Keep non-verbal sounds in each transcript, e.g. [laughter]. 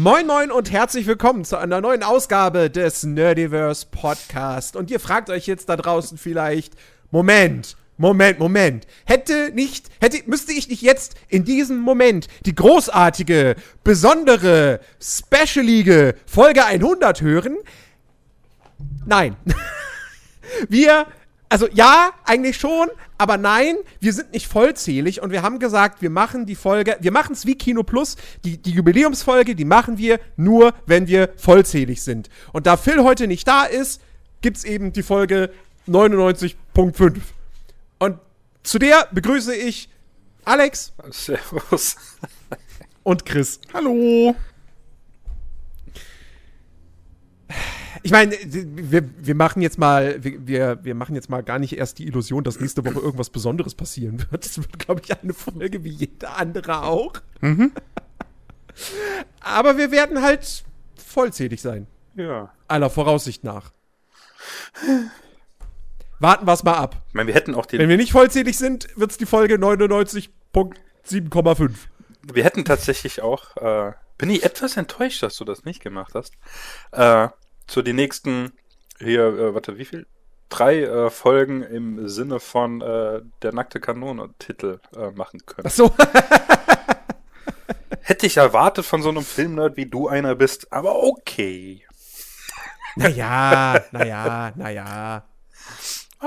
Moin Moin und herzlich willkommen zu einer neuen Ausgabe des Nerdiverse Podcast. Und ihr fragt euch jetzt da draußen vielleicht, Moment, Moment, Moment. Hätte nicht, hätte, müsste ich nicht jetzt in diesem Moment die großartige, besondere, specialige Folge 100 hören? Nein. [laughs] Wir, also ja, eigentlich schon, aber nein, wir sind nicht vollzählig und wir haben gesagt, wir machen die Folge, wir machen es wie Kino Plus, die, die Jubiläumsfolge, die machen wir nur, wenn wir vollzählig sind. Und da Phil heute nicht da ist, gibt's eben die Folge 99.5. Und zu der begrüße ich Alex Servus. und Chris. Hallo. Ich meine, wir, wir machen jetzt mal, wir, wir machen jetzt mal gar nicht erst die Illusion, dass nächste Woche irgendwas Besonderes passieren wird. Das wird, glaube ich, eine Folge wie jede andere auch. Mhm. [laughs] Aber wir werden halt vollzählig sein. Ja. Aller Voraussicht nach. Warten wir es mal ab. Ich meine, wir hätten auch Wenn den. wir nicht vollzählig sind, wird es die Folge 99.7,5. Wir hätten tatsächlich auch. Äh, bin ich etwas enttäuscht, dass du das nicht gemacht hast. Äh, zu den nächsten hier, äh, warte, wie viel? Drei äh, Folgen im Sinne von äh, der nackte Kanone-Titel äh, machen können. Ach so. [laughs] Hätte ich erwartet von so einem Filmnerd, wie du einer bist, aber okay. Naja, naja, naja.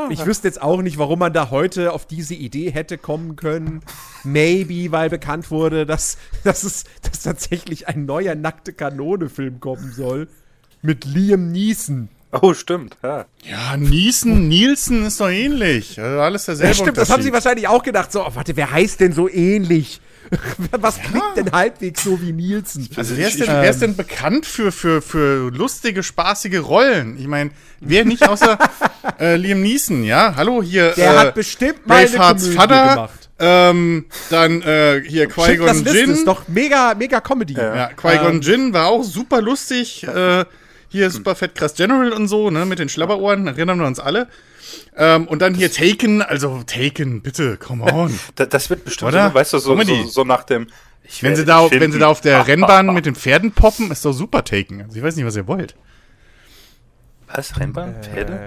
Ich wüsste jetzt auch nicht, warum man da heute auf diese Idee hätte kommen können. Maybe, weil bekannt wurde, dass, dass es dass tatsächlich ein neuer nackte Kanone-Film kommen soll. Mit Liam Neeson. Oh, stimmt, ja. Ja, Niesen, Nielsen ist doch ähnlich. Also alles derselbe Ja, stimmt, das haben sie wahrscheinlich auch gedacht. So, oh, warte, wer heißt denn so ähnlich? [laughs] Was klingt denn halbwegs so wie Nielsen? Also wer ist, denn, wer ist denn bekannt für, für, für lustige, spaßige Rollen? Ich meine, wer nicht außer [laughs] äh, Liam Neeson, ja? Hallo, hier Der äh, hat bestimmt mal eine Bravehearts Komödie Vater, gemacht. ähm, dann äh, hier das Qui-Gon List, ist Jinn. doch mega, mega Comedy. Ja, Qui-Gon Ähm. Jinn war auch super lustig. Äh, hier super fett krass General und so, ne, mit den Schlabberohren, erinnern wir uns alle. Ähm, und dann hier Taken, also Taken, bitte, come [laughs] on. Da, das wird bestimmt, Oder? so, weißt du, so, so, so nach dem. Ich Wenn sie, da, wenn sie da auf der Ah, [laughs] Rennbahn ah, ah. mit den Pferden poppen, ist doch super Taken. Also ich weiß nicht, was ihr wollt. Was? Rennbahn? Pferde?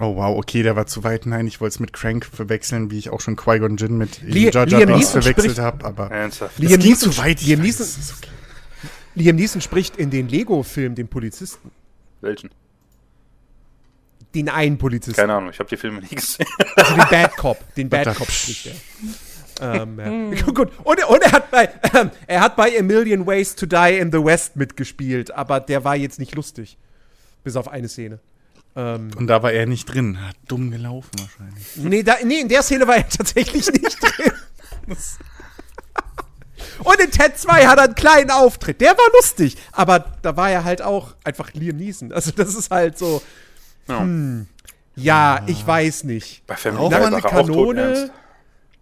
Oh wow, okay, der war zu weit. Nein, ich wollte es mit Crank verwechseln, wie ich auch schon Qui-Gon Jinn mit Li- Jar Binks Neeson verwechselt habe, aber Ernsthaft. Liam ging Neeson- zu weit. Liam Neeson spricht in den Lego-Film den Polizisten. Welchen? Den einen Polizisten. Keine Ahnung, ich habe die Filme nie gesehen. Also den Bad Cop. Den Bad Cop spricht er. ähm, ja. [laughs] Gut. Und, und er, hat bei, ähm, er hat bei A Million Ways to Die in the West mitgespielt, aber der war jetzt nicht lustig. Bis auf eine Szene. Ähm, Und da war er nicht drin. Hat dumm gelaufen wahrscheinlich. nee, da, nee, in der Szene war er [laughs] tatsächlich nicht drin. In Ted 2 hat er einen kleinen Auftritt. Der war lustig. Aber da war er halt auch einfach Liam Neeson. Also, das ist halt so. Ja. Hm, ja, ich weiß nicht. Bei Family Auch war eine Kanone.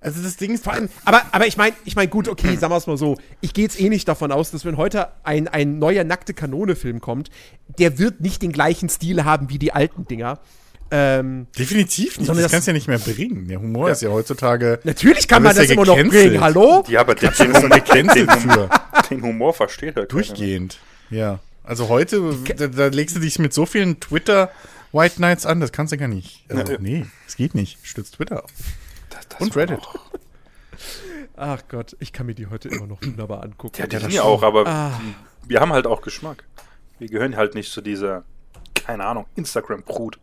Also das Ding ist Vor allem, aber, aber ich meine, ich mein, gut, okay, sagen wir es mal so. Ich gehe jetzt eh nicht davon aus, dass wenn heute ein, ein neuer nackte Kanone-Film kommt, der wird nicht den gleichen Stil haben wie die alten Dinger. Ähm, definitiv nicht. Sondern Das das- kannst du ja nicht mehr bringen. Der Humor ist ja heutzutage. natürlich kann man das ja immer noch bringen. Hallo? Ja, aber den, Das ist den, den, für. den Humor versteht er Durchgehend. Ja. Also heute, da, da legst du dich mit so vielen Twitter White Knights an, das kannst du gar nicht. Also, Ja. nee, es geht nicht. Stützt Twitter auf. Das, das Und Reddit. auch- Ach Gott, ich kann mir die heute immer noch wunderbar angucken. Ja, die Ja, sind das ja auch, aber Ah. wir haben halt auch Geschmack. Wir gehören halt nicht zu dieser, keine Ahnung, Instagram-Brut.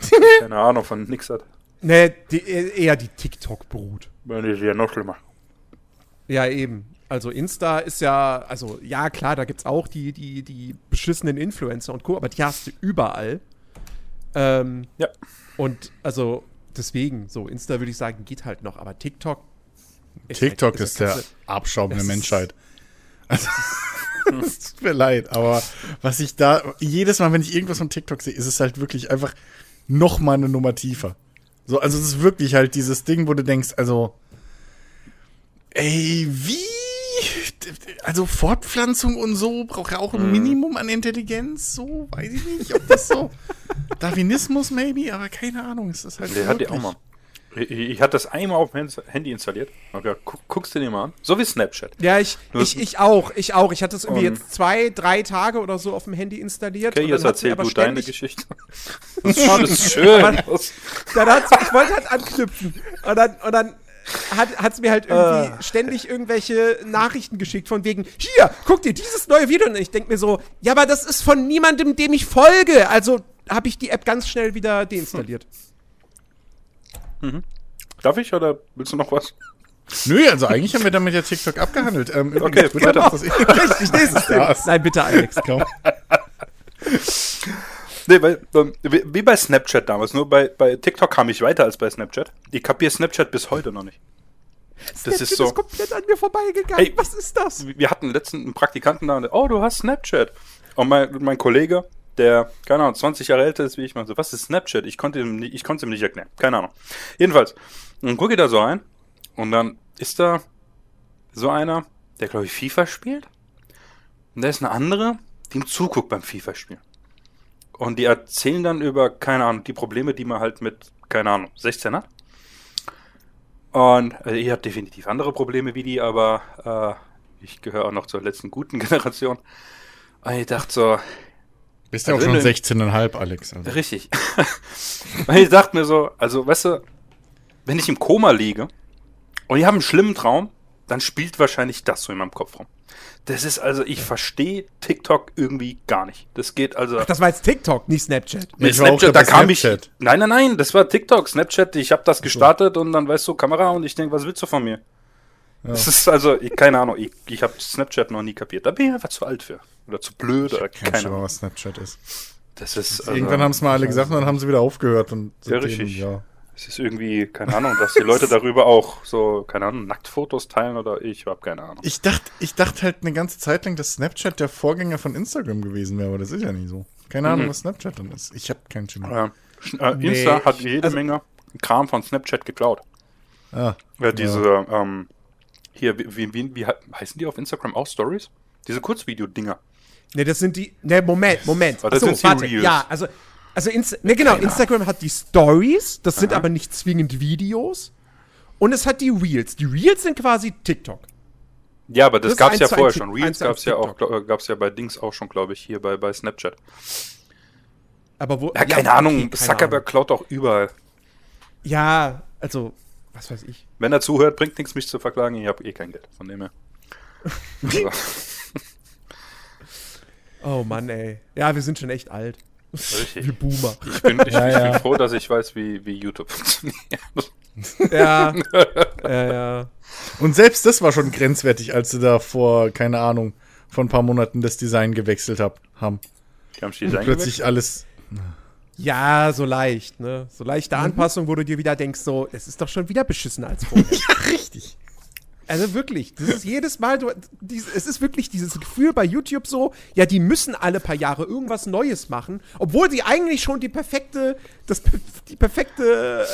[laughs] keine Ahnung, von nix hat. Nee, die, eher die TikTok-Brut. Das ist ja noch schlimmer. Ja, eben. Also Insta ist ja, also ja klar, da gibt's auch die, die, die beschissenen Influencer und Co., aber die hast du überall. Ähm, Ja. Und also deswegen, so, Insta würde ich sagen, geht halt noch, aber TikTok. ist TikTok halt- ist der kannst Abschaum der ist- Menschheit. Also, [laughs] es tut mir leid, aber was ich da, jedes Mal, wenn ich irgendwas von TikTok sehe, ist es halt wirklich einfach noch mal eine Nummer tiefer. So, also es ist wirklich halt dieses Ding, wo du denkst, also, ey, wie? Also Fortpflanzung und so braucht ja auch ein Minimum an Intelligenz, so, weiß ich nicht, ob das so [laughs] Darwinismus maybe, aber keine Ahnung, es ist halt Der hat die auch wirklich- mal. Ich, hatte das einmal auf dem Handy installiert. Okay, guck, guckst du dir mal an. So wie Snapchat. Ja, ich, Nur- ich, ich auch, ich auch. Ich hatte es irgendwie jetzt zwei, drei Tage oder so auf dem Handy installiert. Okay, jetzt erzähl du deine Geschichte. [laughs] Das ist schon- das ist schön. Dann hat's, ich wollte halt anknüpfen. Und dann, und dann hat es mir halt irgendwie Ah. ständig irgendwelche Nachrichten geschickt von wegen, hier, guck dir dieses neue Video. Und ich denke mir so, ja, aber das ist von niemandem, dem ich folge. Also habe ich die App ganz schnell wieder deinstalliert. [laughs] Darf ich oder willst du noch was? Nö, also eigentlich haben wir damit ja TikTok abgehandelt. Ähm, Okay, Twitter macht das Richtig, nächstes Thema. Das- Nein, bitte, Alex. [laughs] Komm. Nee, weil, ähm, wie, bei Snapchat damals. Nur bei, bei TikTok kam ich weiter als bei Snapchat. Ich kapiere Snapchat bis heute noch nicht. Das ist so- komplett an mir vorbeigegangen. Ey, Was ist das? Wir hatten letztens einen Praktikanten da und der, oh, du hast Snapchat. Und mein, mein Kollege, der, keine Ahnung, 20 Jahre älter ist wie ich, meinte so, was ist Snapchat? Ich konnte ihm ich konnte ihm nicht erklären. Keine Ahnung. Jedenfalls, dann gucke da so ein und dann ist da so einer, der, glaube ich, FIFA spielt. Und da ist eine andere, die ihm zuguckt beim FIFA-Spielen. Und die erzählen dann über, keine Ahnung, die Probleme, die man halt mit, keine Ahnung, 16 hat. Und also ich habe definitiv andere Probleme wie die, aber äh, ich gehöre auch noch zur letzten guten [laughs] Generation. Und ich dachte so, Bist ja auch Also schon wenn 16,5, Alex. Also. richtig. [laughs] Ich dachte mir so, also weißt du, wenn ich im Koma liege und ich habe einen schlimmen Traum, dann spielt wahrscheinlich das so in meinem Kopf rum. Das ist also, ich verstehe TikTok irgendwie gar nicht. Das geht also. Ach, das war jetzt TikTok, nicht Snapchat. Mit Ich auch Snapchat, da kam ich. Snapchat. Nein, nein, nein, das war TikTok, Snapchat. Ich habe das gestartet und dann weißt du Kamera und ich denke, was willst du von mir? Das ist also, ich, keine Ahnung, ich, ich habe Snapchat noch nie kapiert. Da bin ich einfach zu alt für. Oder zu blöd oder Kein keine Ahnung. was Snapchat ist. Das ist. Also, Irgendwann haben es mal alle gesagt und dann haben sie wieder aufgehört. Und Ja, richtig. Ja. Es ist irgendwie, keine Ahnung, dass die Leute darüber auch so, keine Ahnung, Nacktfotos teilen oder ich habe keine Ahnung. Ich dachte, ich dachte halt eine ganze Zeit lang, dass Snapchat der Vorgänger von Instagram gewesen wäre, aber das ist ja nicht so. Keine Ahnung, Mhm. was Snapchat dann ist. Ich habe keinen Schimmer. Äh, äh, Nee, Insta hat ich- jede also- Menge Kram von Snapchat geklaut. Ah, Ja, diese, ähm, hier, wie, wie, wie, wie he- heißen die auf Instagram auch Stories? Diese Kurzvideo-Dinger. Ne, das sind die. Ne, Moment, Moment. Das Achso, sind warte. Reels. Ja, also. Also, Insta ne, genau, Instagram hat die Stories, das sind aber nicht zwingend Videos. Und es hat die Reels. Die Reels sind quasi TikTok. Ja, aber das, Das gab's eins ja vorher schon. Reels gab's ja auch, gab's ja bei Dings auch schon, glaube ich, hier bei, bei Snapchat. Aber wo. Ja, keine okay, Ahnung, keine Zuckerberg klaut auch überall. Ahnung. Ja, also, was weiß ich. Wenn er zuhört, bringt nichts, mich zu verklagen. Ich habe eh kein Geld, von dem her. Also, [laughs] Oh Mann, ey. Ja, wir sind schon echt alt. Richtig. Wir Boomer. ich bin, ich, Ja, ich ja. bin froh, dass ich weiß, wie, wie YouTube funktioniert. ja. [laughs] ja, ja. Und selbst das war schon grenzwertig, als sie da vor, keine Ahnung, vor ein paar Monaten das Design gewechselt hab, haben. Die haben Und Design plötzlich alles. Ja, so leicht, ne? So leichte Mhm. Anpassung, wo du dir wieder denkst, so, es ist doch schon wieder beschissen als vorher. [laughs] Ja, richtig. Also wirklich, das ist jedes Mal, du, dies, es ist wirklich dieses Gefühl bei YouTube so, ja, die müssen alle paar Jahre irgendwas Neues machen, obwohl sie eigentlich schon die perfekte, das, die perfekte,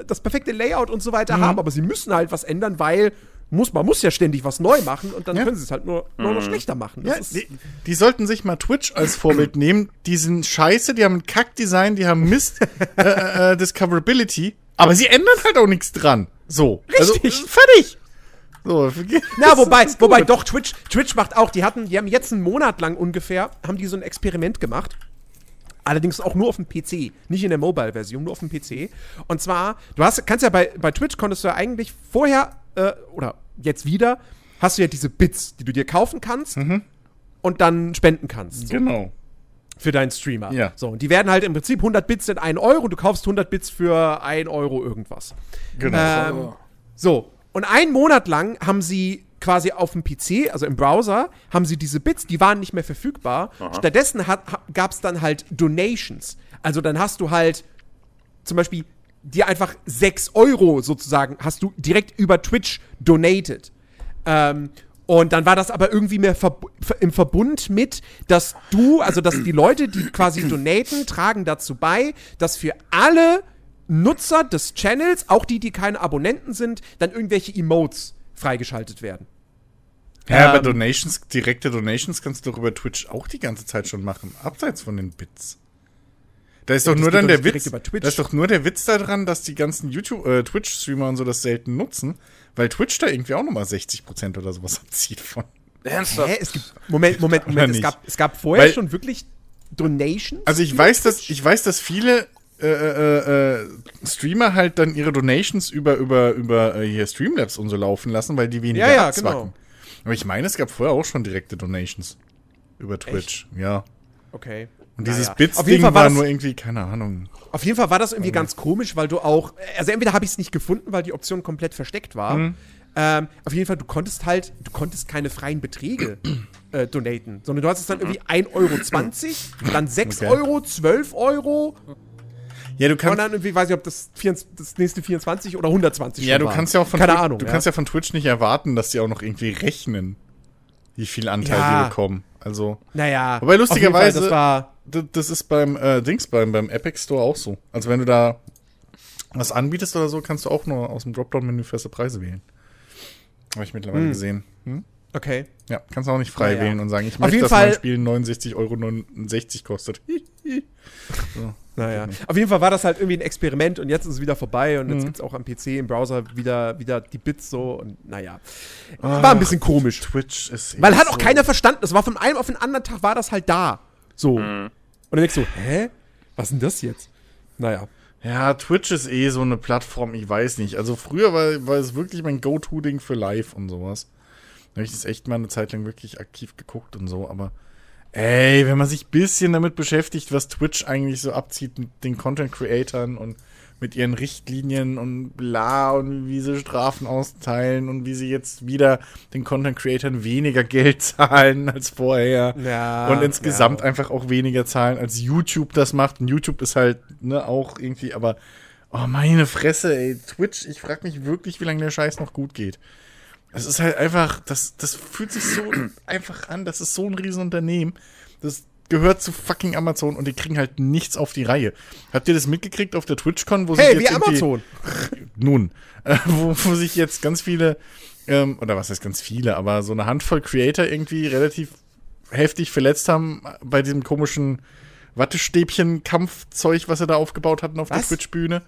äh, das perfekte Layout und so weiter Mhm. haben, aber sie müssen halt was ändern, weil muss, man muss ja ständig was neu machen und dann Ja. können sie es halt nur, nur Mhm. noch schlechter machen. Das Ja, ist, die, die sollten sich mal Twitch als Vorbild [clears throat] nehmen. Die sind scheiße, die haben ein Kackdesign, die haben Mist äh, äh, Discoverability, aber sie ändern halt auch nichts dran. So. Richtig. Also, fertig. So. Na, wobei, wobei doch, Twitch, Twitch macht auch, die hatten, die haben jetzt einen Monat lang ungefähr, haben die so ein Experiment gemacht. Allerdings auch nur auf dem PC, nicht in der Mobile-Version, nur auf dem PC. Und zwar, du hast, kannst ja bei, bei Twitch konntest du ja eigentlich vorher, äh, oder jetzt wieder, hast du ja diese Bits, die du dir kaufen kannst und dann spenden kannst. So, Genau. für deinen Streamer. Ja. So, und die werden halt im Prinzip 100 Bits sind 1 Euro, du kaufst 100 Bits für 1 Euro irgendwas. Genau. Ähm, so, und einen Monat lang haben sie quasi auf dem PC, also im Browser, haben sie diese Bits, die waren nicht mehr verfügbar. Stattdessen gab es dann halt Donations. Also dann hast du halt zum Beispiel dir einfach 6 Euro sozusagen, hast du direkt über Twitch donated. Ähm, und dann war das aber irgendwie mehr verb im Verbund mit, dass du, also dass die Leute, die quasi donaten, tragen dazu bei, dass für alle Nutzer des Channels, auch die, die keine Abonnenten sind, dann irgendwelche Emotes freigeschaltet werden. Ja, aber Ähm, Donations, direkte Donations kannst du doch über Twitch auch die ganze Zeit schon machen, abseits von den Bits. Da ist doch nur dann der Witz. Da ist doch nur der Witz daran, dass die ganzen YouTube, äh, Twitch-Streamer und so das selten nutzen, weil Twitch da irgendwie auch nochmal 60% oder sowas abzieht von. Ernsthaft? Hä? Es gibt, Moment, [laughs] Moment, Moment. Es gab, es gab vorher Weil- schon wirklich Donations? Also ich weiß, dass ich weiß, dass viele äh, äh, äh, Streamer halt dann ihre Donations über über über äh, hier Streamlabs und so laufen lassen, weil die weniger Ja, ja, abzwacken. genau. Aber ich meine, es gab vorher auch schon direkte Donations über Twitch. Ja. Okay. Und dieses. Auf Bits-Ding jeden Fall war, war nur irgendwie, keine Ahnung. Auf jeden Fall war das irgendwie ganz komisch, weil du auch, also entweder habe ich es nicht gefunden, weil die Option komplett versteckt war. Mhm. Ähm, auf jeden Fall, du konntest halt, du konntest keine freien Beträge [clears throat] äh, donaten, sondern du hattest dann irgendwie 1,20 Euro, dann [clears throat] 6 Okay. Euro, 12 Euro Ja, du und kannst, dann irgendwie, weiß ich, ob das, 24, das nächste 24 oder 120 ja, du waren. kannst ja auch von Keine Twi- Ahnung. du ja. kannst ja von Twitch nicht erwarten, dass die auch noch irgendwie rechnen, wie viel Anteil Ja. die bekommen. Also, naja, Wobei jeden Fall, lustigerweise- das war, das ist beim äh, Dings, beim, beim Epic Store auch so. Also wenn du da was anbietest oder so, kannst du auch nur aus dem Dropdown-Menü feste Preise wählen. Habe ich mittlerweile Hm. gesehen. Hm? okay. Ja, kannst du auch nicht frei Naja. wählen und sagen, ich Auf möchte, dass Fall- mein Spiel 69,69 Euro kostet. [laughs] so. Naja. Auf jeden Fall war das halt irgendwie ein Experiment und jetzt ist es wieder vorbei und jetzt Mhm. gibt es auch am PC, im Browser wieder, wieder die Bits so und naja. War ein bisschen komisch. Twitch ist Weil eh hat auch so- keiner verstanden. Es war von einem auf den anderen Tag war das halt da. So. Mhm. Und dann denkst du, hä? Was ist denn das jetzt? Naja. Ja, Twitch ist eh so eine Plattform, ich weiß nicht. Also früher war, war es wirklich mein Go-To-Ding für Live und sowas. Da habe ich das echt mal eine Zeit lang wirklich aktiv geguckt und so, aber ey, wenn man sich ein bisschen damit beschäftigt, was Twitch eigentlich so abzieht mit den Content-Creatern und mit ihren Richtlinien und bla und wie sie Strafen austeilen und wie sie jetzt wieder den Content-Creatern weniger Geld [laughs] zahlen als vorher. Ja, und insgesamt ja. einfach auch weniger zahlen, als YouTube das macht. Und YouTube ist halt, ne, auch irgendwie, aber, oh, meine Fresse, ey, Twitch, ich frag mich wirklich, wie lange der Scheiß noch gut geht. Es ist halt einfach, das, das fühlt sich so [clears throat] einfach an, das ist so ein Riesenunternehmen. Das gehört zu fucking Amazon und die kriegen halt nichts auf die Reihe. Habt ihr das mitgekriegt auf der TwitchCon, wo Hey, sich wie jetzt irgendwie- Amazon. [laughs] nun, äh, wo, wo sich jetzt ganz viele, ähm, oder was heißt ganz viele, aber so eine Handvoll Creator irgendwie relativ heftig verletzt haben bei diesem komischen Wattestäbchen-Kampfzeug, was sie da aufgebaut hatten auf der Was? Twitch-Bühne.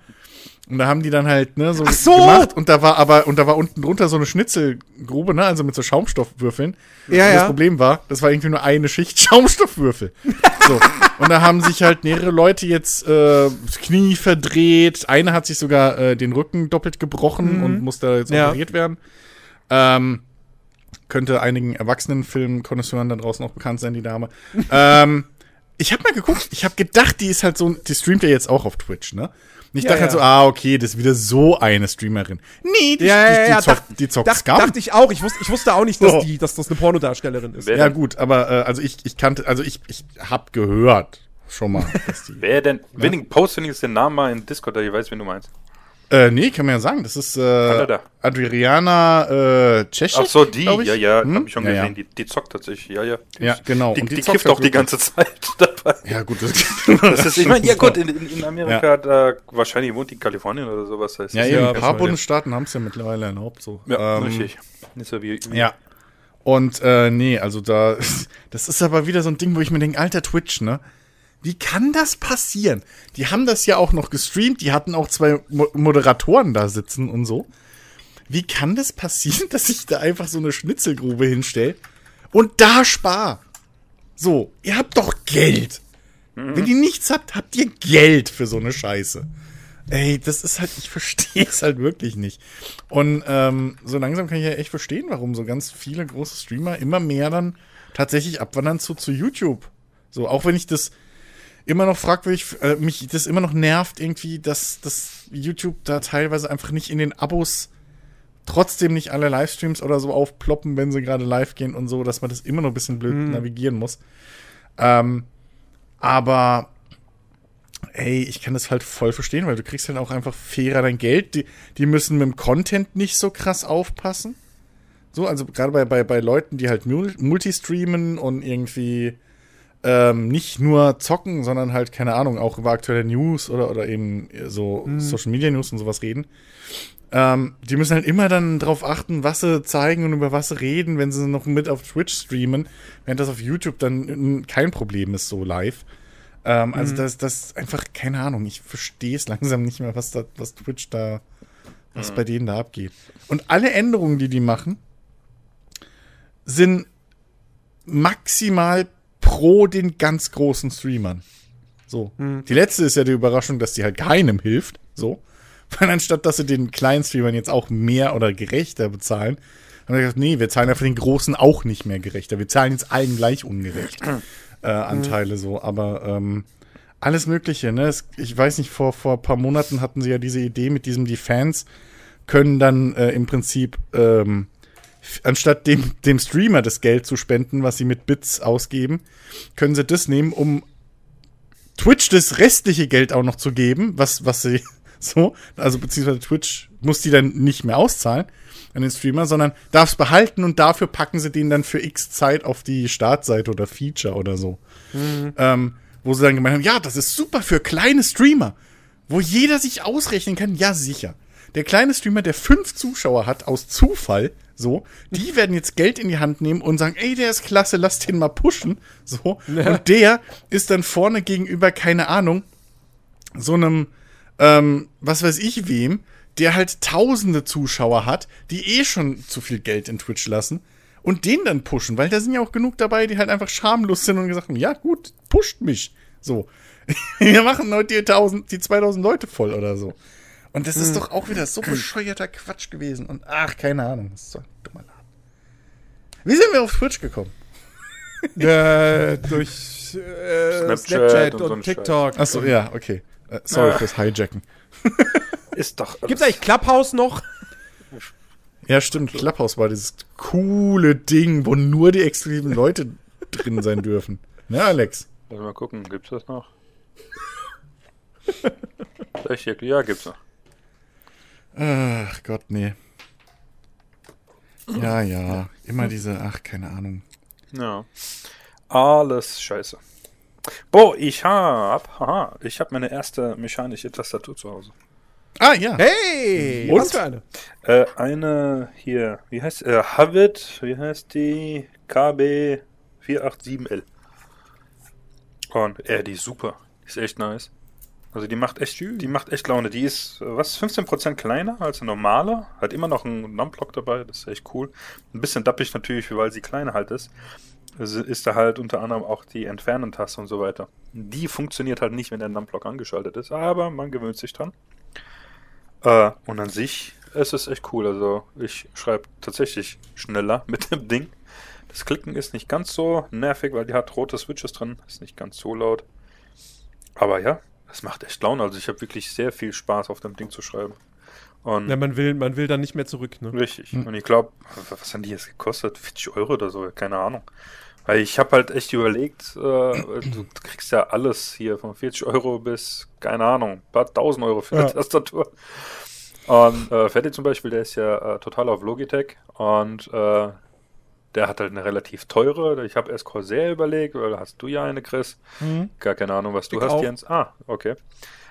Und da haben die dann halt, ne, so, so! gemacht und da war aber, und da war unten drunter so eine Schnitzelgrube, ne, also mit so Schaumstoffwürfeln. Ja, und ja. Das Problem war, das war irgendwie nur eine Schicht [laughs] Schaumstoffwürfel. So. Und da haben sich halt mehrere Leute jetzt äh, das Knie verdreht. Eine hat sich sogar äh, den Rücken doppelt gebrochen und musste jetzt Mhm. Ja. operiert werden. Ähm, könnte einigen Erwachsenenfilm-Konnoisseuren da draußen auch bekannt sein, die Dame. [laughs] ähm, ich habe mal geguckt, ich habe gedacht, die ist halt so, die streamt ja jetzt auch auf Twitch, ne? Und ich Ja, dachte halt ja. so, ah, okay, das ist wieder so eine Streamerin. Nee, die, Ja, die, ja, die, ja, zockt, die zockt Dach, Scum. dachte ich auch. Ich wusste, ich wusste auch nicht, dass, So. die, dass das eine Pornodarstellerin ist. Wer Ja, denn? gut, aber äh, also ich, ich kannte, also ich, ich hab gehört schon mal, dass die. Wer denn? Wenig post wenigstens den Namen mal in Discord, da ich weiß, wen du meinst. Äh, nee, kann man ja sagen. Das ist äh. Adriana äh, Czeschik, Ach so, die, ja, ja, Hm? hab ich schon ja, gesehen. Ja. Die, die zockt tatsächlich, ja, ja. Die Ja, ist- genau. Die, Und die, die zockt kifft auch die ganze Zeit [laughs] dabei. ja, gut, das, [laughs] [laughs] Das ist, ich meine, ja gut, Ja, in, in, Amerika, da wahrscheinlich wohnt die in Kalifornien oder sowas. Heißt ja Ja, ein paar. Bundesstaaten haben es ja mittlerweile erlaubt. So. ja Ähm, richtig. Nicht so wie, wie Ja. Und äh, nee, also da, das ist aber wieder so ein Ding, wo ich mir denke, alter Twitch, ne? Wie kann das passieren? Die haben das ja auch noch gestreamt, die hatten auch zwei Mo Moderatoren da sitzen und so. Wie kann das passieren, [laughs] dass ich da einfach so eine Schnitzelgrube hinstelle und da spar? So, ihr habt doch Geld. Wenn ihr nichts habt, habt ihr Geld für so eine Scheiße. Ey, das ist halt, ich verstehe [laughs] es halt wirklich nicht. Und ähm, so langsam kann ich ja echt verstehen, warum so ganz viele große Streamer immer mehr dann tatsächlich abwandern zu, zu YouTube. So, auch wenn ich das immer noch fragwürdig, äh, mich das immer noch nervt irgendwie, dass, dass YouTube da teilweise einfach nicht in den Abos trotzdem nicht alle Livestreams oder so aufploppen, wenn sie gerade live gehen und so, dass man das immer noch ein bisschen blöd navigieren muss. Ähm, aber ey, ich kann das halt voll verstehen, weil du kriegst halt auch einfach fairer dein Geld. Die, die müssen mit dem Content nicht so krass aufpassen. So, also gerade bei, bei, bei Leuten, die halt mul- multistreamen und irgendwie ähm, nicht nur zocken, sondern halt, keine Ahnung, auch über aktuelle News oder, oder eben so Social Media News und sowas reden. Ähm, die müssen halt immer dann drauf achten, was sie zeigen und über was sie reden, wenn sie noch mit auf Twitch streamen, während das auf YouTube dann kein Problem ist, so live. Ähm, also das, das ist einfach, keine Ahnung, ich verstehe es [laughs] langsam nicht mehr, was, da, was Twitch da, was bei denen da abgeht. Und alle Änderungen, die die machen, sind maximal pro den ganz großen Streamern. So. Die letzte ist ja die Überraschung, dass die halt keinem hilft. So. [laughs] Weil anstatt, dass sie den kleinen Streamern jetzt auch mehr oder gerechter bezahlen, haben wir gesagt, nee, wir zahlen ja für den Großen auch nicht mehr gerechter. Wir zahlen jetzt allen gleich ungerecht [clears throat] äh, Anteile so. Aber ähm, alles Mögliche, ne? Es, ich weiß nicht, vor, vor ein paar Monaten hatten sie ja diese Idee mit diesem, die Fans können dann äh, im Prinzip ähm, anstatt dem, dem Streamer das Geld zu spenden, was sie mit Bits ausgeben, können sie das nehmen, um Twitch das restliche Geld auch noch zu geben, was, was sie [laughs] so, also beziehungsweise Twitch muss die dann nicht mehr auszahlen an den Streamer, sondern darf es behalten und dafür packen sie den dann für x Zeit auf die Startseite oder Feature oder so. Ähm, wo sie dann gemeint haben, ja, das ist super für kleine Streamer, wo jeder sich ausrechnen kann, ja sicher. Der kleine Streamer, der fünf Zuschauer hat aus Zufall, so, die werden jetzt Geld in die Hand nehmen und sagen, ey, der ist klasse, lass den mal pushen, so. Und der ist dann vorne gegenüber, keine Ahnung, so einem, ähm, was weiß ich wem, der halt tausende Zuschauer hat, die eh schon zu viel Geld in Twitch lassen und den dann pushen, weil da sind ja auch genug dabei, die halt einfach schamlos sind und gesagt haben, ja gut, pusht mich. So. [laughs] Wir machen heute die 1000, die 2000 Leute voll oder so. Und das ist doch auch wieder so bescheuerter Quatsch gewesen. Und ach, keine Ahnung, das ist so ein dummer Laden. Wie sind wir auf Twitch gekommen? [laughs] äh, durch äh, Snapchat Snapchat, und und, TikTok. Ach so, ja, okay. Äh, sorry fürs Hijacken. [laughs] Ist doch. Gibt's eigentlich Clubhouse noch? Ja, stimmt. Clubhouse war dieses coole Ding, wo nur die exklusiven Leute drin sein dürfen. Ne, Alex? Lass mal gucken, gibt's das noch? [laughs] Vielleicht ja, gibt's noch. Ach Gott, nee. Ja, ja. Immer diese, ach, keine Ahnung. Ja. Alles scheiße. Boah, ich hab, haha, ich hab meine erste mechanische Tastatur zu Hause. Ah, ja. Hey, Und? was für eine? Äh, eine hier, wie heißt, äh, Havit, wie heißt die? KB487L. Und, äh, die ist super. Die ist echt nice. Also die macht echt, die macht echt Laune. Die ist, äh, was, 15% kleiner als eine normale. Hat immer noch einen Numblock dabei, das ist echt cool. Ein bisschen dappig natürlich, weil sie kleiner halt ist. Es ist da halt unter anderem auch die Entfernen-Taste und so weiter. Die funktioniert halt nicht, wenn der Numblock angeschaltet ist, aber man gewöhnt sich dran. Äh, und an sich es ist echt cool. Also ich schreibe tatsächlich schneller [laughs] mit dem Ding. Das Klicken ist nicht ganz so nervig, weil die hat rote Switches drin. Ist nicht ganz so laut. Aber ja, es macht echt Laune. Also ich habe wirklich sehr viel Spaß auf dem Ding zu schreiben. Und Ja, man will, man will dann nicht mehr zurück, ne? Richtig. Und ich glaube, was haben die jetzt gekostet? 40 Euro oder so? Keine Ahnung. Weil ich habe halt echt überlegt, äh, du kriegst ja alles hier von 40 Euro bis, keine Ahnung, ein paar tausend Euro für Ja. eine Tastatur. Und äh, Ferdi zum Beispiel, der ist ja äh, total auf Logitech und äh, der hat halt eine relativ teure. Ich habe erst Corsair überlegt, weil hast du ja eine, Chris. Gar keine Ahnung, was du Ich hast, auch. Jens. Ah, okay.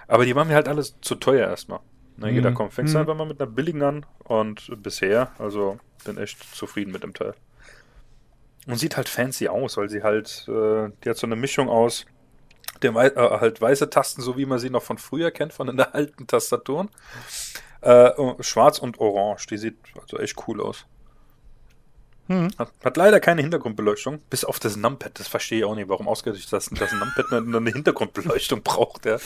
Aber die waren mir halt alles zu teuer erstmal. Ne, Mhm. kommt, fängst einfach mal mit einer billigen an und bisher, also bin echt zufrieden mit dem Teil. Und sieht halt fancy aus, weil sie halt, äh, die hat so eine Mischung aus wei äh, halt weiße Tasten, so wie man sie noch von früher kennt, von den [laughs] alten Tastaturen. Äh, schwarz und orange, die sieht also echt cool aus. Hm. Hat, hat leider keine Hintergrundbeleuchtung, bis auf das Numpad. Das verstehe ich auch nicht, warum ausgerechnet das, das Numpad eine, eine Hintergrundbeleuchtung [laughs] braucht. Ja.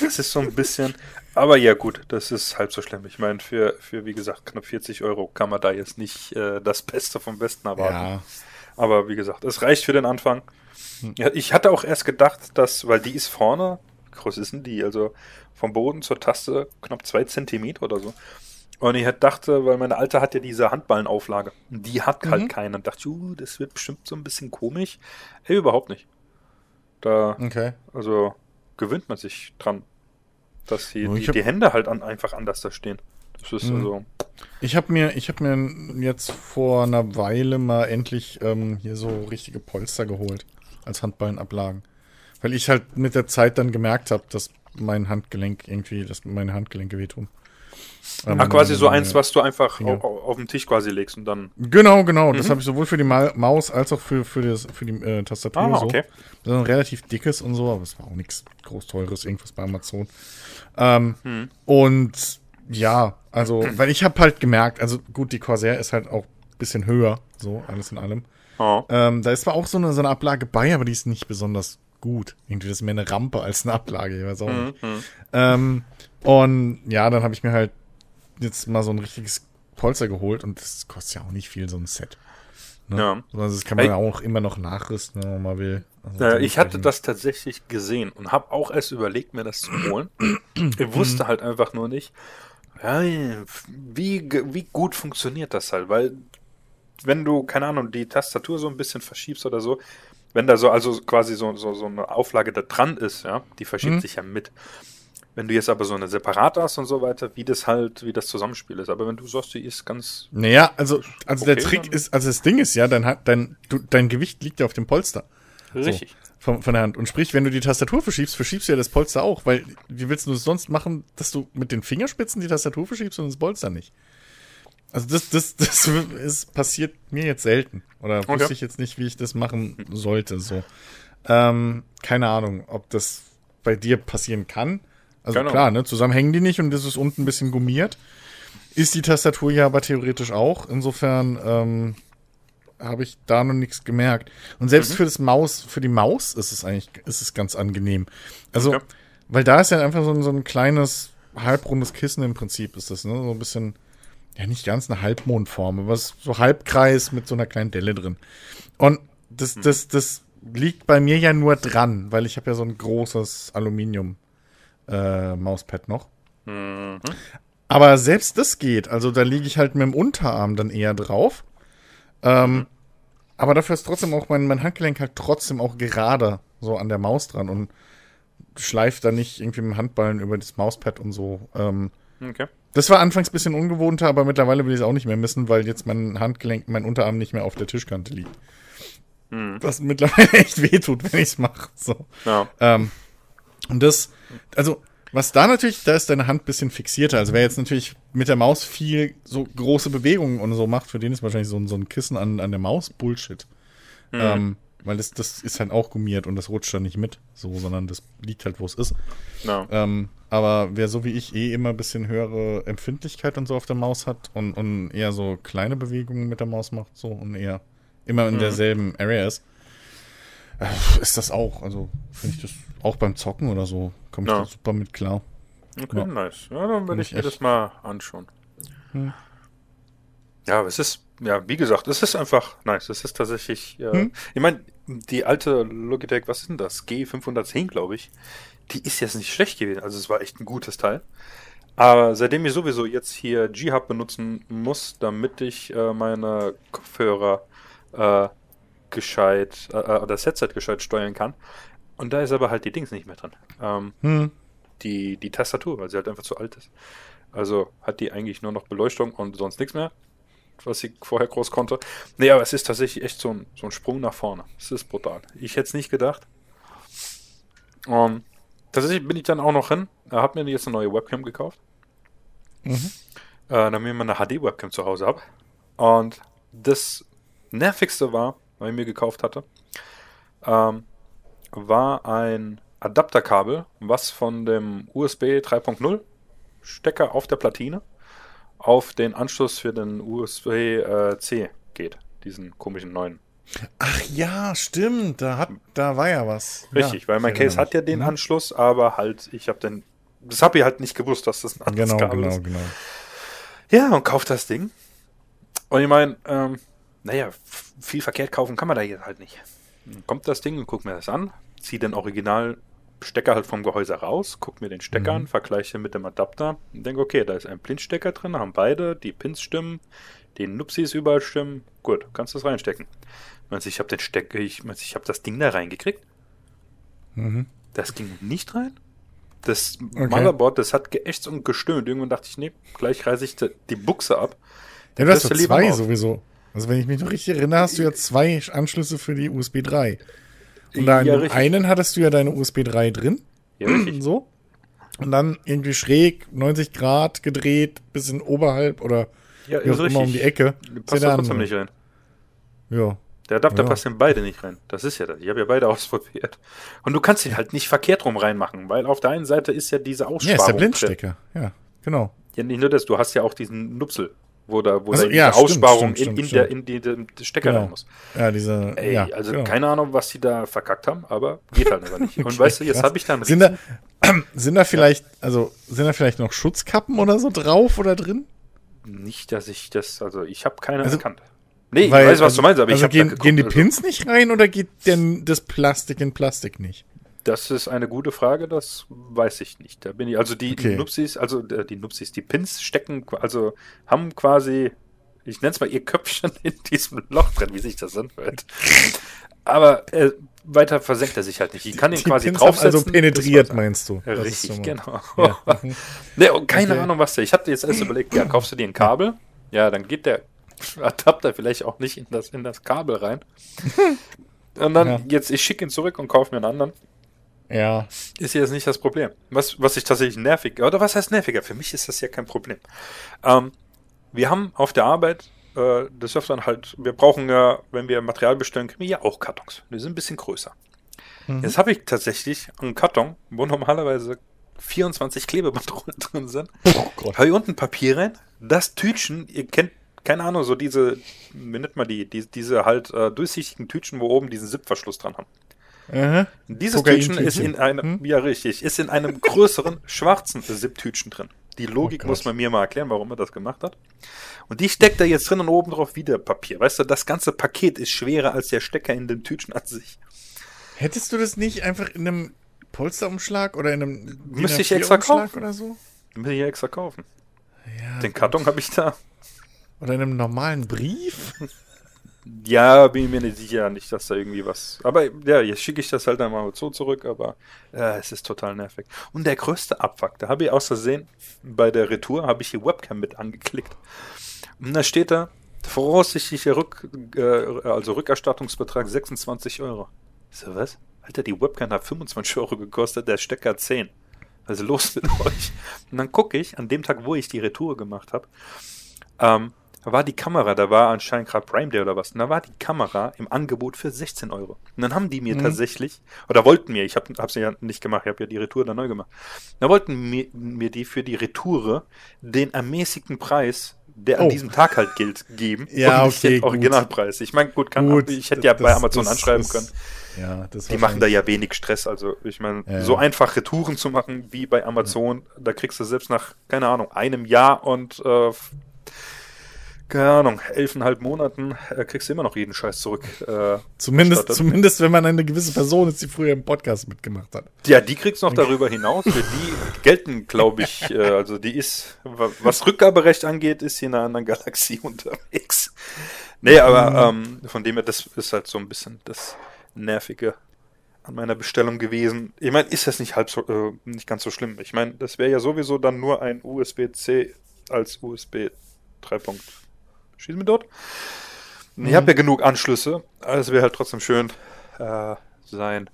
Das ist so ein bisschen. Aber ja, gut, das ist halb so schlimm. Ich meine, für, für wie gesagt, knapp 40 Euro kann man da jetzt nicht äh, das Beste vom Besten erwarten. Ja. Aber wie gesagt, es reicht für den Anfang. Ja, ich hatte auch erst gedacht, dass, weil die ist vorne, wie groß ist denn die? Also vom Boden zur Taste knapp zwei Zentimeter oder so. Und ich dachte, weil meine Alte hat ja diese Handballenauflage. Die hat halt Mhm. keine. Und dachte, uh, das wird bestimmt so ein bisschen komisch. Ey, überhaupt nicht. Da, Okay. also gewöhnt man sich dran, dass die, die, hab- die Hände halt an, einfach anders da stehen. Das ist Mhm. also. Ich habe mir, ich habe mir jetzt vor einer Weile mal endlich ähm, hier so richtige Polster geholt als Handballenablagen, weil ich halt mit der Zeit dann gemerkt habe, dass mein Handgelenk irgendwie, dass meine Handgelenke wehtun. Ähm, Ach, quasi so eins, was du einfach Finger. auf, auf den Tisch quasi legst und dann. Genau, genau. Mhm. Das habe ich sowohl für die Ma Maus als auch für, für, das, für die äh, Tastatur Ah, so. okay. Das ist ein relativ dickes und so, aber es war auch nichts groß teures, irgendwas bei Amazon. Ähm, Mhm. Und ja, also, weil ich habe halt gemerkt, also gut, die Corsair ist halt auch ein bisschen höher, so alles in allem. Oh. Ähm, da ist zwar auch so eine, so eine Ablage bei, aber die ist nicht besonders gut. Irgendwie das ist mehr eine Rampe als eine Ablage, ich weiß auch nicht. Mhm. Ähm, und ja, dann habe ich mir halt jetzt mal so ein richtiges Polster geholt und das kostet ja auch nicht viel, so ein Set. Ne? Ja. Also das kann man ja auch immer noch nachrüsten, wenn man mal will. Also Äh, ich hatte das tatsächlich gesehen und habe auch erst überlegt, mir das zu holen. Ich Mhm. wusste halt einfach nur nicht, ja, wie, wie gut funktioniert das halt, weil wenn du, keine Ahnung, die Tastatur so ein bisschen verschiebst oder so, wenn da so, also quasi so, so, so eine Auflage da dran ist, ja, die verschiebt Mhm. sich ja mit. Wenn du jetzt aber so eine separate hast und so weiter, wie das halt, wie das Zusammenspiel ist. Aber wenn du sagst, die ist ganz, Naja, also, also der Okay, Trick dann- ist, also das Ding ist ja, dein, hat- dein, du, dein Gewicht liegt ja auf dem Polster. richtig. Von, von der Hand. Und sprich, wenn du die Tastatur verschiebst, verschiebst du ja das Polster auch, weil wie willst du es sonst machen, dass du mit den Fingerspitzen die Tastatur verschiebst und das Polster nicht? Also das, das, [laughs] das ist, passiert mir jetzt selten. Oder Okay. wusste ich jetzt nicht, wie ich das machen sollte. So. Ähm, keine Ahnung, ob das bei dir passieren kann. Also Keine klar, ne, zusammen hängen die nicht und das ist unten ein bisschen gummiert. Ist die Tastatur ja aber theoretisch auch. Insofern ähm, habe ich da noch nichts gemerkt. Und Mhm. selbst für das Maus, für die Maus ist es eigentlich, ist es ganz angenehm. Also, Okay. weil da ist ja einfach so ein, so ein kleines, halbrundes Kissen im Prinzip ist das, ne? So ein bisschen, ja nicht ganz eine Halbmondform, aber es ist so Halbkreis mit so einer kleinen Delle drin. Und das, Mhm. das, das liegt bei mir ja nur dran, weil ich habe ja so ein großes Aluminium äh, Mauspad noch. Mhm. Aber selbst das geht. Also da liege ich halt mit dem Unterarm dann eher drauf. Ähm, aber dafür ist trotzdem auch mein, mein Handgelenk halt trotzdem auch gerade so an der Maus dran und schleift da nicht irgendwie mit dem Handballen über das Mauspad und so. Ähm, Okay. Das war anfangs ein bisschen ungewohnter, aber mittlerweile will ich es auch nicht mehr missen, weil jetzt mein Handgelenk, mein Unterarm nicht mehr auf der Tischkante liegt. Mhm. Was mittlerweile [laughs] echt wehtut, wenn ich es mache. So. Ja. Ähm, und das, also, was da natürlich, da ist deine Hand ein bisschen fixierter. Also, wer jetzt natürlich mit der Maus viel so große Bewegungen und so macht, für den ist wahrscheinlich so ein, so ein Kissen an, an der Maus Bullshit. Ähm, weil das, das ist halt auch gummiert und das rutscht dann nicht mit, so, sondern das liegt halt, wo es ist. Ja. Ähm, aber wer so wie ich eh immer ein bisschen höhere Empfindlichkeit und so auf der Maus hat und, und eher so kleine Bewegungen mit der Maus macht, so und eher immer in derselben Area ist, äh, ist das auch. Also finde ich das auch beim Zocken oder so, komme ich Ja. da super mit klar. Okay, Ja. nice. Ja, dann werde ich mir das mal anschauen. Hm. Ja, aber es ist, ja, wie gesagt, es ist einfach nice. Es ist tatsächlich, äh, Hm. ich meine, die alte Logitech, was ist denn das? G510, glaube ich. Die ist jetzt nicht schlecht gewesen. Also es war echt ein gutes Teil. Aber seitdem ich sowieso jetzt hier G-Hub benutzen muss, damit ich äh, meine Kopfhörer äh, gescheit, äh, äh, das Headset gescheit steuern kann. Und da ist aber halt die Dings nicht mehr drin. Ähm, Hm. die, die Tastatur, weil sie halt einfach zu alt ist. Also hat die eigentlich nur noch Beleuchtung und sonst nichts mehr, was sie vorher groß konnte. Nee, aber es ist tatsächlich echt so ein, so ein Sprung nach vorne. Es ist brutal. Ich hätte es nicht gedacht. Um, tatsächlich bin ich dann auch noch hin. Er hat mir jetzt eine neue Webcam gekauft. Mhm. Äh, damit ich mal eine HD-Webcam zu Hause habe. Und das nervigste war, was ich mir gekauft hatte, ähm, war ein Adapterkabel, was von dem USB 3.0 Stecker auf der Platine auf den Anschluss für den USB-C geht. Diesen komischen neuen. Ach ja, stimmt. Da, hat, da war ja was. Richtig, ja, weil mein Case hat ja den Mhm. Anschluss, aber halt, ich habe den. Das habe ich halt nicht gewusst, dass das ein anderes Genau, genau, ist. genau. Ja, und kauft das Ding. Und ich meine, ähm, naja, viel verkehrt kaufen kann man da jetzt halt nicht. Dann kommt das Ding und guckt mir das an, ziehe den Originalstecker halt vom Gehäuse raus, guck mir den Stecker Mhm. an, vergleiche mit dem Adapter und denke, okay, da ist ein Blindstecker drin, haben beide, die Pins stimmen, die Nupsis überall stimmen. Gut, kannst du es reinstecken. Meinst du, ich habe den Stecker, ich, meinst ich habe das Ding da reingekriegt? Mhm. Das ging nicht rein. Das Okay. Motherboard, das hat geächtzt und gestöhnt. Irgendwann dachte ich, nee, gleich reiße ich die- Buchse ab. Ja, du hast lieber zwei auf. sowieso. Also wenn ich mich noch richtig erinnere, hast du ja zwei Anschlüsse für die USB 3. Und da Ja, einen hattest du ja deine USB 3 drin. Ja, richtig. So. und dann irgendwie schräg 90 Grad gedreht, bisschen oberhalb oder Ja, wie auch immer um die Ecke. Passt Ist ja doch trotzdem nicht rein. Ja. Der Adapter Ja. passt in beide nicht rein. Das ist ja das. Ich habe ja beide [laughs] ausprobiert. Und du kannst ihn halt nicht verkehrt rum reinmachen, weil auf der einen Seite ist ja diese Ja, Aussparung. ist der drin. Blindstecker. Ja, genau. Ja, nicht nur das, du hast ja auch diesen Nupsel, wo da, wo Also, da ja, Aussparung stimmt, in, in, stimmt, der, in die, Stecker Genau. rein muss. Ja, diese. Ey, ja, also genau. keine Ahnung, was die da verkackt haben, aber geht halt einfach nicht. [laughs] Und Okay, weißt du, jetzt habe ich dann Sind da, [clears throat] sind da vielleicht, also sind da vielleicht noch Schutzkappen oder so drauf oder drin? Nicht, dass ich das, also ich habe keine Also, erkannt. Nee, ich Weil, weiß, was also, du meinst, aber ich also habe gehen, geguckt, gehen die also, Pins nicht rein oder geht denn das Plastik in Plastik nicht? Das ist eine gute Frage, das weiß ich nicht. Da bin ich, also die Okay. Nupsis, also äh, die Nupsis, die Pins stecken, also haben quasi, ich nenne es mal ihr Köpfchen [laughs] in diesem Loch drin, wie sich das anhört. Aber äh, weiter versenkt er sich halt nicht. Ich kann ihn Die quasi Pins haben draufsetzen. also penetriert, meinst du? Ja, Richtig, genau. Ja. [laughs] Nee, keine Okay. Ahnung, was der. Ich hatte jetzt erst überlegt, ja, kaufst du dir ein Kabel? Ja, dann geht der [laughs] Adapter vielleicht auch nicht in das, in das Kabel rein. [laughs] Und dann, Ja. jetzt, ich schicke ihn zurück und kaufe mir einen anderen. Ja. Ist jetzt nicht das Problem. Was, was ich tatsächlich nervig, oder was heißt nerviger? Für mich ist das ja kein Problem. Ähm, wir haben auf der Arbeit äh, des Öfteren halt, wir brauchen ja, wenn wir Material bestellen, kriegen wir ja auch Kartons. Die sind ein bisschen größer. Mhm. Jetzt habe ich tatsächlich einen Karton, wo normalerweise 24 Klebebandrollen [laughs] drin sind. Oh. Habe ich unten Papier rein. Das Tütchen, ihr kennt, keine Ahnung, so diese, wie nennt man die, die diese halt äh, durchsichtigen Tütchen, wo oben diesen Zipverschluss dran haben. Aha. Dieses? Tütchen ist in einem, Hm? ja richtig, ist in einem größeren schwarzen Zip-Tütchen drin. Die Logik Oh muss man mir mal erklären, warum er das gemacht hat. Und die steckt da jetzt drin und oben drauf wieder Papier. Weißt du, das ganze Paket ist schwerer als der Stecker in dem Tütchen an sich. Hättest du das nicht einfach in einem Polsterumschlag oder in einem Müsste ich extra A4-Umschlag kaufen. oder so? Den will ich ja extra kaufen. Ja. Den Karton habe ich da. Oder in einem normalen Brief? Ja, bin ich mir nicht sicher, nicht, dass da irgendwie was. Aber ja, jetzt schicke ich das halt einmal so zurück, aber äh, es ist total nervig. Und der größte Abfuck, da habe ich aus Versehen bei der Retour habe ich die Webcam mit angeklickt. Und da steht da voraussichtlicher Rück, äh, also Rückerstattungsbetrag 26 Euro. So was? Alter, die Webcam hat 25 Euro gekostet, der Stecker 10. Also los mit [laughs] euch. Und dann gucke ich, an dem Tag, wo ich die Retour gemacht habe, ähm, da war die Kamera, da war anscheinend gerade Prime Day oder was, und da war die Kamera im Angebot für 16 Euro. Und dann haben die mir Mhm. tatsächlich, oder wollten mir, ich habe es ja nicht gemacht, ich habe ja die Retour dann neu gemacht, da wollten mir, mir die für die Retoure den ermäßigten Preis, der an Oh. diesem Tag halt gilt, geben. [laughs] Ja, und nicht okay, den gut. Originalpreis. Ich meine, gut, kann, Gut, ich hätte ja das- bei Amazon das- anschreiben das- können. Ja, das Die machen da ja wenig Stress. Also, ich meine, Ja, so ja. einfach Retouren zu machen wie bei Amazon, da kriegst du selbst nach, keine Ahnung, einem Jahr und, äh, keine Ahnung, elfeinhalb Monaten, äh, kriegst du immer noch jeden Scheiß zurück. Äh, Zumindest, zumindest, wenn man eine gewisse Person ist, die früher im Podcast mitgemacht hat. ja, die kriegst du noch darüber hinaus. Für die gelten, glaube ich, äh, also die ist, wa- was Rückgaberecht angeht, ist sie in einer anderen Galaxie [laughs] unterwegs. Nee, aber ähm, von dem her, das ist halt so ein bisschen das Nervige an meiner Bestellung gewesen. Ich meine, ist das nicht halb so, äh, nicht ganz so schlimm. Ich meine, das wäre ja sowieso dann nur ein USB-C als USB 3. Schießen wir dort? Ich habe ja genug Anschlüsse, es wäre halt trotzdem schön, äh, sein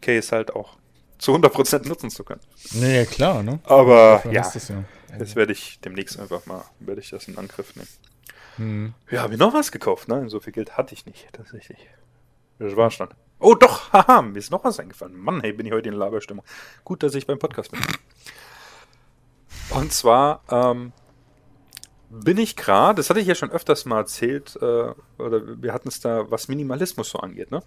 Case halt auch zu 100% nutzen zu können. Naja, klar, ne? Aber ja, du's ja. jetzt werde ich demnächst einfach mal, werde ich das in Angriff nehmen. Hm. Ja, habe ich noch was gekauft? Nein, so viel Geld hatte ich nicht, tatsächlich. Das war schon. Oh doch, haha, mir ist noch was eingefallen. Mann, hey, bin ich heute in Laberstimmung. Gut, dass ich beim Podcast bin. Und zwar ähm, bin ich gerade, das hatte ich ja schon öfters mal erzählt, äh, oder wir hatten es da, was Minimalismus so angeht, ne?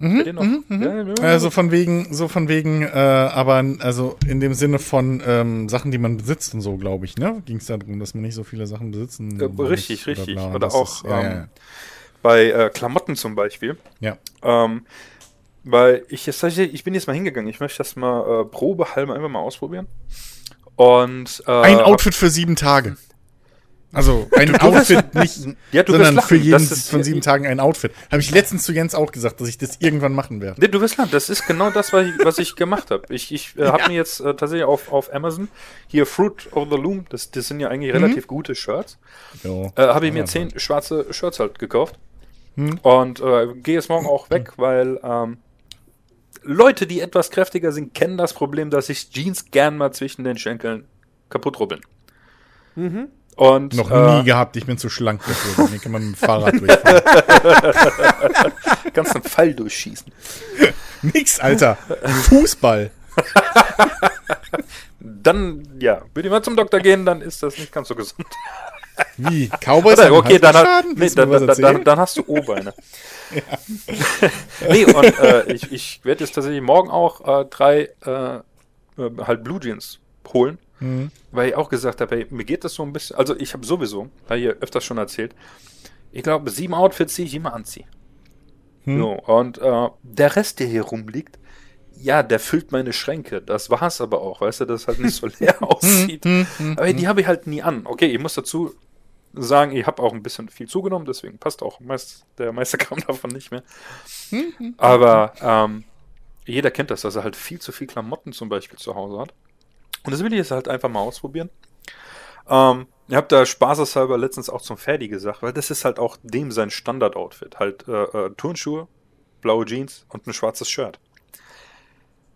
Mhm, mhm, mhm. Ja, ja. Also von wegen, so von wegen, äh, aber also in dem Sinne von ähm, Sachen, die man besitzt und so, glaube ich, ne? Ging es darum, dass man nicht so viele Sachen besitzen Ja, muss richtig, oder richtig. bla, Oder auch, ist- ähm, Bei äh, Klamotten zum Beispiel. ja, Ähm, weil ich jetzt ich bin jetzt mal hingegangen. Ich möchte das mal äh, probehalber einfach mal ausprobieren. Und äh, ja. Ein Outfit für sieben Tage. Also ein Outfit [laughs] nicht, Ja, du sondern für jeden von sieben Tagen ein Outfit. Habe ich letztens zu Jens auch gesagt, dass ich das irgendwann machen werde. Nee, du wirst lachen. Das ist genau das, was ich, was ich gemacht habe. Ich, ich äh, habe mir jetzt äh, tatsächlich auf, auf Amazon hier Fruit of the Loom, das, das sind ja eigentlich relativ gute Shirts, äh, habe ich mir Ja, zehn schwarze Shirts halt gekauft. Hm. Und äh, gehe jetzt morgen auch weg, weil ähm, Leute, die etwas kräftiger sind, kennen das Problem, dass sich Jeans gern mal zwischen den Schenkeln kaputt rubbeln. Mhm. Und, Noch äh, nie gehabt, ich bin zu schlank dafür. Den kann man mit dem Fahrrad durchfahren. [laughs] kannst einen Pfeil durchschießen. Nix, Alter. Fußball. [laughs] Dann, ja, würde ich mal zum Doktor gehen, dann ist das nicht ganz so gesund. Wie? Cowboys Oder, okay, dann, hat, nee, dann, dann, dann, hast du O-Beine. [laughs] [laughs] nee, und äh, ich, ich werde jetzt tatsächlich morgen auch äh, drei äh, äh, halt Blue Jeans holen, Mhm. weil ich auch gesagt habe, hey, mir geht das so ein bisschen, also ich habe sowieso, habe ich öfters schon erzählt, ich glaube, sieben Outfits, die ich immer anziehe. Hm. So, und äh, der Rest, der hier rumliegt, ja, der füllt meine Schränke. Das war's aber auch, weißt du, dass es halt nicht so [laughs] leer aussieht. Hm, hm, Aber die habe ich halt nie an. Okay, ich muss dazu sagen, ich habe auch ein bisschen viel zugenommen, deswegen passt auch meist, der meiste [laughs] Kram davon nicht mehr. Aber ähm, jeder kennt das, dass er halt viel zu viel Klamotten zum Beispiel zu Hause hat. Und das will ich jetzt halt einfach mal ausprobieren. Ähm, ich habe da spaßeshalber letztens auch zum Ferdi gesagt, weil das ist halt auch dem sein Standard-Outfit. Halt äh, äh, Turnschuhe, blaue Jeans und ein schwarzes Shirt.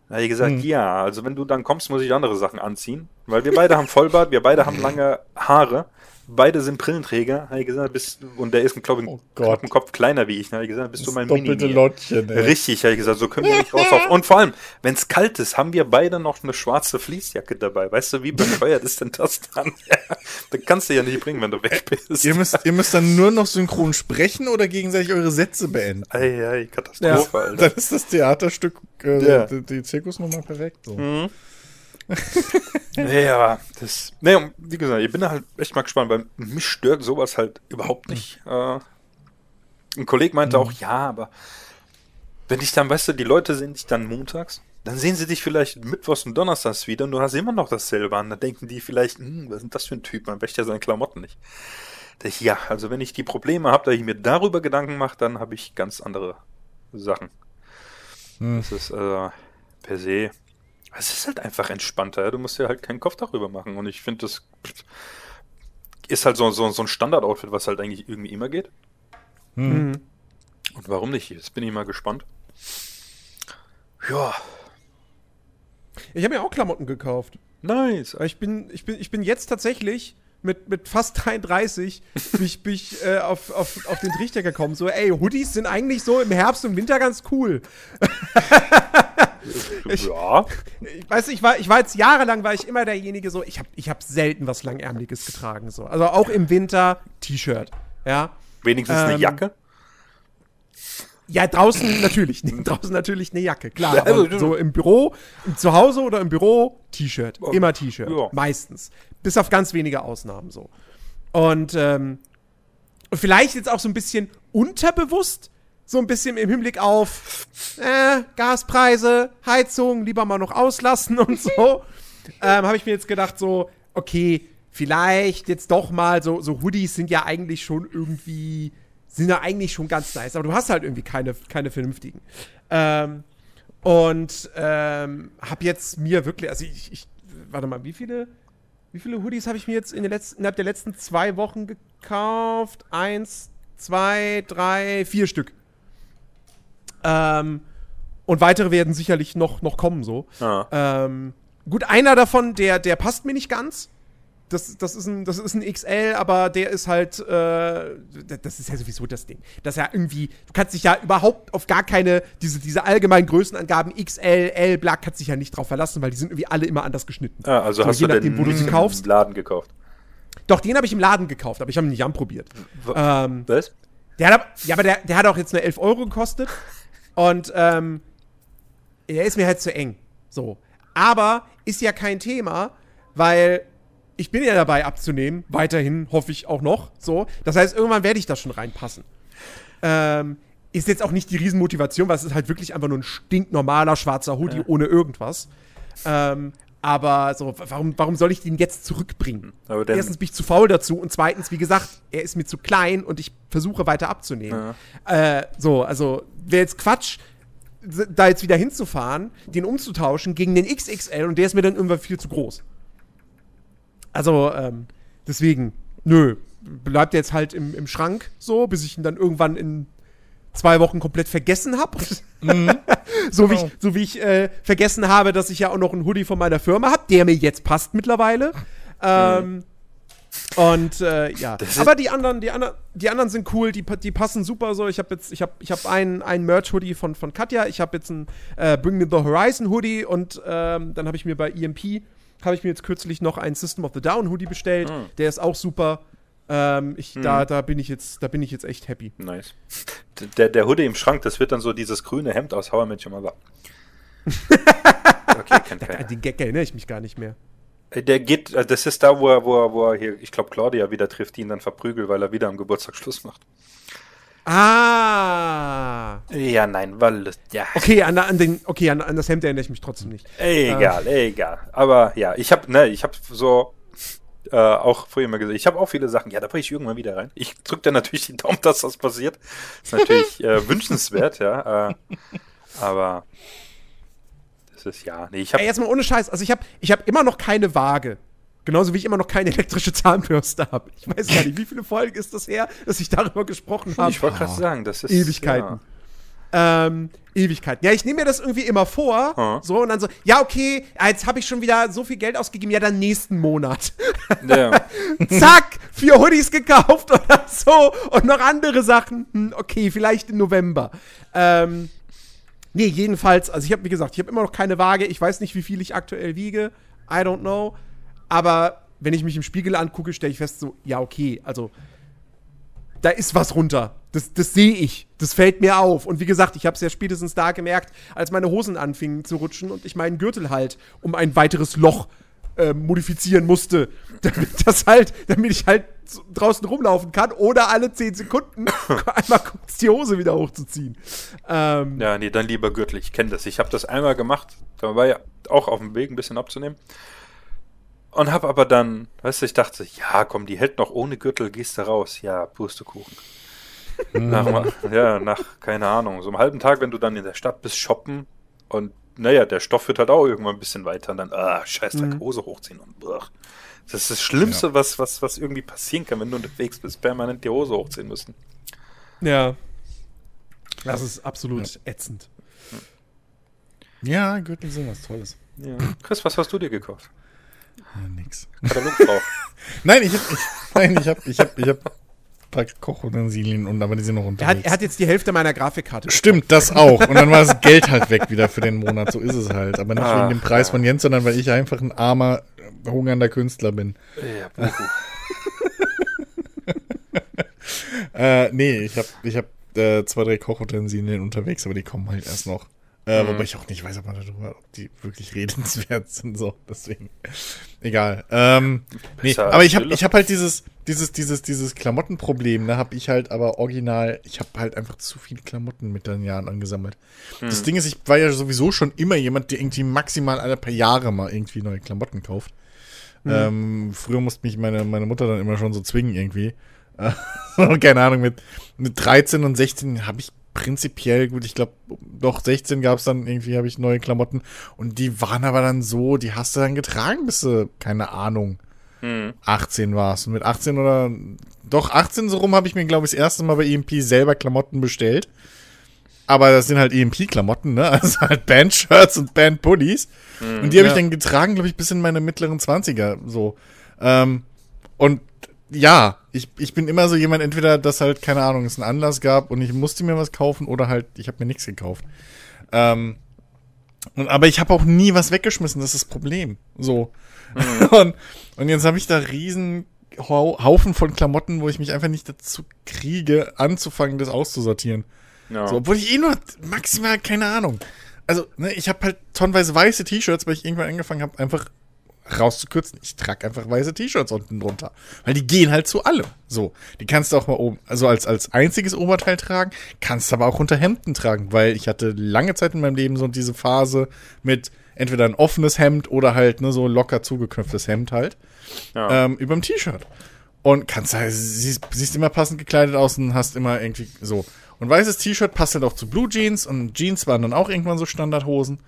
Da habe ich gesagt, Hm. ja, also wenn du dann kommst, muss ich andere Sachen anziehen. Weil wir beide haben Vollbart, wir beide haben lange Haare, beide sind Brillenträger. Habe ich gesagt, bist, und der ist, glaube ich, Oh Gott. einen Kopf kleiner wie ich. Da habe ich gesagt, bist du mein Doppelte Mini. Lottchen, ey. Richtig, habe ich gesagt, so können wir nicht raus auf. Und vor allem, wenn es kalt ist, haben wir beide noch eine schwarze Fließjacke dabei. Weißt du, wie bescheuert ist denn das dann? [laughs] Ja, das kannst du ja nicht bringen, wenn du weg bist. Ihr müsst, ihr müsst dann nur noch synchron sprechen oder gegenseitig eure Sätze beenden. Ei, ei, Katastrophe, Alter. Dann ist das Theaterstück, äh, Ja. die, die Zirkusnummer perfekt. So. Mhm. Nee, aber das. Nee, wie gesagt, ich bin da halt echt mal gespannt, weil mich stört sowas halt überhaupt nicht. Äh, ein Kollege meinte auch, ja, aber wenn ich dann, weißt du, die Leute sehen dich dann montags, dann sehen sie dich vielleicht mittwochs und donnerstags wieder und du hast immer noch dasselbe an. Da denken die vielleicht, hm, was ist denn das für ein Typ? Man wäscht ja seine Klamotten nicht. Da ich, ja, also wenn ich die Probleme habe, dass ich mir darüber Gedanken mache, dann habe ich ganz andere Sachen. Hm. Das ist äh, per se. Es ist halt einfach entspannter. Ja? Du musst dir halt keinen Kopf darüber machen. Und ich finde, das ist halt so, so, so ein Standard-Outfit, was halt eigentlich irgendwie immer geht. Hm. Mhm. Und warum nicht? Jetzt bin ich mal gespannt. Ja, Ich habe mir auch Klamotten gekauft. nice. Aber ich bin, ich bin, ich bin jetzt tatsächlich mit, mit fast 33 [laughs] bin ich, bin ich äh, auf, auf, auf den Trichter gekommen. So, ey, Hoodies sind eigentlich so im Herbst und Winter ganz cool. [laughs] [laughs] Ich- ja. Ich weiß, ich war, ich war jetzt jahrelang, war ich immer derjenige so, ich habe ich hab selten was Langärmeliges getragen. So. Also auch im Winter T-Shirt. Ja. Wenigstens eine Ähm, Jacke. Ja, draußen natürlich. [laughs] draußen natürlich eine Jacke, klar. Ja, also- Aber so im Büro, im Zuhause oder im Büro, T-Shirt. Immer T-Shirt. ja. Meistens. Bis auf ganz wenige Ausnahmen so. Und, ähm, und vielleicht jetzt auch so ein bisschen unterbewusst, so ein bisschen im Hinblick auf äh, Gaspreise, Heizung, lieber mal noch auslassen und so. [laughs] ähm, Habe ich mir jetzt gedacht, so, okay, vielleicht jetzt doch mal so, so Hoodies sind ja eigentlich schon irgendwie, sind ja eigentlich schon ganz nice, aber du hast halt irgendwie keine, keine vernünftigen. Ähm, und ähm, habe jetzt mir wirklich, also ich, ich, warte mal, wie viele, wie viele Hoodies habe ich mir jetzt in den letzten, innerhalb der letzten zwei Wochen gekauft? Eins, zwei, drei, vier Stück. Ähm, und weitere werden sicherlich noch, noch kommen so. Ja. Ähm, gut, einer davon, der, der passt mir nicht ganz. Das, das, ist ein, das ist ein XL, aber der ist halt, äh, das ist ja sowieso das Ding. Das ist ja irgendwie, du kannst dich ja überhaupt auf gar keine, diese, diese allgemeinen Größenangaben XL, L, Black, kannst dich ja nicht drauf verlassen, weil die sind irgendwie alle immer anders geschnitten. Ah, also So, hast je du nachdem, den wo du sie im kaufst. Laden gekauft. Doch, den habe ich im Laden gekauft, aber ich habe ihn nicht anprobiert. W- Ähm, Was? der hat, ja, aber der, der hat auch jetzt nur 11 Euro gekostet. Und ähm, der ist mir halt zu eng. So. Aber ist ja kein Thema, weil ich bin ja dabei abzunehmen. Weiterhin hoffe ich auch noch. So. Das heißt, irgendwann werde ich da schon reinpassen. Ähm, ist jetzt auch nicht die Riesenmotivation, weil es ist halt wirklich einfach nur ein stinknormaler schwarzer Hoodie Ja. ohne irgendwas. Ähm, aber so, warum, warum soll ich den jetzt zurückbringen? Erstens bin ich zu faul dazu und zweitens, wie gesagt, er ist mir zu klein und ich versuche weiter abzunehmen. Äh, so, also wäre jetzt Quatsch, da jetzt wieder hinzufahren, den umzutauschen gegen den XXL und der ist mir dann irgendwann viel zu groß. Also, ähm, deswegen, nö, bleibt jetzt halt im, im Schrank so, bis ich ihn dann irgendwann in zwei Wochen komplett vergessen habe. [laughs] So wie ich, so wie ich äh, vergessen habe, dass ich ja auch noch einen Hoodie von meiner Firma habe, der mir jetzt passt mittlerweile. [laughs] Ähm, und äh, ja, Das aber die anderen, die anderen, die anderen sind cool, die, die passen super so. Ich habe jetzt, ich habe, ich habe einen, einen Merch-Hoodie von, von Katja. Ich habe jetzt einen äh, Bring Me the Horizon Hoodie und ähm, dann habe ich mir bei EMP habe ich mir jetzt kürzlich noch einen System of the Down Hoodie bestellt. Hm. Der ist auch super. Ähm, ich, da, da bin ich jetzt, da bin ich jetzt echt happy. Nice. [laughs] Der, der Hoodie im Schrank, das wird dann so dieses grüne Hemd aus How I Met Your Mother. [laughs] Okay, kennt keiner. den Gag erinnere ich mich gar nicht mehr. Äh, Der geht, äh, das ist da, wo er, wo er, wo er hier, ich glaube, Claudia wieder trifft, die ihn dann verprügelt, weil er wieder am Geburtstag Schluss macht. Ah. Ja, nein, weil, ja, Okay, an, an, den, okay an, an das Hemd erinnere ich mich trotzdem nicht. egal, egal. Aber ja, ich habe, ne, ich habe so äh, auch vorhin mal gesagt, ich habe auch viele Sachen, ja, da bringe ich irgendwann wieder rein. Ich drücke dann natürlich die Daumen, dass das passiert. Ist natürlich äh, [laughs] wünschenswert, ja. Äh, aber das ist ja, nee, ich habe Ey, jetzt mal ohne Scheiß. Also ich habe ich hab immer noch keine Waage. Genauso wie ich immer noch keine elektrische Zahnbürste habe. Ich weiß gar nicht, wie viele Folgen ist das her, dass ich darüber gesprochen habe. Ich wollte gerade sagen, das ist. Ewigkeiten. Ähm, Ewigkeiten. Ja, ich nehme mir das irgendwie immer vor. Ja. So, und dann so, ja, okay, jetzt habe ich schon wieder so viel Geld ausgegeben, ja, dann nächsten Monat. Ja. ja. [laughs] Zack, vier Hoodies gekauft oder so und noch andere Sachen. Hm, okay, vielleicht im November. Ähm, nee, jedenfalls, also ich habe, wie gesagt, ich habe immer noch keine Waage. Ich weiß nicht, wie viel ich aktuell wiege. I don't know. Aber wenn ich mich im Spiegel angucke, stelle ich fest, so, ja, okay, also da ist was runter. Das, das sehe ich. Das fällt mir auf. Und wie gesagt, ich habe es ja spätestens da gemerkt, als meine Hosen anfingen zu rutschen und ich meinen Gürtel halt um ein weiteres Loch äh, modifizieren musste, [laughs] damit das halt, damit ich halt draußen rumlaufen kann, oder alle 10 Sekunden [laughs] einmal kurz die Hose wieder hochzuziehen. Ähm, Ja, nee, dann lieber Gürtel. Ich kenne das. Ich habe das einmal gemacht. Da war ja auch auf dem Weg, ein bisschen abzunehmen. Und habe aber dann, weißt du, ich dachte, ja, komm, die hält noch ohne Gürtel, gehst du raus. Ja, Pustekuchen. Nach, [laughs] ja, nach, keine Ahnung, so einem halben Tag, wenn du dann in der Stadt bist, shoppen und naja, der Stoff wird halt auch irgendwann ein bisschen weiter und dann, ah, scheiß Dreck, Hose hochziehen und blech. Das ist das Schlimmste, was, was, was irgendwie passieren kann, wenn du unterwegs bist, permanent die Hose hochziehen müssen. ja. Das ist absolut ätzend. Ja, Gürtel sind was Tolles. Ja. Chris, was hast du dir gekauft? Ja, nix. Katalogfrau. [laughs] Nein, ich hab, ich, nein, ich hab, ich hab, ich hab paar Kochutensilien und aber die sind noch Er hat, unterwegs. er hat jetzt die Hälfte meiner Grafikkarte. Stimmt, das auch. Und dann war das Geld halt weg wieder für den Monat. So ist es halt. Aber nicht Ach, wegen dem Preis ja. von Jens, sondern weil ich einfach ein armer, hungernder Künstler bin. ja. [laughs] Äh, nee, ich hab, ich hab äh, zwei, drei Kochutensilien unterwegs, aber die kommen halt erst noch. Äh, Mhm. Wobei ich auch nicht weiß, ob man darüber, ob die wirklich [laughs] redenswert sind. So, deswegen. Egal. Ähm, nee, aber ich hab, Stille. ich hab halt dieses, dieses, dieses, dieses Klamottenproblem, da hab ich halt aber original, ich hab halt einfach zu viele Klamotten mit den Jahren angesammelt. Hm. Das Ding ist, ich war ja sowieso schon immer jemand, der irgendwie maximal alle paar Jahre mal irgendwie neue Klamotten kauft. Ähm, früher musste mich meine, meine Mutter dann immer schon so zwingen irgendwie. [laughs] Keine Ahnung, mit, mit 13 und 16 habe ich prinzipiell, gut, ich glaube, doch 16 gab es dann irgendwie, habe ich neue Klamotten und die waren aber dann so, die hast du dann getragen, bis du, keine Ahnung, Hm. 18 warst. Und mit 18 oder, doch 18 so rum habe ich mir, glaube ich, das erste Mal bei EMP selber Klamotten bestellt. Aber das sind halt EMP-Klamotten, ne? [laughs] Also halt Band-Shirts und Band-Pullis. und die habe ich Ja. dann getragen, glaube ich, bis in meine mittleren 20er, so. Ähm, und ja, ich, ich bin immer so jemand, entweder, dass halt, keine Ahnung, es einen Anlass gab und ich musste mir was kaufen oder halt, ich habe mir nichts gekauft. Ähm, und, aber ich habe auch nie was weggeschmissen, das ist das Problem. So. [laughs] Und, und jetzt habe ich da riesen Hau- Haufen von Klamotten, wo ich mich einfach nicht dazu kriege, anzufangen, das auszusortieren. Ja. So, obwohl ich eh nur maximal, keine Ahnung. Also, ne, ich habe halt tonnenweise weiße T-Shirts, weil ich irgendwann angefangen habe, einfach rauszukürzen. Ich trage einfach weiße T-Shirts unten drunter. Weil die gehen halt zu allem. So. Die kannst du auch mal oben, also als, als einziges Oberteil tragen, kannst aber auch unter Hemden tragen, weil ich hatte lange Zeit in meinem Leben so diese Phase mit entweder ein offenes Hemd oder halt ne, so locker zugeknöpftes Hemd halt. Ja. Ähm, überm T-Shirt. Und kannst halt, siehst, siehst immer passend gekleidet aus und hast immer irgendwie so. Und weißes T-Shirt passt halt auch zu Blue Jeans und Jeans waren dann auch irgendwann so Standardhosen.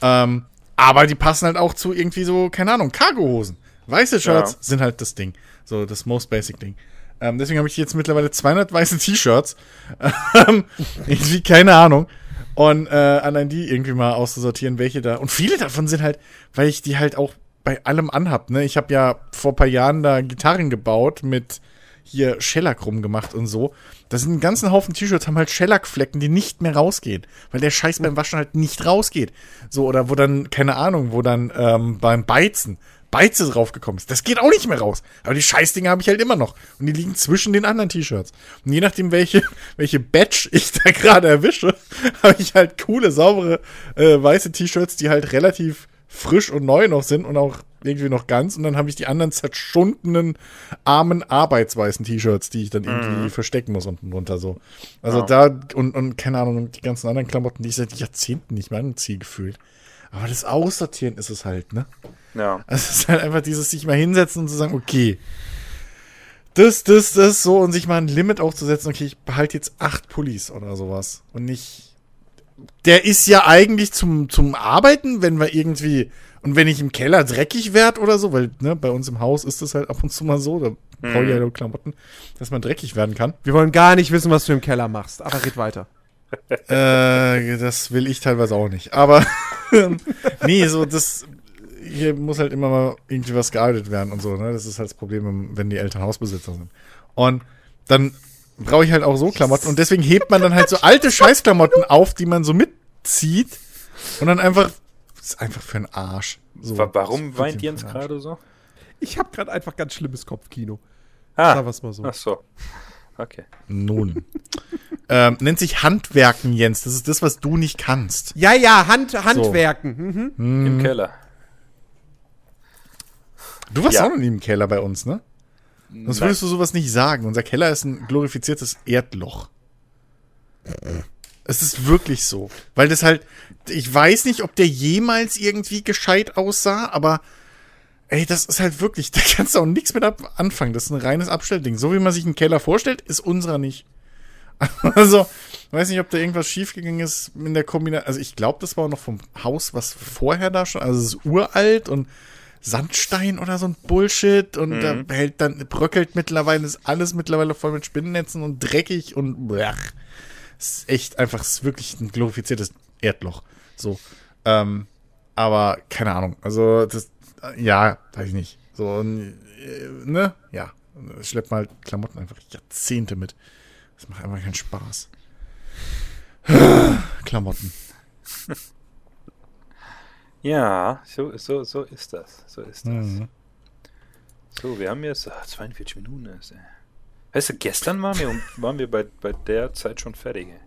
Ähm, aber die passen halt auch zu irgendwie so, keine Ahnung, Cargohosen. Weiße Shirts Ja. sind halt das Ding. So, das most basic Ding. Ähm, deswegen habe ich jetzt mittlerweile 200 weiße T-Shirts. [laughs] Ähm, irgendwie, keine Ahnung. Und äh, allein die irgendwie mal auszusortieren, welche da. Und viele davon sind halt, weil ich die halt auch bei allem anhab. Ne? Ich habe ja vor ein paar Jahren da Gitarren gebaut mit hier Shellac rumgemacht und so. Da sind einen ganzen Haufen T-Shirts, haben halt Shellac-Flecken, die nicht mehr rausgehen. Weil der Scheiß beim Waschen halt nicht rausgeht. So, oder wo dann, keine Ahnung, wo dann ähm, beim Beizen Beize draufgekommen ist. Das geht auch nicht mehr raus. Aber die Scheißdinger habe ich halt immer noch. Und die liegen zwischen den anderen T-Shirts. Und je nachdem, welche, [laughs] welche Batch ich da gerade erwische, [laughs] habe ich halt coole, saubere, äh, weiße T-Shirts, die halt relativ frisch und neu noch sind und auch irgendwie noch ganz. Und dann habe ich die anderen zerschundenen, armen, arbeitsweißen T-Shirts, die ich dann irgendwie verstecken muss unten drunter so. Also Ja. da, und, und keine Ahnung, die ganzen anderen Klamotten, die ich seit Jahrzehnten nicht mehr anziehe gefühlt. Aber das Aussortieren ist es halt, ne? Ja. Also es ist halt einfach dieses sich mal hinsetzen und zu sagen, okay, das, das, das, so und sich mal ein Limit aufzusetzen, okay, ich behalte jetzt acht Pullis oder sowas und nicht. Der ist ja eigentlich zum, zum Arbeiten, wenn wir irgendwie, und wenn ich im Keller dreckig werd oder so, weil, ne, bei uns im Haus ist das halt ab und zu mal so, da brauche ich ja nur Klamotten, dass man dreckig werden kann. Wir wollen gar nicht wissen, was du im Keller machst, aber red weiter. [laughs] Äh, das will ich teilweise auch nicht. Aber [laughs] nee, so das hier muss halt immer mal irgendwie was gearbeitet werden und so, ne? Das ist halt das Problem, wenn die Eltern Hausbesitzer sind. Und dann brauche ich halt auch so Klamotten und deswegen hebt man dann halt so alte Scheißklamotten auf, die man so mitzieht und dann einfach ist einfach für einen Arsch. So, Wa- Das Warum weint Jens gerade so? Ich habe gerade einfach ganz schlimmes Kopfkino. Sagen Ah, wir's mal so. ach so. Okay. Nun. [laughs] ähm, nennt sich Handwerken, Jens. Das ist das, was du nicht kannst. Ja, ja, Hand, Handwerken. Mhm. Im Keller. Du warst Ja. auch noch nie im Keller bei uns, ne? Sonst Nein. würdest du sowas nicht sagen. Unser Keller ist ein glorifiziertes Erdloch. Es ist wirklich so. Weil das halt, ich weiß nicht, ob der jemals irgendwie gescheit aussah, aber ey, das ist halt wirklich, [laughs] da kannst du auch nichts mit anfangen. Das ist ein reines Abstellding. So wie man sich einen Keller vorstellt, ist unserer nicht. [laughs] Also, ich weiß nicht, ob da irgendwas schiefgegangen ist in der Kombination. Also, ich glaube, das war auch noch vom Haus, was vorher da schon, also es ist uralt und Sandstein oder so ein Bullshit und da hält dann, bröckelt mittlerweile, ist alles mittlerweile voll mit Spinnennetzen und dreckig und blech. ist echt einfach, ist wirklich ein glorifiziertes Erdloch. So. Ähm, aber keine Ahnung. Also, das, äh, ja, weiß ich nicht. So, äh, ne? Ja. Schleppt mal Klamotten einfach Jahrzehnte mit. Das macht einfach keinen Spaß. [sighs] Klamotten. [laughs] Ja, so, so, so ist das. So ist das. Mhm. So, wir haben jetzt ah, 42 Minuten. Ist, ey. Weißt du, gestern waren wir, waren wir bei, bei der Zeit schon fertig. ey.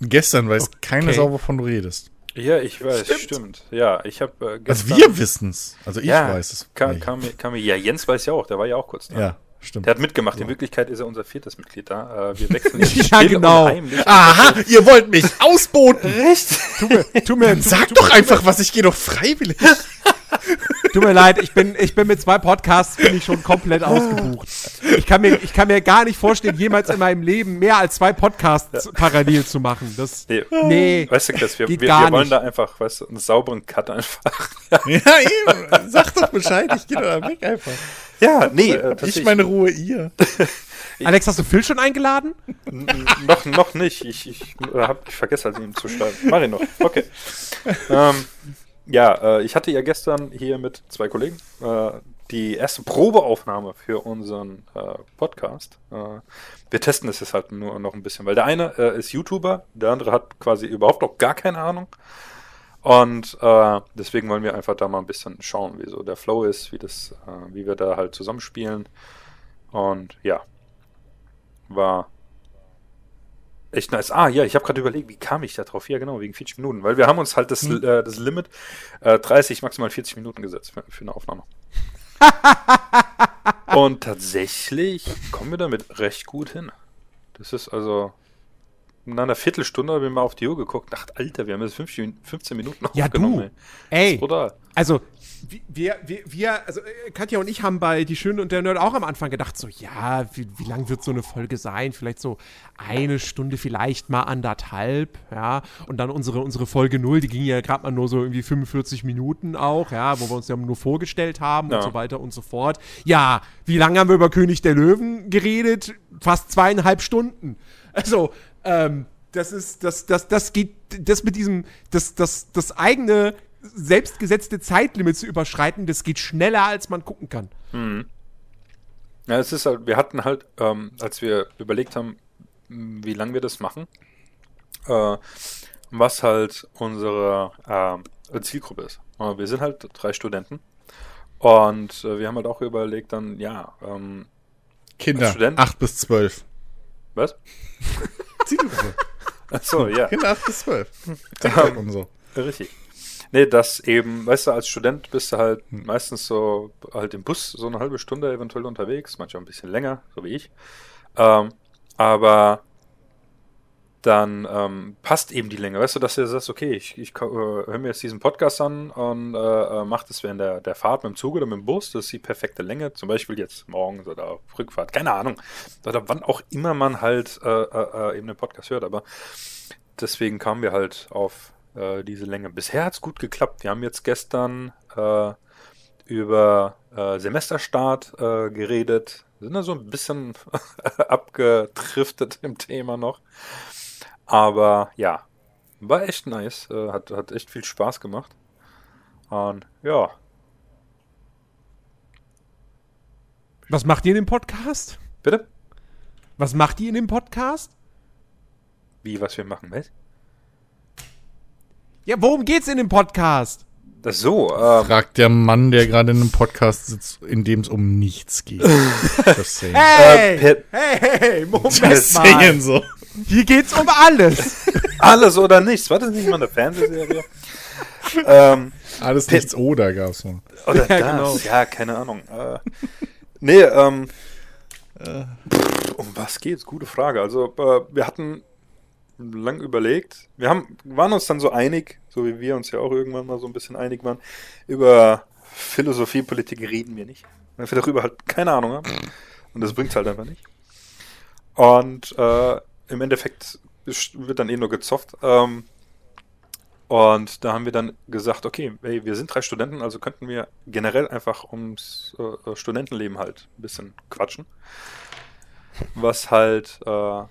Gestern weiß keiner Okay. sau, wovon du redest. Ja, ich weiß, stimmt. Ja, ich habe äh, Also wir wissen's. Also ich ja, weiß es. Kam, kam, mir, kam mir, ja, Jens weiß ja auch, der war ja auch kurz da. ja, stimmt. Der hat mitgemacht. In Wirklichkeit ist er unser viertes Mitglied da. Äh, wir [laughs] wechseln jetzt Ja, genau. Aha, ihr wollt mich ausboten. Recht. Tu mir, tu mir, tu, Sag tu, doch einfach was, ich gehe doch freiwillig. [laughs] [laughs] tu mir leid, ich bin, ich bin mit zwei Podcasts bin ich schon komplett ausgebucht. Ich kann, mir, ich kann mir gar nicht vorstellen, jemals in meinem Leben mehr als zwei Podcasts parallel zu machen. Das, Nee. nee. Weißt du, Chris, wir, wir, Geht wir gar wollen nicht. da einfach, weißt du, einen sauberen Cut einfach. [laughs] ja, eben. Sag doch Bescheid, ich gehe da weg einfach. Ja, nee, äh, Ich meine Ruhe, ihr. [laughs] Alex, hast du Phil schon eingeladen? n- noch, noch nicht. Ich, ich, äh, hab, ich vergesse halt ihm zu schreiben. Mach ich noch. Okay. ähm, ja, äh, ich hatte ja gestern hier mit zwei Kollegen äh, die erste Probeaufnahme für unseren äh, Podcast. Äh, wir testen es jetzt halt nur noch ein bisschen, weil der eine äh, ist YouTuber, der andere hat quasi überhaupt noch gar keine Ahnung. Und äh, deswegen wollen wir einfach da mal ein bisschen schauen, wie so der Flow ist, wie das, wie wir da halt zusammenspielen. Und ja, war echt nice. Ah, ja, ich habe gerade überlegt, wie kam ich da drauf? Ja, genau, wegen 40 Minuten. Weil wir haben uns halt das, Hm. äh, das Limit äh, 30, maximal 40 Minuten gesetzt für, für eine Aufnahme. [laughs] Und tatsächlich kommen wir damit recht gut hin. Das ist also. Nach einer Viertelstunde habe ich mal auf die Uhr geguckt. Dachte, Alter, wir haben jetzt 15, 15 Minuten Ja, aufgenommen. du. Ey. Ey, Brutal. also wir, wir, wir, also äh, Katja und ich haben bei Die Schöne und der Nerd auch am Anfang gedacht, so, ja, wie, wie lang wird so eine Folge sein? Vielleicht so eine Stunde, vielleicht mal anderthalb, ja. Und dann unsere, unsere Folge 0, die ging ja gerade mal nur so irgendwie 45 Minuten auch, ja, wo wir uns ja nur vorgestellt haben Ja. und so weiter und so fort. Ja, wie lange haben wir über König der Löwen geredet? Fast zweieinhalb Stunden. Also, Ähm, das ist, das, das, das geht, das mit diesem, das, das, das eigene selbstgesetzte Zeitlimit zu überschreiten, das geht schneller, als man gucken kann. Ja, es ist halt, wir hatten halt, ähm, als wir überlegt haben, wie lange wir das machen, äh, was halt unsere äh, Zielgruppe ist. Äh, wir sind halt drei Studenten und äh, wir haben halt auch überlegt dann, ja, ähm, Kinder, Als Student? 8 bis 12. was? [laughs] Zielgruppe. Achso, ja. Kinder 8 bis 12. TikTok [laughs] und so. Richtig. Nee, das eben, weißt du, als Student bist du halt meistens so halt im Bus so eine halbe Stunde eventuell unterwegs, manchmal ein bisschen länger, so wie ich. Ähm, aber dann ähm, passt eben die Länge, weißt du, dass du sagst, okay, ich, ich äh, höre mir jetzt diesen Podcast an und äh, äh, mach das während der, der Fahrt mit dem Zug oder mit dem Bus, das ist die perfekte Länge, zum Beispiel jetzt morgens oder auf Rückfahrt, keine Ahnung, oder wann auch immer man halt äh, äh, äh, eben den Podcast hört, aber deswegen kamen wir halt auf äh, diese Länge. Bisher hat's gut geklappt. Wir haben jetzt gestern äh, über äh, Semesterstart äh, geredet. Wir sind da so ein bisschen [laughs] abgedriftet im Thema noch. Aber ja, war echt nice. Äh, hat, hat echt viel Spaß gemacht. Und ja, Was macht ihr in dem Podcast? bitte? Was macht ihr in dem Podcast? Wie, was wir machen, was? Ja, worum geht's in dem Podcast? Das so, ähm, Fragt der Mann, der gerade in einem Podcast sitzt, in dem es um nichts geht. [laughs] Hey! Äh, hey, hey, hey, Moment mal. so. Hier geht's um alles. [laughs] alles oder nichts. War das nicht mal eine Fernsehserie? ähm, Alles Per- nichts oder gab's mal. Oder Ja, das, genau. ja, keine Ahnung. Äh, nee, ähm, pff, um was geht's? Gute Frage. Also, äh, wir hatten lang überlegt. Wir haben, waren uns dann so einig, so wie wir uns ja auch irgendwann mal so ein bisschen einig waren, über Philosophie, Politik reden wir nicht. Weil wir darüber halt keine Ahnung haben. Und das bringt's halt einfach nicht. Und äh, im Endeffekt wird dann eh nur gezofft. Ähm, und da haben wir dann gesagt, okay, hey, wir sind drei Studenten, also könnten wir generell einfach ums äh, Studentenleben halt ein bisschen quatschen. Was halt äh,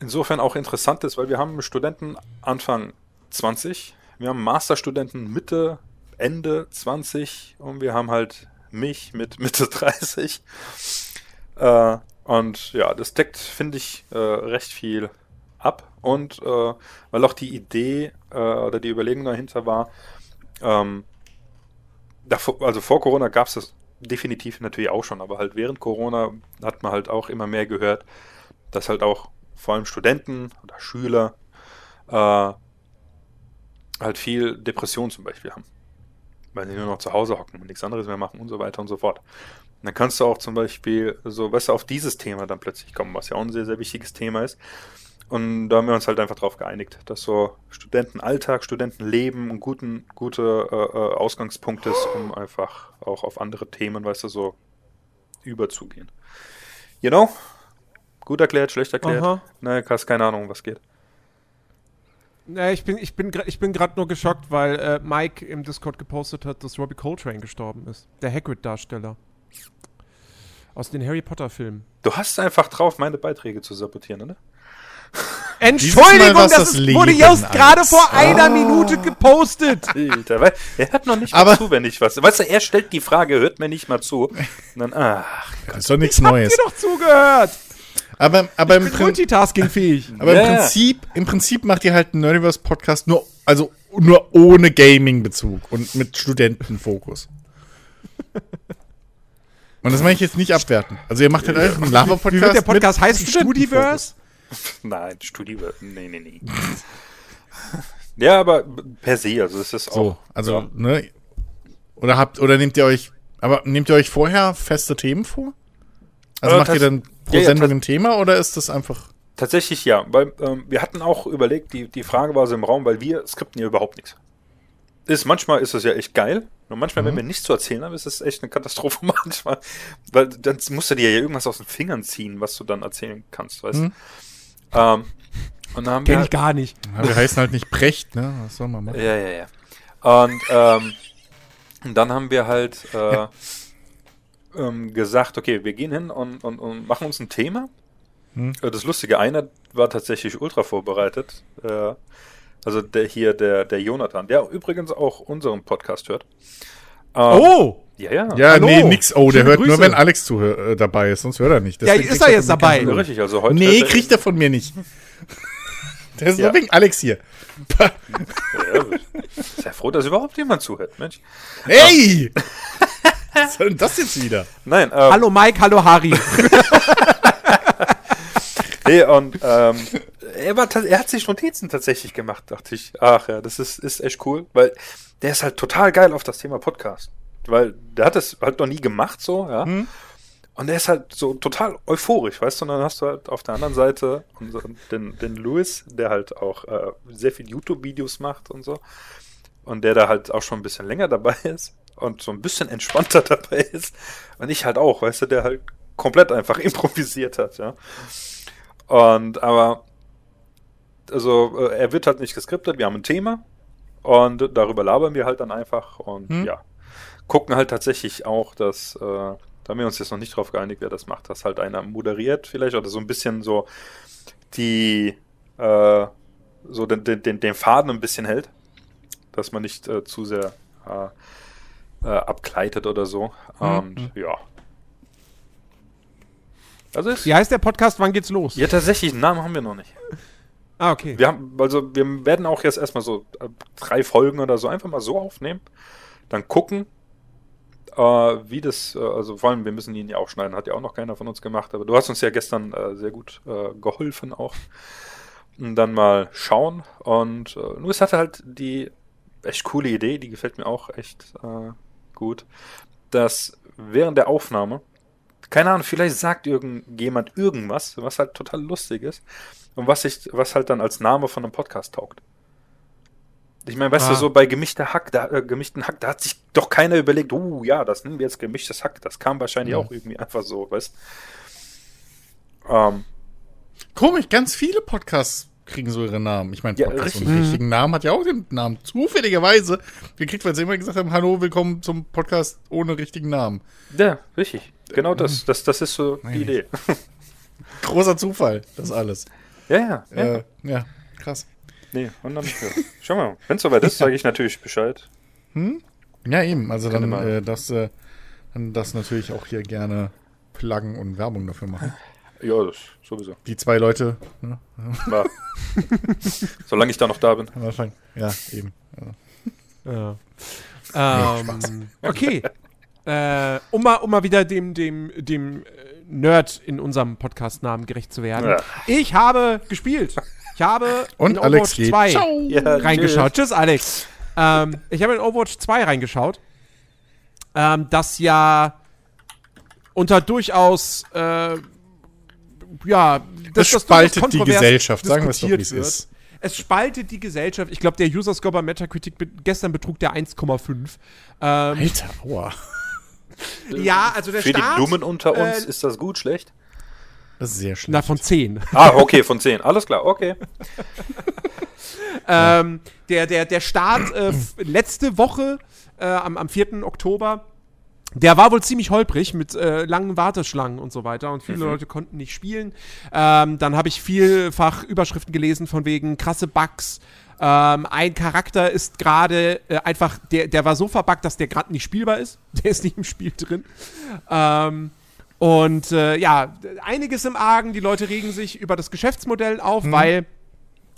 insofern auch interessant ist, weil wir haben Studenten Anfang 20, wir haben Masterstudenten Mitte, Ende 20 und wir haben halt mich mit [laughs] Mitte 30. Äh, und ja, das deckt, finde ich, äh, recht viel ab. Und äh, weil auch die Idee äh, oder die Überlegung dahinter war, ähm, davor, also vor Corona gab es das definitiv natürlich auch schon, aber halt während Corona hat man halt auch immer mehr gehört, dass halt auch vor allem Studenten oder Schüler äh, halt viel Depression zum Beispiel haben. Weil sie nur noch zu Hause hocken und nichts anderes mehr machen und so weiter und so fort. Und dann kannst du auch zum Beispiel so, weißt du, auf dieses Thema dann plötzlich kommen, was ja auch ein sehr, sehr wichtiges Thema ist. Und da haben wir uns halt einfach darauf geeinigt, dass so Studentenalltag, Studentenleben ein guten, gute äh, äh, Ausgangspunkt ist, um einfach auch auf andere Themen, weißt du, so überzugehen. You know? Gut erklärt, schlecht erklärt. Aha. Nein, hast keine Ahnung, was geht. Ja, ich bin, ich bin, ich bin gerade nur geschockt, weil äh, Mike im Discord gepostet hat, dass Robbie Coltrane gestorben ist. Der Hagrid-Darsteller. Aus den Harry Potter-Filmen. Du hast einfach drauf, meine Beiträge zu sabotieren, oder? [laughs] Entschuldigung, Mal, das, das ist, wurde just gerade vor einer Minute gepostet. [laughs] Alter, weil er hört noch nicht mal Aber- zu, wenn ich was. Weißt du, er stellt die Frage, hört mir nicht mal zu. Und dann, ach, Das ist doch nichts Habt Neues. ihr doch zugehört? Aber, aber, im, Bin multitaskingfähig. [laughs] aber Ja, im. Prinzip, im Prinzip macht ihr halt einen Nerdiverse-Podcast nur, also nur ohne Gaming-Bezug und mit Studentenfokus. Und das meine ich jetzt nicht abwerten. Also ihr macht halt einfach einen Lava-Podcast. Wie wird der Podcast mit heißen? Studiverse? nein, Studio, nee, nee, nee. ja, aber per se, also es ist So, auch. also, ja. ne? Oder habt, oder nehmt ihr euch, aber nehmt ihr euch vorher feste Themen vor? Also Äh, macht ihr dann pro ja, ja, Sendung ein Thema oder ist das einfach. Tatsächlich ja, weil ähm, wir hatten auch überlegt, die, die Frage war so im Raum, weil wir skripten ja überhaupt nichts. Ist, manchmal ist es ja echt geil, und manchmal, wenn wir nichts zu erzählen haben, ist es echt eine Katastrophe [laughs] manchmal. Weil dann musst du dir ja irgendwas aus den Fingern ziehen, was du dann erzählen kannst, weißt du? Mhm. Ähm, und dann haben Kenn wir ich gar nicht. Ja, wir heißen halt nicht Precht, ne? Was soll man machen? Ja, ja, ja. Und, ähm, und dann haben wir halt äh, ähm, gesagt, okay, wir gehen hin und, und, und machen uns ein Thema Äh, Das Lustige, einer war tatsächlich ultra vorbereitet. Äh, also der hier, der, der Jonathan, der übrigens auch unseren Podcast hört. Ähm, Oh! Ja, ja. Ja, Hallo. nee, nix. Oh, der Schöne hört nur, Grüße. wenn Alex zuhör, äh, dabei ist, sonst hört er nicht. Ja, Deswegen ist kriegt er jetzt dabei? Ja, richtig, also heute. Nee, er- kriegt er von mir nicht. [laughs] [laughs] Der ist Ja. nur wegen Alex hier. Ja, sehr froh, dass überhaupt jemand zuhört, Mensch. Hey! [laughs] Was soll denn das jetzt wieder? Nein, ähm, Hallo Mike, hallo Harry. [laughs] Nee, und ähm, er, war, er hat sich Notizen tatsächlich gemacht, dachte ich. Ach ja, das ist, ist echt cool, weil der ist halt total geil auf das Thema Podcast. Weil der hat das halt noch nie gemacht, so, ja. Und der ist halt so total euphorisch, weißt du? Und dann hast du halt auf der anderen Seite unseren, den, den Louis, der halt auch äh, sehr viel YouTube-Videos macht und so. Und der da halt auch schon ein bisschen länger dabei [laughs] ist und so ein bisschen entspannter [laughs] dabei ist. Und ich halt auch, weißt du, der halt komplett einfach [laughs] improvisiert hat, ja. Und aber, also äh, er wird halt nicht geskriptet, wir haben ein Thema und darüber labern wir halt dann einfach und Hm. ja, gucken halt tatsächlich auch, dass, äh, da haben wir uns jetzt noch nicht drauf geeinigt, wer das macht, dass halt einer moderiert vielleicht oder so ein bisschen so die, äh, so den, den, den, den Faden ein bisschen hält, dass man nicht äh, zu sehr äh, äh, abgleitet oder so und ja. Also ist, Wie heißt der Podcast? Wann geht's los? ja, tatsächlich, einen Namen haben wir noch nicht. Ah, okay. Wir haben, also wir werden auch jetzt erstmal so äh, drei Folgen oder so einfach mal so aufnehmen. Dann gucken, äh, wie das, äh, also vor allem, wir müssen ihn ja auch schneiden, hat ja auch noch keiner von uns gemacht, aber du hast uns ja gestern äh, sehr gut äh, geholfen auch. Und dann mal schauen. Und äh, Luis hatte halt die echt coole Idee, die gefällt mir auch echt äh, gut, dass während der Aufnahme, keine Ahnung, vielleicht sagt irgendjemand irgendwas, was halt total lustig ist und was ich, was halt dann als Name von einem Podcast taugt. Ich meine, weißt Ah. du, so bei gemischter Hack, da, äh, gemischten Hack, da hat sich doch keiner überlegt, oh ja, das nennen wir jetzt gemischtes Hack. Das kam wahrscheinlich Ja. auch irgendwie einfach so, weißt ähm, Komisch, ganz viele Podcasts kriegen so ihre Namen. Ich meine, Ja, Podcast richtig. und richtigen Namen hat ja auch den Namen zufälligerweise gekriegt, weil sie immer gesagt haben, hallo, willkommen zum Podcast ohne richtigen Namen. Ja, richtig. Genau das. Das, das ist so die Idee. [laughs] Großer Zufall, das alles. Ja, ja. ja. Äh, ja, krass. Nee, und dann, ja. Schau mal, wenn es soweit ist, [laughs] sage ich natürlich Bescheid. Ja, eben. Also dann äh, das, äh, dann das natürlich auch hier gerne pluggen und Werbung dafür machen. Ja, das sowieso. Die zwei Leute, ne, Ja. [laughs] Solange ich da noch da bin. am Anfang. Ja, eben. Also, Ja. Ähm, okay. äh, um, mal, um mal wieder dem, dem, dem äh, Nerd in unserem Podcast-Namen gerecht zu werden. Ja. Ich habe gespielt. Ich habe Und in Alex Overwatch geht. 2 Ciao. Ja, reingeschaut. Tschüss, Alex. ähm, ich habe in Overwatch 2 reingeschaut. Ähm, das ja unter durchaus äh, ja, Das das spaltet die Gesellschaft, sagen wir es doch, wie es ist. Es spaltet die Gesellschaft. Ich glaube, der User Score bei Metacritic be gestern betrug der 1,5. Ähm, Alter, aua. [laughs] ja, also der Für die Start, Dummen unter uns äh, ist das gut, schlecht? Das ist sehr schlimm. Na, von 10. Ah, okay, von 10. Alles klar, okay. [laughs] Ähm, der, der, der Start äh, letzte Woche äh, am, am 4. Oktober, der war wohl ziemlich holprig mit äh, langen Warteschlangen und so weiter und viele Leute konnten nicht spielen. Ähm, dann habe ich vielfach Überschriften gelesen von wegen krasse Bugs. Ähm, ein Charakter ist gerade äh, einfach, der, der war so verbuggt, dass der gerade nicht spielbar ist. [laughs] Der ist nicht im Spiel drin. Ähm, und äh, ja, einiges im Argen. Die Leute regen sich über das Geschäftsmodell auf, weil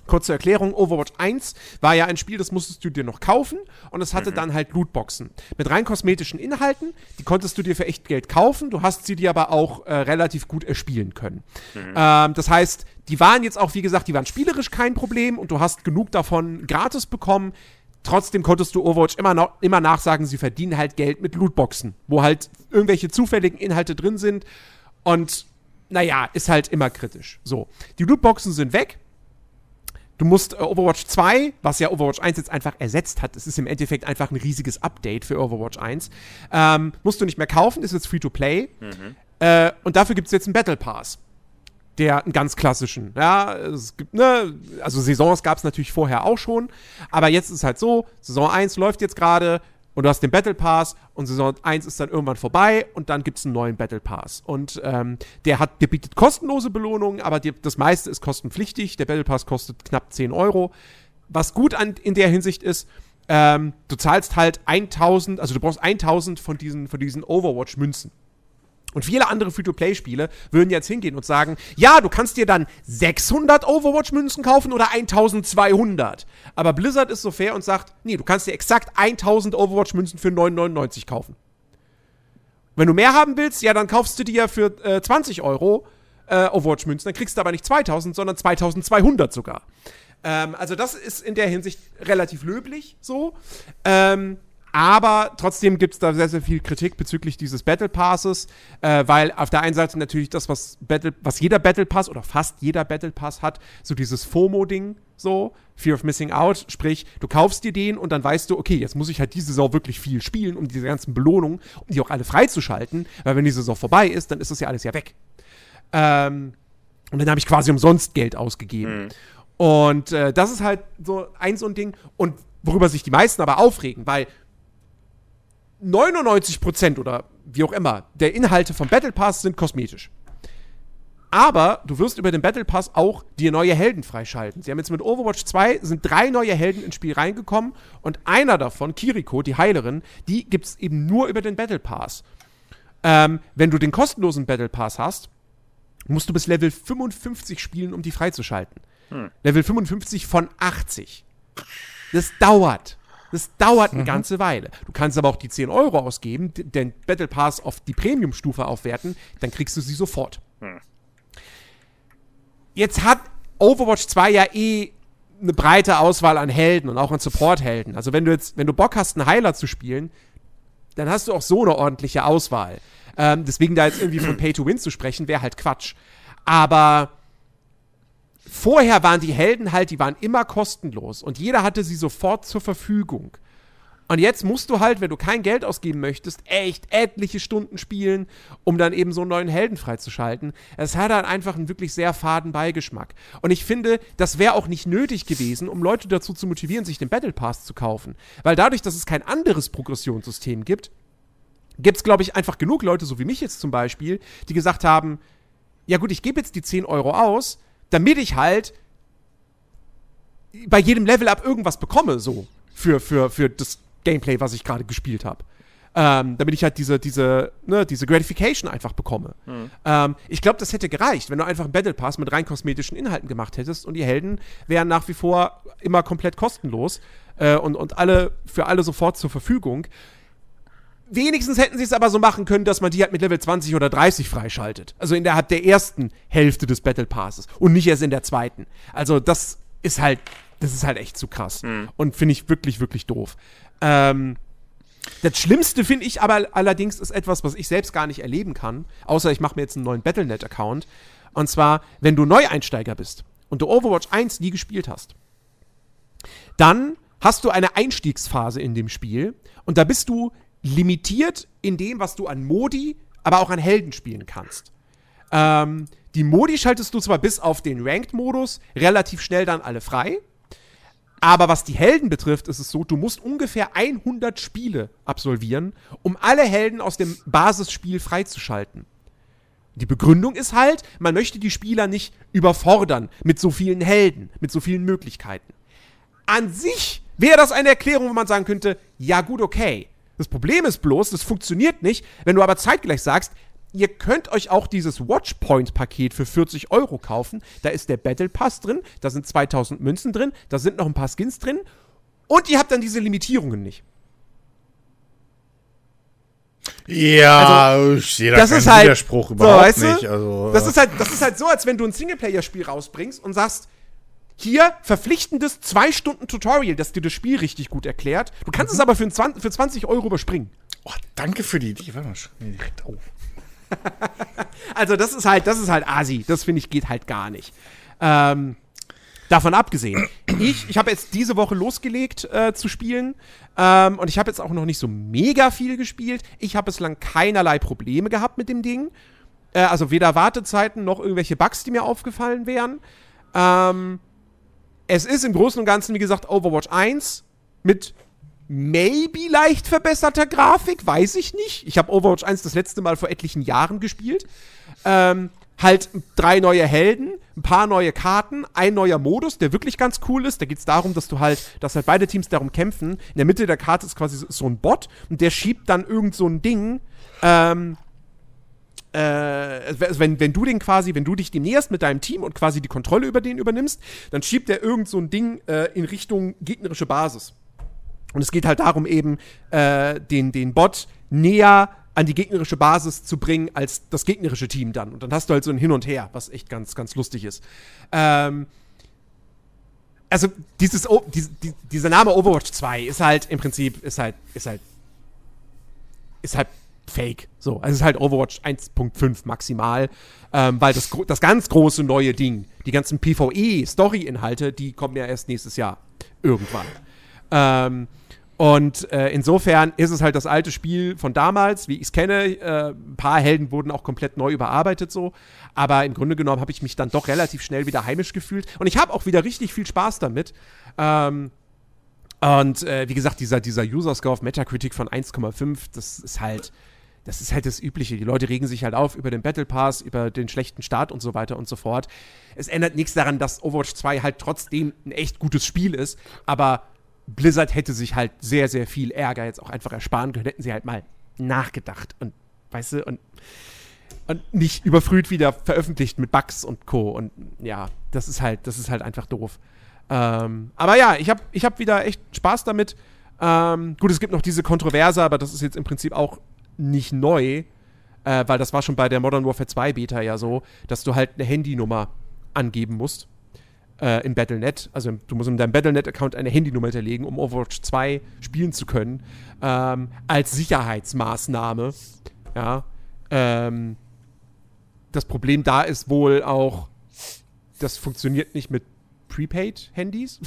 Kurze Erklärung, Overwatch 1 war ja ein Spiel, das musstest du dir noch kaufen und es hatte dann halt Lootboxen mit rein kosmetischen Inhalten, die konntest du dir für echt Geld kaufen, du hast sie dir aber auch äh, relativ gut erspielen können. Ähm, das heißt, die waren jetzt auch, wie gesagt, die waren spielerisch kein Problem und du hast genug davon gratis bekommen. Trotzdem konntest du Overwatch immer, noch, immer nachsagen, sie verdienen halt Geld mit Lootboxen, wo halt irgendwelche zufälligen Inhalte drin sind und naja, ist halt immer kritisch. So, die Lootboxen sind weg. Du musst äh, Overwatch 2, was ja Overwatch 1 jetzt einfach ersetzt hat, es ist im Endeffekt einfach ein riesiges Update für Overwatch 1, ähm, musst du nicht mehr kaufen, ist jetzt Free-to-Play. Äh, und dafür gibt es jetzt einen Battle Pass. Der einen ganz klassischen. Ja, es gibt, ne, also Saisons gab es natürlich vorher auch schon, aber jetzt ist halt so, Saison 1 läuft jetzt gerade, Und du hast den Battle Pass und Saison 1 ist dann irgendwann vorbei und dann gibt es einen neuen Battle Pass. Und ähm, der hat, der bietet kostenlose Belohnungen, aber die, das meiste ist kostenpflichtig. Der Battle Pass kostet knapp 10 Euro. Was gut an, in der Hinsicht ist, ähm, du zahlst halt 1000, also du brauchst 1000 von diesen, von diesen Overwatch-Münzen. Und viele andere Free-to-Play-Spiele würden jetzt hingehen und sagen, ja, du kannst dir dann 600 Overwatch-Münzen kaufen oder 1200. Aber Blizzard ist so fair und sagt, nee, du kannst dir exakt 1000 Overwatch-Münzen für 9,99 kaufen. Wenn du mehr haben willst, ja, dann kaufst du dir für äh, 20 Euro äh, Overwatch-Münzen. Dann kriegst du aber nicht 2000, sondern 2200 sogar. Ähm, also das ist in der Hinsicht relativ löblich so. Ähm, aber trotzdem gibt es da sehr, sehr viel Kritik bezüglich dieses Battle Passes, äh, weil auf der einen Seite natürlich das, was, Battle, was jeder Battle Pass oder fast jeder Battle Pass hat, so dieses FOMO-Ding, so, Fear of Missing Out, sprich, du kaufst dir den und dann weißt du, okay, jetzt muss ich halt diese Saison wirklich viel spielen, um diese ganzen Belohnungen, um die auch alle freizuschalten, weil wenn die Saison vorbei ist, dann ist das ja alles ja weg. Ähm, und dann habe ich quasi umsonst Geld ausgegeben. Mhm. Und äh, das ist halt so ein so ein Ding. Und worüber sich die meisten aber aufregen, weil 99% oder wie auch immer der Inhalte vom Battle Pass sind kosmetisch. Aber du wirst über den Battle Pass auch dir neue Helden freischalten. Sie haben jetzt mit Overwatch 2 sind drei neue Helden ins Spiel reingekommen und einer davon, Kiriko, die Heilerin, die gibt es eben nur über den Battle Pass. Ähm, wenn du den kostenlosen Battle Pass hast, musst du bis Level 55 spielen, um die freizuschalten. Hm. Level 55 von 80. Das dauert. Das dauert eine mhm. ganze Weile. Du kannst aber auch die 10 Euro ausgeben, den Battle Pass auf die Premium-Stufe aufwerten, dann kriegst du sie sofort. Hm. Jetzt hat Overwatch 2 ja eh eine breite Auswahl an Helden und auch an Support-Helden. Also wenn du jetzt, wenn du Bock hast, einen Heiler zu spielen, dann hast du auch so eine ordentliche Auswahl. Ähm, deswegen da jetzt irgendwie von [clears throat] Pay to Win zu sprechen, wäre halt Quatsch. Aber vorher waren die Helden halt, die waren immer kostenlos und jeder hatte sie sofort zur Verfügung. Und jetzt musst du halt, wenn du kein Geld ausgeben möchtest, echt etliche Stunden spielen, um dann eben so einen neuen Helden freizuschalten. Es hat dann einfach einen wirklich sehr faden Beigeschmack. Und ich finde, das wäre auch nicht nötig gewesen, um Leute dazu zu motivieren, sich den Battle Pass zu kaufen. Weil dadurch, dass es kein anderes Progressionssystem gibt, gibt es, glaube ich, einfach genug Leute, so wie mich jetzt zum Beispiel, die gesagt haben, ja gut, ich gebe jetzt die 10 Euro aus, damit ich halt bei jedem Level-Up irgendwas bekomme, so, für, für, für das Gameplay, was ich gerade gespielt habe. Ähm, damit ich halt diese, diese, ne, diese Gratification einfach bekomme. Mhm. Ähm, ich glaube, das hätte gereicht, wenn du einfach einen Battle Pass mit rein kosmetischen Inhalten gemacht hättest und die Helden wären nach wie vor immer komplett kostenlos äh, und, und alle für alle sofort zur Verfügung. Wenigstens hätten sie es aber so machen können, dass man die halt mit Level 20 oder 30 freischaltet. Also innerhalb der ersten Hälfte des Battle Passes und nicht erst in der zweiten. Also das ist halt, das ist halt echt zu krass. Mhm. Und finde ich wirklich, wirklich doof. Ähm, das Schlimmste finde ich aber allerdings ist etwas, was ich selbst gar nicht erleben kann, außer ich mache mir jetzt einen neuen Battlenet-Account. Und zwar, wenn du Neueinsteiger bist und du Overwatch 1 nie gespielt hast, dann hast du eine Einstiegsphase in dem Spiel und da bist du limitiert in dem, was du an Modi, aber auch an Helden spielen kannst. Ähm, die Modi schaltest du zwar bis auf den Ranked-Modus relativ schnell dann alle frei. Aber was die Helden betrifft, ist es so, du musst ungefähr 100 Spiele absolvieren, um alle Helden aus dem Basisspiel freizuschalten. Die Begründung ist halt, man möchte die Spieler nicht überfordern mit so vielen Helden, mit so vielen Möglichkeiten. An sich wäre das eine Erklärung, wo man sagen könnte, ja gut, okay. Das Problem ist bloß, das funktioniert nicht, wenn du aber zeitgleich sagst, ihr könnt euch auch dieses Watchpoint-Paket für 40 Euro kaufen. Da ist der Battle Pass drin, da sind 2000 Münzen drin, da sind noch ein paar Skins drin und ihr habt dann diese Limitierungen nicht. Ja, also, ich sehe da das ist halt, Widerspruch überhaupt so, nicht. Also, das, ist halt, das ist halt so, als wenn du ein Singleplayer-Spiel rausbringst und sagst, hier verpflichtendes zwei Stunden Tutorial, das dir das Spiel richtig gut erklärt. Du kannst mhm. es aber für, 20, für 20 Euro überspringen. Oh, danke für die Idee. Warte mal, mir direkt auf. [laughs] also das ist halt, das ist halt Asi. Das finde ich geht halt gar nicht. Ähm, davon abgesehen, ich, ich habe jetzt diese Woche losgelegt äh, zu spielen ähm, und ich habe jetzt auch noch nicht so mega viel gespielt. Ich habe bislang keinerlei Probleme gehabt mit dem Ding. Äh, also weder Wartezeiten noch irgendwelche Bugs, die mir aufgefallen wären. Ähm, es ist im Großen und Ganzen, wie gesagt, Overwatch 1 mit maybe leicht verbesserter Grafik, weiß ich nicht. Ich habe Overwatch 1 das letzte Mal vor etlichen Jahren gespielt. Ähm, halt drei neue Helden, ein paar neue Karten, ein neuer Modus, der wirklich ganz cool ist. Da geht es darum, dass du halt, dass halt beide Teams darum kämpfen. In der Mitte der Karte ist quasi so ein Bot und der schiebt dann irgend so ein Ding. Ähm, äh, wenn, wenn du den quasi, wenn du dich dem näherst mit deinem Team und quasi die Kontrolle über den übernimmst, dann schiebt der irgend so ein Ding äh, in Richtung gegnerische Basis. Und es geht halt darum, eben äh, den, den Bot näher an die gegnerische Basis zu bringen als das gegnerische Team dann. Und dann hast du halt so ein Hin und Her, was echt ganz, ganz lustig ist. Ähm, also dieses, oh, dies, die, dieser Name Overwatch 2 ist halt im Prinzip, ist halt, ist halt, ist halt fake. So, also es ist halt Overwatch 1.5 maximal, ähm, weil das, das ganz große neue Ding, die ganzen PvE-Story-Inhalte, die kommen ja erst nächstes Jahr irgendwann. Ähm, und äh, insofern ist es halt das alte Spiel von damals, wie ich es kenne. Äh, ein paar Helden wurden auch komplett neu überarbeitet so. Aber im Grunde genommen habe ich mich dann doch relativ schnell wieder heimisch gefühlt. Und ich habe auch wieder richtig viel Spaß damit. Ähm, und äh, wie gesagt, dieser, dieser User-Score auf Metacritic von 1,5, das ist halt, das ist halt das Übliche. Die Leute regen sich halt auf über den Battle Pass, über den schlechten Start und so weiter und so fort. Es ändert nichts daran, dass Overwatch 2 halt trotzdem ein echt gutes Spiel ist, aber Blizzard hätte sich halt sehr, sehr viel Ärger jetzt auch einfach ersparen können, hätten sie halt mal nachgedacht und, weißt du, und, und nicht überfrüht wieder veröffentlicht mit Bugs und Co. Und ja, das ist halt, das ist halt einfach doof. Ähm, aber ja, ich habe ich hab wieder echt Spaß damit. Ähm, gut, es gibt noch diese Kontroverse, aber das ist jetzt im Prinzip auch nicht neu, äh, weil das war schon bei der Modern Warfare 2 Beta ja so, dass du halt eine Handynummer angeben musst äh, im Battle.net. Also du musst in deinem Battle.net-Account eine Handynummer hinterlegen, um Overwatch 2 spielen zu können. Ähm, als Sicherheitsmaßnahme. Ja. Ähm, das Problem da ist wohl auch, das funktioniert nicht mit Prepaid-Handys.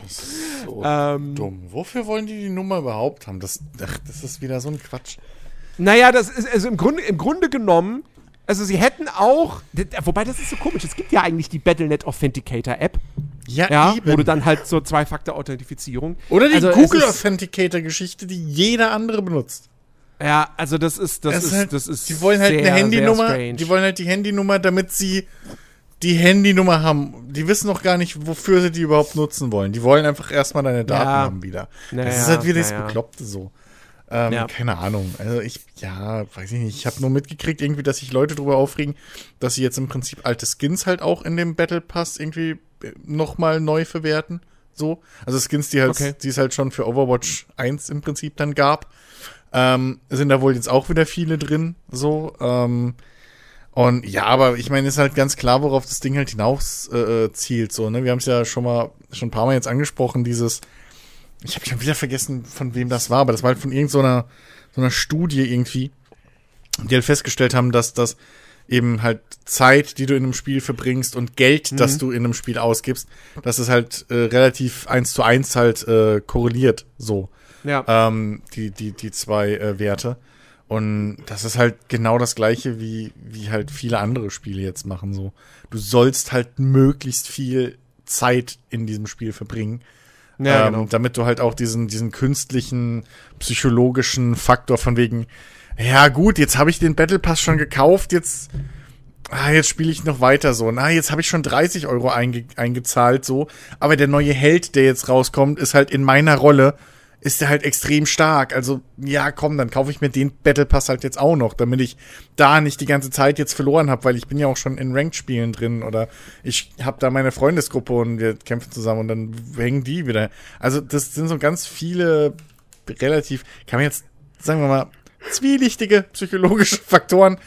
Das ist so ähm, dumm. Wofür wollen die die Nummer überhaupt haben? Das, ach, das ist wieder so ein Quatsch. Naja, das ist, also im Grunde, im Grunde genommen also sie hätten auch, wobei das ist so komisch, es gibt ja eigentlich die Battlenet Authenticator App. Ja, ja eben. Wo du dann halt so Zwei-Faktor-Authentifizierung. Oder die also Google Authenticator-Geschichte, die jeder andere benutzt. Ja, also das ist, das, das ist, halt, das ist. Die wollen halt sehr, eine Handynummer. Die wollen halt die Handynummer, damit sie die Handynummer haben. Die wissen noch gar nicht, wofür sie die überhaupt nutzen wollen. Die wollen einfach erstmal deine Daten ja. haben wieder. Naja, das ist halt wieder naja. das Bekloppte so. Ähm, ja. Keine Ahnung. Also ich, ja, weiß ich nicht. Ich habe nur mitgekriegt, irgendwie, dass sich Leute darüber aufregen, dass sie jetzt im Prinzip alte Skins halt auch in dem Battle Pass irgendwie äh, nochmal neu verwerten. So. Also Skins, die halt, okay. die es halt schon für Overwatch 1 im Prinzip dann gab. Ähm, sind da wohl jetzt auch wieder viele drin. So. Ähm, und ja, aber ich meine, ist halt ganz klar, worauf das Ding halt hinaus äh, zielt. So, ne? Wir haben es ja schon mal, schon ein paar Mal jetzt angesprochen, dieses ich habe schon wieder vergessen, von wem das war, aber das war halt von irgendeiner so einer Studie irgendwie, die halt festgestellt haben, dass das eben halt Zeit, die du in einem Spiel verbringst und Geld, mhm. das du in einem Spiel ausgibst, dass es halt äh, relativ eins zu eins halt äh, korreliert, so. Ja. Ähm, die, die, die zwei äh, Werte. Und das ist halt genau das gleiche, wie, wie halt viele andere Spiele jetzt machen, so. Du sollst halt möglichst viel Zeit in diesem Spiel verbringen. Ja, ähm, genau. Damit du halt auch diesen, diesen künstlichen, psychologischen Faktor von wegen, ja gut, jetzt habe ich den Battle Pass schon gekauft, jetzt, ah, jetzt spiele ich noch weiter so. Na, jetzt habe ich schon 30 Euro einge eingezahlt so, aber der neue Held, der jetzt rauskommt, ist halt in meiner Rolle ist der halt extrem stark. Also, ja, komm, dann kaufe ich mir den Battle Pass halt jetzt auch noch, damit ich da nicht die ganze Zeit jetzt verloren habe, weil ich bin ja auch schon in Ranked-Spielen drin oder ich habe da meine Freundesgruppe und wir kämpfen zusammen und dann hängen die wieder. Also, das sind so ganz viele relativ, kann man jetzt, sagen wir mal, zwielichtige psychologische [laughs] Faktoren,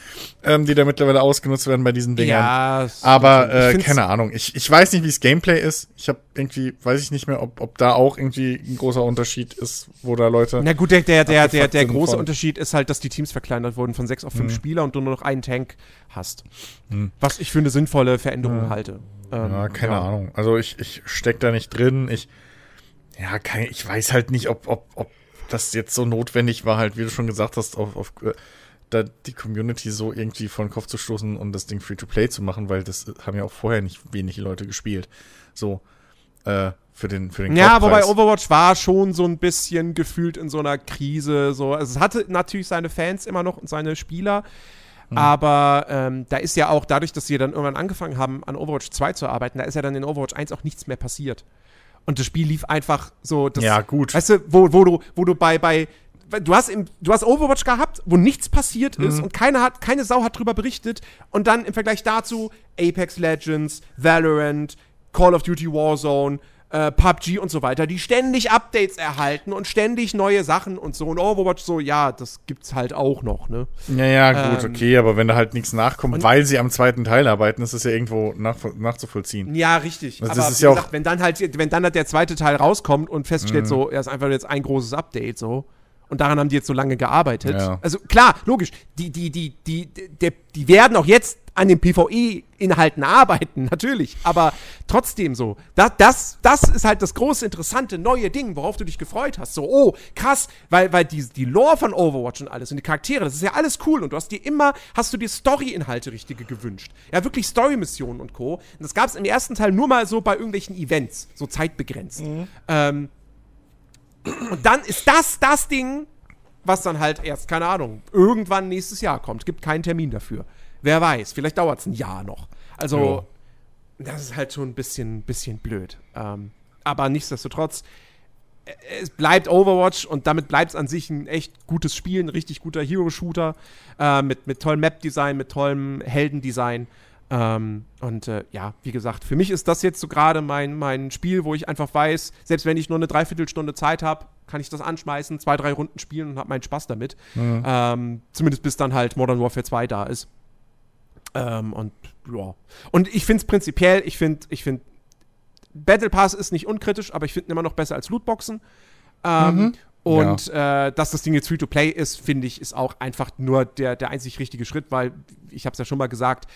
ähm, die da mittlerweile ausgenutzt werden bei diesen Dingern. Ja, aber äh, keine Ahnung. Ich, ich weiß nicht, wie das Gameplay ist. Ich habe irgendwie, weiß ich nicht mehr, ob, ob da auch irgendwie ein großer Unterschied ist, wo da Leute. Na gut, der, der, der, der, der große von. Unterschied ist halt, dass die Teams verkleinert wurden von sechs auf fünf hm. Spieler und du nur noch einen Tank hast. Hm. Was ich für eine sinnvolle Veränderung ja. halte. Ähm, ja, keine ja. Ahnung. Also ich, ich steck da nicht drin. Ich, ja, kein, ich weiß halt nicht, ob, ob, ob das jetzt so notwendig war, halt, wie du schon gesagt hast, auf, auf äh, da die Community so irgendwie vor den Kopf zu stoßen und das Ding Free-to-Play zu machen, weil das haben ja auch vorher nicht wenige Leute gespielt. So, äh, für den, für den Ja, wobei. Overwatch war schon so ein bisschen gefühlt in so einer Krise. So. Also es hatte natürlich seine Fans immer noch und seine Spieler. Hm. Aber ähm, da ist ja auch dadurch, dass sie dann irgendwann angefangen haben, an Overwatch 2 zu arbeiten, da ist ja dann in Overwatch 1 auch nichts mehr passiert. Und das Spiel lief einfach so. Das, Ja, gut. Weißt du, wo, wo du, wo du bei, bei du hast, im, du hast Overwatch gehabt, wo nichts passiert Mhm. ist und keiner hat, keine Sau hat drüber berichtet. Und dann im Vergleich dazu Apex Legends, Valorant, Call of Duty Warzone, äh, PUBG und so weiter, die ständig Updates erhalten und ständig neue Sachen und so. Und Overwatch so, ja, das gibt's halt auch noch, ne? Ja, ja, gut, Ähm, okay, aber wenn da halt nichts nachkommt, weil sie am zweiten Teil arbeiten, ist es ja irgendwo nach, nachzuvollziehen. Ja, richtig. Also Aber wie ja auch- gesagt, wenn dann halt, wenn dann halt der zweite Teil rauskommt und feststeht, Mhm. so, er ist einfach jetzt ein großes Update, so. Und daran haben die jetzt so lange gearbeitet. Ja. Also klar, logisch, die, die, die, die, die, die werden auch jetzt an den PvE-Inhalten arbeiten, [laughs] natürlich. Aber trotzdem so. Das, das, das ist halt das große, interessante, neue Ding, worauf du dich gefreut hast. So, oh, krass, weil, weil die, die Lore von Overwatch und alles und die Charaktere, das ist ja alles cool. Und du hast dir immer, hast du dir Story-Inhalte richtige gewünscht. Ja, wirklich Story-Missionen und Co. Und das gab es im ersten Teil nur mal so bei irgendwelchen Events, so zeitbegrenzt. Ähm, und dann ist das das Ding, was dann halt erst, keine Ahnung, irgendwann nächstes Jahr kommt. Gibt keinen Termin dafür. Wer weiß, vielleicht dauert es ein Jahr noch. Also, das ist halt schon ein bisschen, bisschen blöd. Ähm, aber nichtsdestotrotz, äh, es bleibt Overwatch und damit bleibt es an sich ein echt gutes Spiel, ein richtig guter Hero-Shooter äh, mit, mit tollem Map-Design, mit tollem Heldendesign. Ähm, und äh, ja, wie gesagt, für mich ist das jetzt so gerade mein, mein Spiel, wo ich einfach weiß, selbst wenn ich nur eine Dreiviertelstunde Zeit habe, kann ich das anschmeißen, zwei, drei Runden spielen und habe meinen Spaß damit. Ähm, zumindest bis dann halt Modern Warfare 2 da ist. Ähm, und ja. Und ich finde es prinzipiell, ich finde, ich finde, Battle Pass ist nicht unkritisch, aber ich finde immer noch besser als Lootboxen. Ähm, Und äh, dass das Ding jetzt Free-to-Play ist, finde ich, ist auch einfach nur der, der einzig richtige Schritt, weil, ich habe es ja schon mal gesagt,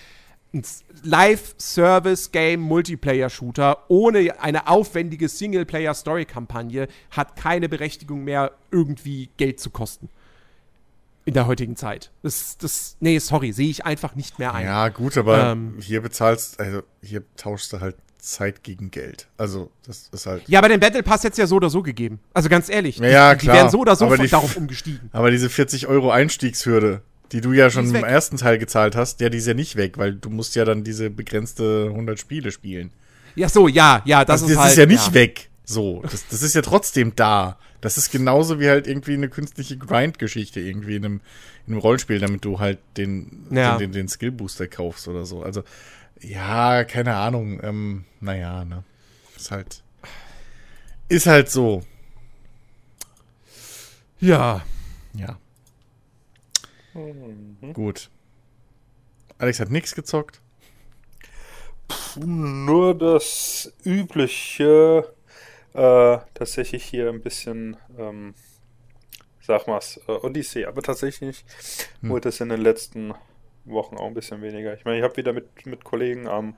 ein Live-Service-Game-Multiplayer-Shooter ohne eine aufwendige Singleplayer-Story-Kampagne hat keine Berechtigung mehr, irgendwie Geld zu kosten. In der heutigen Zeit. Das, das, nee, sorry, sehe ich einfach nicht mehr ein. Ja, gut, aber Ähm. hier bezahlst, also hier tauschst du halt Zeit gegen Geld. Also, das ist halt. Ja, aber den Battle Pass hätte es ja so oder so gegeben. Also ganz ehrlich, Ja, ja, die, klar. die wären so oder so die- darauf umgestiegen. Aber diese 40 Euro Einstiegshürde, die du ja schon im weg. ersten Teil gezahlt hast, ja, die ist ja nicht weg, weil du musst ja dann diese begrenzte 100 Spiele spielen. Ja, so, ja, ja, das Also ist das halt. ist ja nicht weg. So, das, das ist ja trotzdem da. Das ist genauso wie halt irgendwie eine künstliche Grind-Geschichte irgendwie in einem, in einem Rollenspiel, damit du halt den, Ja. den, den, den Skill-Booster kaufst oder so. Also, ja, keine Ahnung. Ähm, naja, ne. Ist halt. Ist halt so. Ja. Ja. Mhm. Gut. Alex hat nichts gezockt. Nur das übliche, äh, tatsächlich hier ein bisschen, ähm, sag mal's, äh, Odyssey, aber tatsächlich wurde es in den letzten Wochen auch ein bisschen weniger. Ich meine, ich habe wieder mit, mit Kollegen am,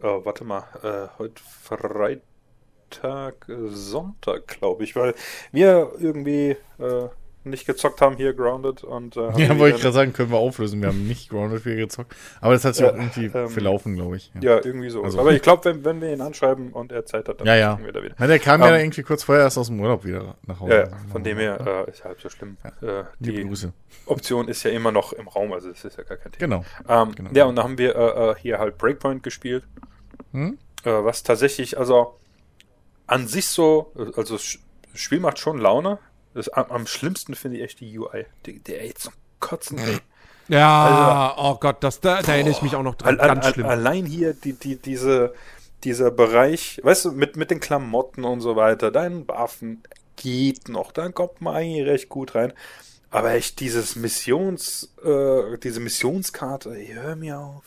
äh, warte mal, äh, heute Freitag, äh, Sonntag, glaube ich, weil wir irgendwie äh, nicht gezockt haben hier Grounded und äh, Ja, wollte ich gerade sagen, können wir auflösen. Wir haben nicht Grounded 4 gezockt. Aber das hat sich Ja, auch irgendwie ähm, verlaufen, glaube ich. Ja, irgendwie so. Also- Aber ich glaube, wenn, wenn wir ihn anschreiben und er Zeit hat, dann Ja, ja. wir da wieder. Na, der kam ja Ähm, irgendwie kurz vorher erst aus dem Urlaub wieder nach Hause. Ja, ja, von dem her äh, ist halb so schlimm. Äh, die Grüße. Option ist ja immer noch im Raum, also es ist ja gar kein Thema. Genau. Ähm, Genau. Ja, und dann haben wir äh, äh, hier halt Breakpoint gespielt, Hm? äh, was tatsächlich, also an sich so, also das Spiel macht schon Laune. Das, am, am schlimmsten finde ich echt die UI. Die, der echt zum Kotzen. ey. Ja, oh Gott, das, da, da erinnere ich mich auch noch dran. Al- Ganz al- schlimm. Allein hier die, die, diese, dieser Bereich, weißt du, mit, mit den Klamotten und so weiter, deinen Waffen geht noch, da kommt man eigentlich recht gut rein. Aber echt dieses Missions, äh, diese Missionskarte, ey, hör mir auf.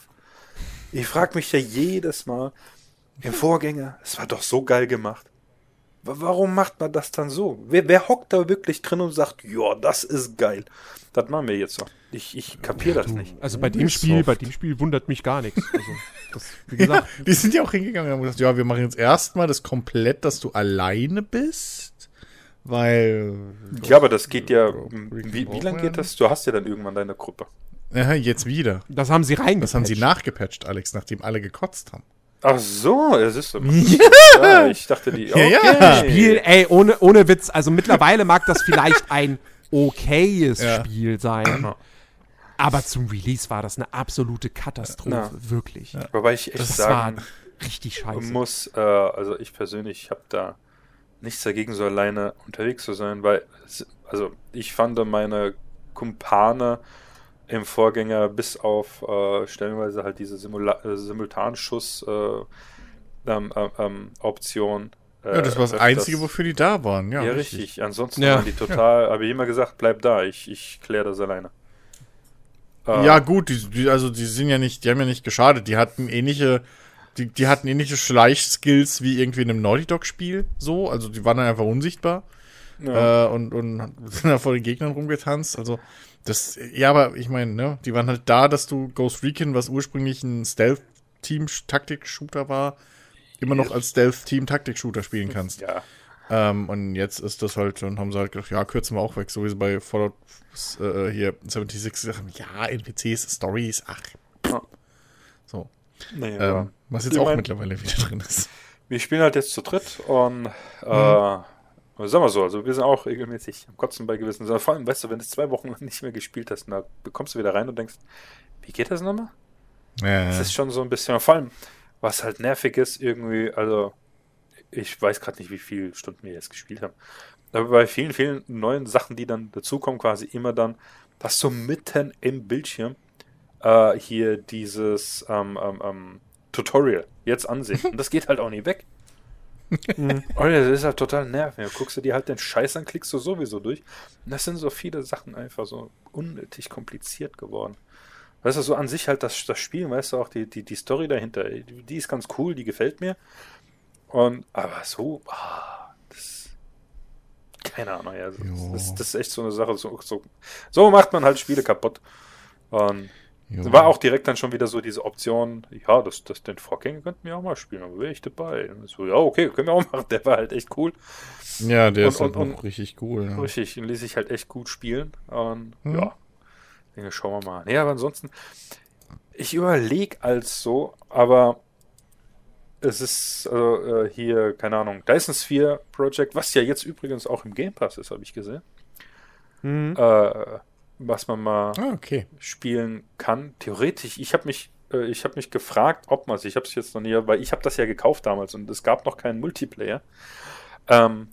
Ich frage mich ja jedes Mal, im Vorgänger, es war doch so geil gemacht. Wa- Warum macht man das dann so? Wer, wer hockt da wirklich drin und sagt, ja, das ist geil? Das machen wir jetzt so. Ich, ich kapiere das nicht. Also bei dem. Spiel, bei dem Spiel wundert mich gar nichts. Also, das, wie [laughs] gesagt, Ja, die sind ja auch hingegangen und haben gesagt, ja, wir machen jetzt erstmal das komplett, dass du alleine bist, weil Ja, aber das geht ja. Wie, wie lange geht das? Du hast ja dann irgendwann deine Gruppe. ja, jetzt wieder. das haben sie reingepatcht. Das haben sie nachgepatcht, Alex, nachdem alle gekotzt haben. Ach so, es ist so. Ja. [laughs] Ja, ich dachte die. Ja, ja. Okay. Spiel, ey, ohne, ohne Witz. Also mittlerweile mag das vielleicht ein okayes Ja. Spiel sein. Aber zum Release war das eine absolute Katastrophe. Ja. Wirklich. Wobei ich echt Das sagen war richtig scheiße. muss, äh, also ich persönlich habe da nichts dagegen, so alleine unterwegs zu sein, weil, also ich fand meine Kumpane im Vorgänger bis auf äh, stellenweise halt diese Simula äh, Simultanschuss äh, ähm, ähm, ähm, Option. äh, Ja, das war das öfters- Einzige, wofür die da waren. Ja, Ja, richtig. Ansonsten Ja. waren die total, habe ich immer gesagt, bleib da, ich, ich kläre das alleine. Äh, Ja, gut, die, die, also die sind ja nicht, die haben ja nicht geschadet. Die hatten ähnliche, die, die hatten ähnliche Schleichskills wie irgendwie in einem Naughty Dog-Spiel. So, also die waren dann einfach unsichtbar ja. äh, und, und sind da vor den Gegnern rumgetanzt. Also das, ja, aber ich meine, ne, die waren halt da, dass du Ghost Recon, was ursprünglich ein Stealth-Team-Taktik-Shooter war, immer noch als Stealth-Team-Taktik-Shooter spielen kannst. ja. Ähm, und jetzt ist das halt, dann haben sie halt gedacht, ja, kürzen wir auch weg, so wie sie bei Fallout äh, hier 76 gesagt haben, ja, NPCs, Stories, ach. Ja. So. Nee, ja. Ähm, was jetzt Ich auch mein- mittlerweile wieder drin ist. Wir spielen halt jetzt zu dritt und äh, Mhm. Sagen wir so, also wir sind auch regelmäßig am Kotzen bei gewissen Sachen. Vor allem, weißt du, wenn du zwei Wochen lang nicht mehr gespielt hast, da bekommst du wieder rein und denkst, wie geht das nochmal? Ja, Das ja. ist schon so ein bisschen, vor allem, was halt nervig ist, irgendwie, also ich weiß gerade nicht, wie viele Stunden wir jetzt gespielt haben. Aber bei vielen, vielen neuen Sachen, die dann dazukommen, quasi immer dann, dass du mitten im Bildschirm äh, hier dieses ähm, ähm, ähm, Tutorial jetzt ansehen. Und das geht halt auch nie weg. [laughs] Oh ja, das ist halt total nervig. Da guckst du dir halt den Scheiß an, klickst du sowieso durch. Und das sind so viele Sachen einfach so unnötig kompliziert geworden. Weißt du, so an sich halt das, das Spiel, weißt du, auch die, die, die Story dahinter, die, die ist ganz cool, die gefällt mir. Und, aber so, ah, das, keine Ahnung, ja, Jo. das, das ist echt so eine Sache, so, so, so macht man halt Spiele kaputt. Und Jo. war auch direkt dann schon wieder so diese Option, ja, das, das, den Vorgänger könnten wir auch mal spielen, aber wäre ich dabei. Und so, ja, okay, können wir auch [laughs] machen, der war halt echt cool. Ja, der Und- ist halt und- noch und- richtig cool. Ja. Richtig, den ließ sich halt echt gut spielen. Und Mhm. ja, denke, schauen wir mal. Nee, aber ansonsten, ich überlege als so, aber es ist also, äh, hier, keine Ahnung, Dyson Sphere Project, was ja jetzt übrigens auch im Game Pass ist, habe ich gesehen. Mhm. Äh, was man mal Ah, okay. spielen kann. Theoretisch, ich habe mich, äh, ich habe mich gefragt, ob man es, ich habe es jetzt noch nie, weil ich habe das ja gekauft damals und es gab noch keinen Multiplayer. Ähm,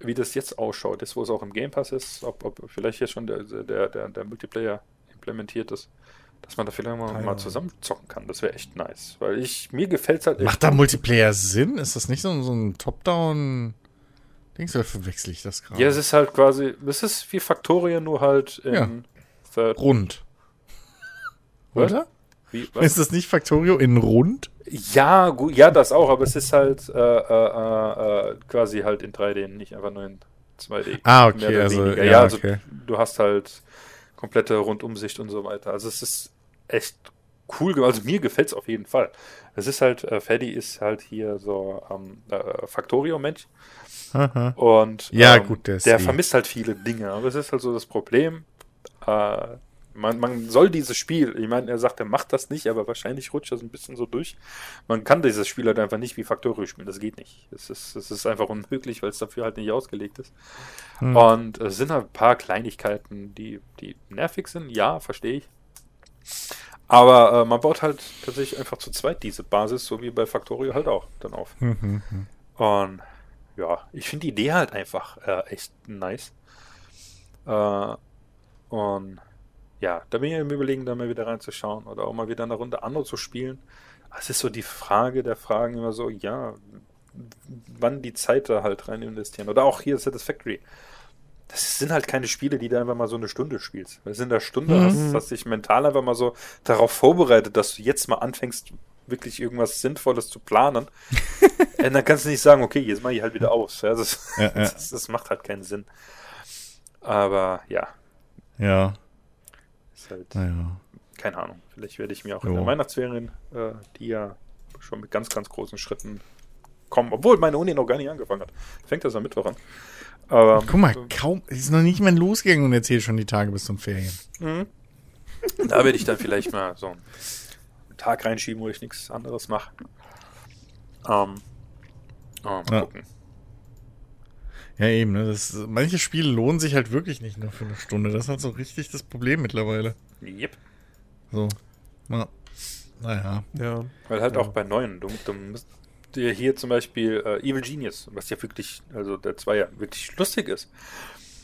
wie das jetzt ausschaut, jetzt wo es auch im Game Pass ist, ob, ob vielleicht jetzt schon der, der, der, der Multiplayer implementiert ist, dass man da vielleicht mal, mal zusammen zocken kann. Das wäre echt nice. Weil ich, mir gefällt es halt. Macht da Multiplayer Sinn? Ist das nicht so, so ein Top-Down... Dings, oder verwechsel ich das gerade? Ja, es ist halt quasi, es ist wie Factoria, nur halt in Ja. Third. Rund. Oder? Wie? Ist das nicht Factorio in rund? Ja, gut, ja, das auch, aber es ist halt äh, äh, äh, quasi halt in 3D, nicht einfach nur in 2D. Ah, okay, also, ja, ja, also okay. du hast halt komplette Rundumsicht und so weiter. Also es ist echt cool, also mir gefällt es auf jeden Fall. Es ist halt, äh, Freddy ist halt hier so ähm, äh, Factorio-Mensch Aha. und Ja, ähm, gut, der der eh- vermisst halt viele Dinge. Aber es ist halt so das Problem, äh, man, man soll dieses Spiel, ich meine, er sagt, er macht das nicht, aber wahrscheinlich rutscht das ein bisschen so durch. Man kann dieses Spiel halt einfach nicht wie Factorio spielen, das geht nicht. Es ist, es ist einfach unmöglich, weil es dafür halt nicht ausgelegt ist. Hm. Und es sind halt ein paar Kleinigkeiten, die, die nervig sind, ja, verstehe ich. Aber äh, man baut halt tatsächlich einfach zu zweit diese Basis, so wie bei Factorio halt auch dann auf. Mhm. Und ja, ich finde die Idee halt einfach äh, echt nice. Äh, und ja, da bin ich im Überlegen, da mal wieder reinzuschauen oder auch mal wieder eine Runde Anno zu spielen. Es ist so die Frage der Fragen immer so, ja, wann die Zeit da halt rein investieren. Oder auch hier Satisfactory. Das sind halt keine Spiele, die du einfach mal so eine Stunde spielst. Weil in der Stunde Mhm. hast, hast dich mental einfach mal so darauf vorbereitet, dass du jetzt mal anfängst, wirklich irgendwas Sinnvolles zu planen. [laughs] Und dann kannst du nicht sagen, okay, jetzt mache ich halt wieder aus. Ja, das, Ja, ja. [laughs] Das, das macht halt keinen Sinn. Aber ja, Ja, ist halt, naja. keine Ahnung. Vielleicht werde ich mir auch in Jo. der Weihnachtsferien, äh, die ja schon mit ganz, ganz großen Schritten kommen, obwohl meine Uni noch gar nicht angefangen hat. Fängt das am Mittwoch an. Aber, Guck mal, kaum, es ist noch nicht mal losgegangen und erzählt schon die Tage bis zum Ferien. Mhm. Da werde ich dann vielleicht mal so einen Tag reinschieben, wo ich nichts anderes mache. Ähm, oh, mal Ja. gucken. Ja, eben, ne? Das, manche Spiele lohnen sich halt wirklich nicht nur für eine Stunde. Das ist halt so richtig das Problem mittlerweile. Yep. So. Na, naja. Ja. Weil halt Ja. auch bei neuen, du, du musst dir hier zum Beispiel äh, Evil Genius, was ja wirklich, also der Zweier wirklich lustig ist.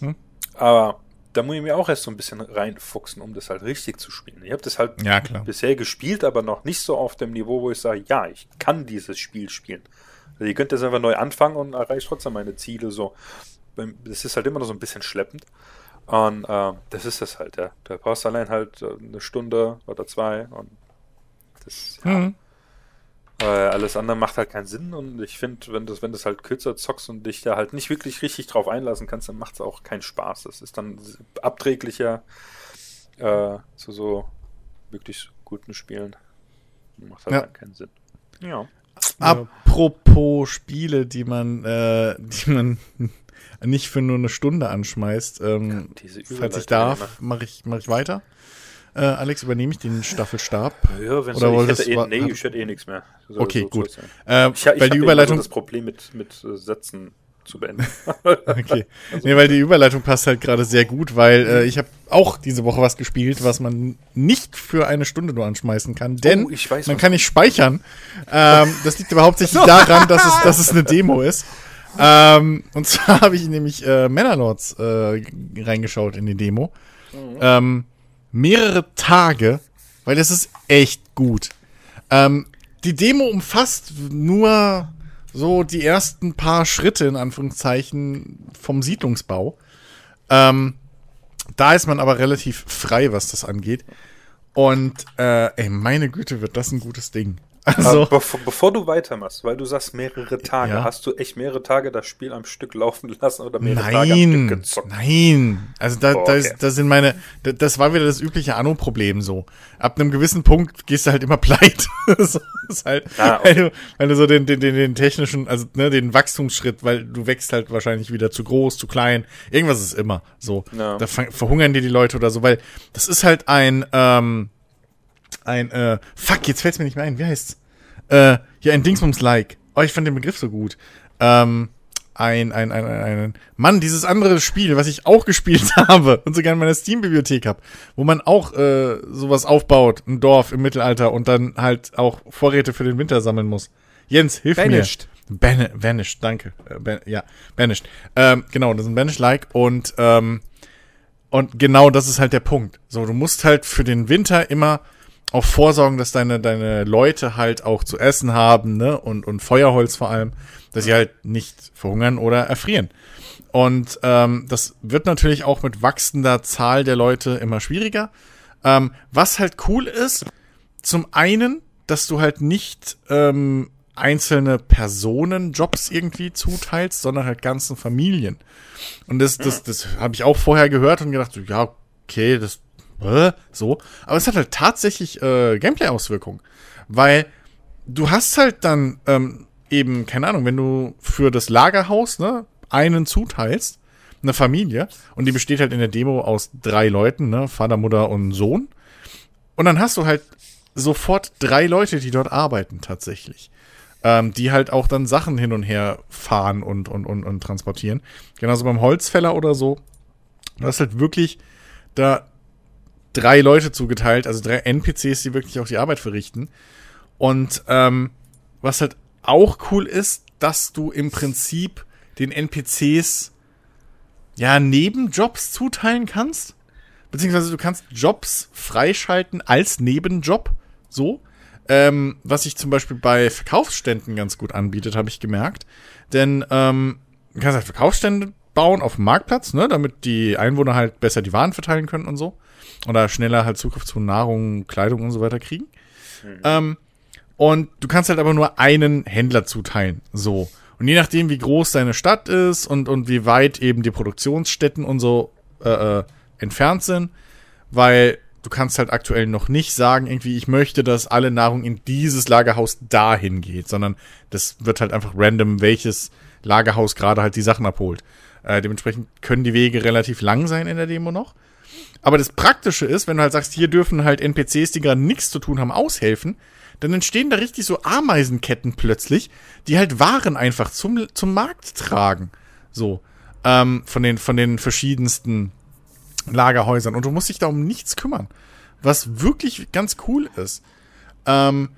Hm. Aber da muss ich mir auch erst so ein bisschen reinfuchsen, um das halt richtig zu spielen. Ich habe das halt Ja, bisher gespielt, aber noch nicht so auf dem Niveau, wo ich sage, ja, ich kann dieses Spiel spielen. Also ihr könnt jetzt einfach neu anfangen und erreicht trotzdem meine Ziele so. Das ist halt immer noch so ein bisschen schleppend. Und äh, das ist das halt, ja. Da brauchst du allein halt äh, eine Stunde oder zwei und das, ja. Mhm. Äh, alles andere macht halt keinen Sinn und ich finde, wenn du wenn das halt kürzer zockst und dich da halt nicht wirklich richtig drauf einlassen kannst, dann macht es auch keinen Spaß. Das ist dann abträglicher äh, zu so wirklich guten Spielen. Macht halt Ja. dann keinen Sinn. Ja. Apropos Spiele, die man, äh, die man [laughs] nicht für nur eine Stunde anschmeißt. Ähm, falls ich darf, mache ich, mach ich weiter. Äh, Alex, übernehme ich den Staffelstab? Ja, wenn Oder so, ich hätte eh, nee, ich hätte eh nichts mehr. Soll Okay, so gut. Äh. Ich, ich weil die Überleitung. so das Problem mit, mit äh, Sätzen zu beenden. [laughs] Okay. [laughs] Nee, weil die Überleitung passt halt gerade sehr gut, weil äh, ich habe auch diese Woche was gespielt, was man nicht für eine Stunde nur anschmeißen kann, denn Oh, weiß, man kann nicht speichern. Ähm, das liegt aber hauptsächlich daran, dass es, [laughs] dass es eine Demo ist. Ähm, und zwar habe ich nämlich äh, Männerlords äh, reingeschaut in die Demo. Ähm, mehrere Tage, weil das ist echt gut. Ähm, die Demo umfasst nur so die ersten paar Schritte in Anführungszeichen vom Siedlungsbau. Ähm, da ist man aber relativ frei, was das angeht. Und äh, ey, meine Güte, wird das ein gutes Ding. Also, bevor, bevor du weitermachst, weil du sagst mehrere Tage, Ja. hast du echt mehrere Tage das Spiel am Stück laufen lassen oder mehrere Tage am Stück nein, gezockt? nein. Also da, Oh, da, okay. ist, da sind meine, da, das war wieder das übliche Anno-Problem so. Ab einem gewissen Punkt gehst du halt immer [laughs] pleite. so ist halt, Ah, okay. weil, du, weil du so den, den, den, den technischen, also ne, den Wachstumsschritt, weil du wächst halt wahrscheinlich wieder zu groß, zu klein. Irgendwas ist immer so. Ja. Da verhungern dir die Leute oder so, weil das ist halt ein, ähm, ein, äh, fuck, jetzt fällt's mir nicht mehr ein, wie heißt's? Äh, hier ein Dingsbums-like. Oh, ich fand den Begriff so gut. Ähm, ein, ein, ein, ein, ein, Mann, dieses andere Spiel, was ich auch gespielt [laughs] habe und sogar in meiner Steam-Bibliothek habe, wo man auch äh, sowas aufbaut, ein Dorf im Mittelalter und dann halt auch Vorräte für den Winter sammeln muss. Jens, hilf Banished. mir. Ban Banished, danke. Äh, ban ja, Banished. Ähm, genau, das ist ein Banished-like und ähm, und genau das ist halt der Punkt. So, du musst halt für den Winter immer auch vorsorgen, dass deine, deine Leute halt auch zu essen haben, ne? Und, und Feuerholz vor allem, dass sie halt nicht verhungern oder erfrieren. Und ähm, das wird natürlich auch mit wachsender Zahl der Leute immer schwieriger. Ähm, was halt cool ist, zum einen, dass du halt nicht ähm, einzelne Personen Jobs irgendwie zuteilst, sondern halt ganzen Familien. Und das, das, das habe ich auch vorher gehört und gedacht, so, ja, okay, das äh, so. Aber es hat halt tatsächlich äh, Gameplay-Auswirkungen. Weil du hast halt dann ähm, eben, keine Ahnung, wenn du für das Lagerhaus ne, einen zuteilst, eine Familie, und die besteht halt in der Demo aus drei Leuten, ne, Vater, Mutter und Sohn. Und dann hast du halt sofort drei Leute, die dort arbeiten tatsächlich. Ähm, die halt auch dann Sachen hin und her fahren und, und, und, und transportieren. Genauso beim Holzfäller oder so. Du hast halt wirklich da drei Leute zugeteilt, also drei NPCs, die wirklich auch die Arbeit verrichten. Und ähm, was halt auch cool ist, dass du im Prinzip den NPCs ja Nebenjobs zuteilen kannst. Beziehungsweise du kannst Jobs freischalten als Nebenjob. So. Ähm, was sich zum Beispiel bei Verkaufsständen ganz gut anbietet, habe ich gemerkt. Denn ähm, du kannst halt Verkaufsstände bauen auf dem Marktplatz, ne, damit die Einwohner halt besser die Waren verteilen können und so. Oder schneller halt Zugriff zu Nahrung, Kleidung und so weiter kriegen. Ähm, und du kannst halt aber nur einen Händler zuteilen. So. Und je nachdem, wie groß deine Stadt ist und, und wie weit eben die Produktionsstätten und so äh, äh, entfernt sind, weil du kannst halt aktuell noch nicht sagen, irgendwie, ich möchte, dass alle Nahrung in dieses Lagerhaus dahin geht, sondern das wird halt einfach random, welches Lagerhaus gerade halt die Sachen abholt. Äh, dementsprechend können die Wege relativ lang sein in der Demo noch. Aber das Praktische ist, wenn du halt sagst, hier dürfen halt NPCs, die gerade nichts zu tun haben, aushelfen, dann entstehen da richtig so Ameisenketten plötzlich, die halt Waren einfach zum, zum Markt tragen. So. Ähm, von den, von den verschiedensten Lagerhäusern. Und du musst dich da um nichts kümmern. Was wirklich ganz cool ist. Ähm,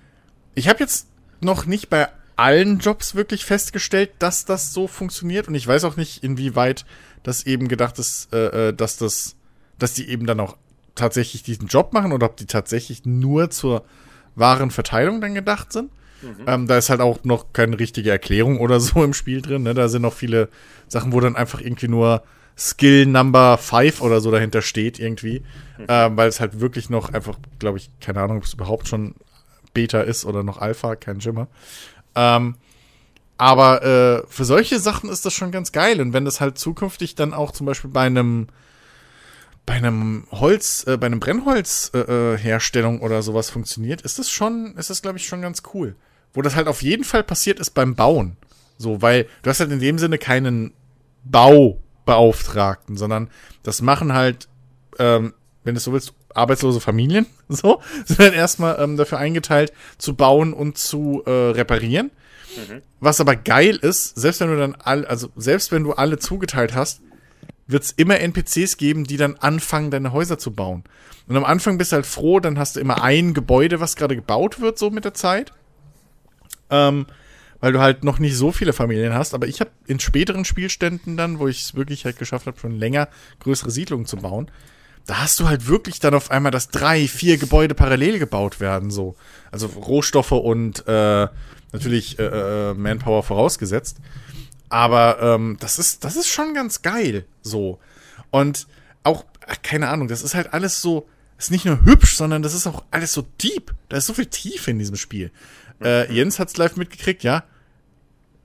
ich habe jetzt noch nicht bei allen Jobs wirklich festgestellt, dass das so funktioniert. Und ich weiß auch nicht, inwieweit das eben gedacht ist, äh, äh, dass das, dass die eben dann auch tatsächlich diesen Job machen oder ob die tatsächlich nur zur wahren Verteilung dann gedacht sind. Mhm. Ähm, da ist halt auch noch keine richtige Erklärung oder so im Spiel drin. Ne? Da sind noch viele Sachen, wo dann einfach irgendwie nur Skill Number 5 oder so dahinter steht irgendwie. Mhm. Ähm, weil es halt wirklich noch einfach, glaube ich, keine Ahnung, ob es überhaupt schon Beta ist oder noch Alpha, kein Jimmer. Ähm, aber äh, für solche Sachen ist das schon ganz geil. Und wenn das halt zukünftig dann auch zum Beispiel bei einem bei einem Holz, äh, bei einem Brennholzherstellung äh, äh oder sowas funktioniert, ist das schon, ist das glaube ich schon ganz cool. Wo das halt auf jeden Fall passiert ist beim Bauen. So, weil du hast halt in dem Sinne keinen Baubeauftragten, sondern das machen halt, ähm, wenn du so willst, arbeitslose Familien, [laughs] so, sind dann erstmal ähm, dafür eingeteilt, zu bauen und zu äh, reparieren. Mhm. Was aber geil ist, selbst wenn du dann all, also selbst wenn du alle zugeteilt hast, wird es immer NPCs geben, die dann anfangen, deine Häuser zu bauen. Und am Anfang bist du halt froh, dann hast du immer ein Gebäude, was gerade gebaut wird, so mit der Zeit. Ähm, weil du halt noch nicht so viele Familien hast. Aber ich habe in späteren Spielständen dann, wo ich es wirklich halt geschafft habe, schon länger größere Siedlungen zu bauen, da hast du halt wirklich dann auf einmal, dass drei, vier Gebäude parallel gebaut werden, so. Also Rohstoffe und äh, natürlich äh, äh, Manpower vorausgesetzt. Aber ähm, das ist, das ist schon ganz geil, so. Und auch, ach, keine Ahnung, das ist halt alles so, ist nicht nur hübsch, sondern das ist auch alles so deep. Da ist so viel Tiefe in diesem Spiel. Äh, mhm. Jens hat's live mitgekriegt, ja.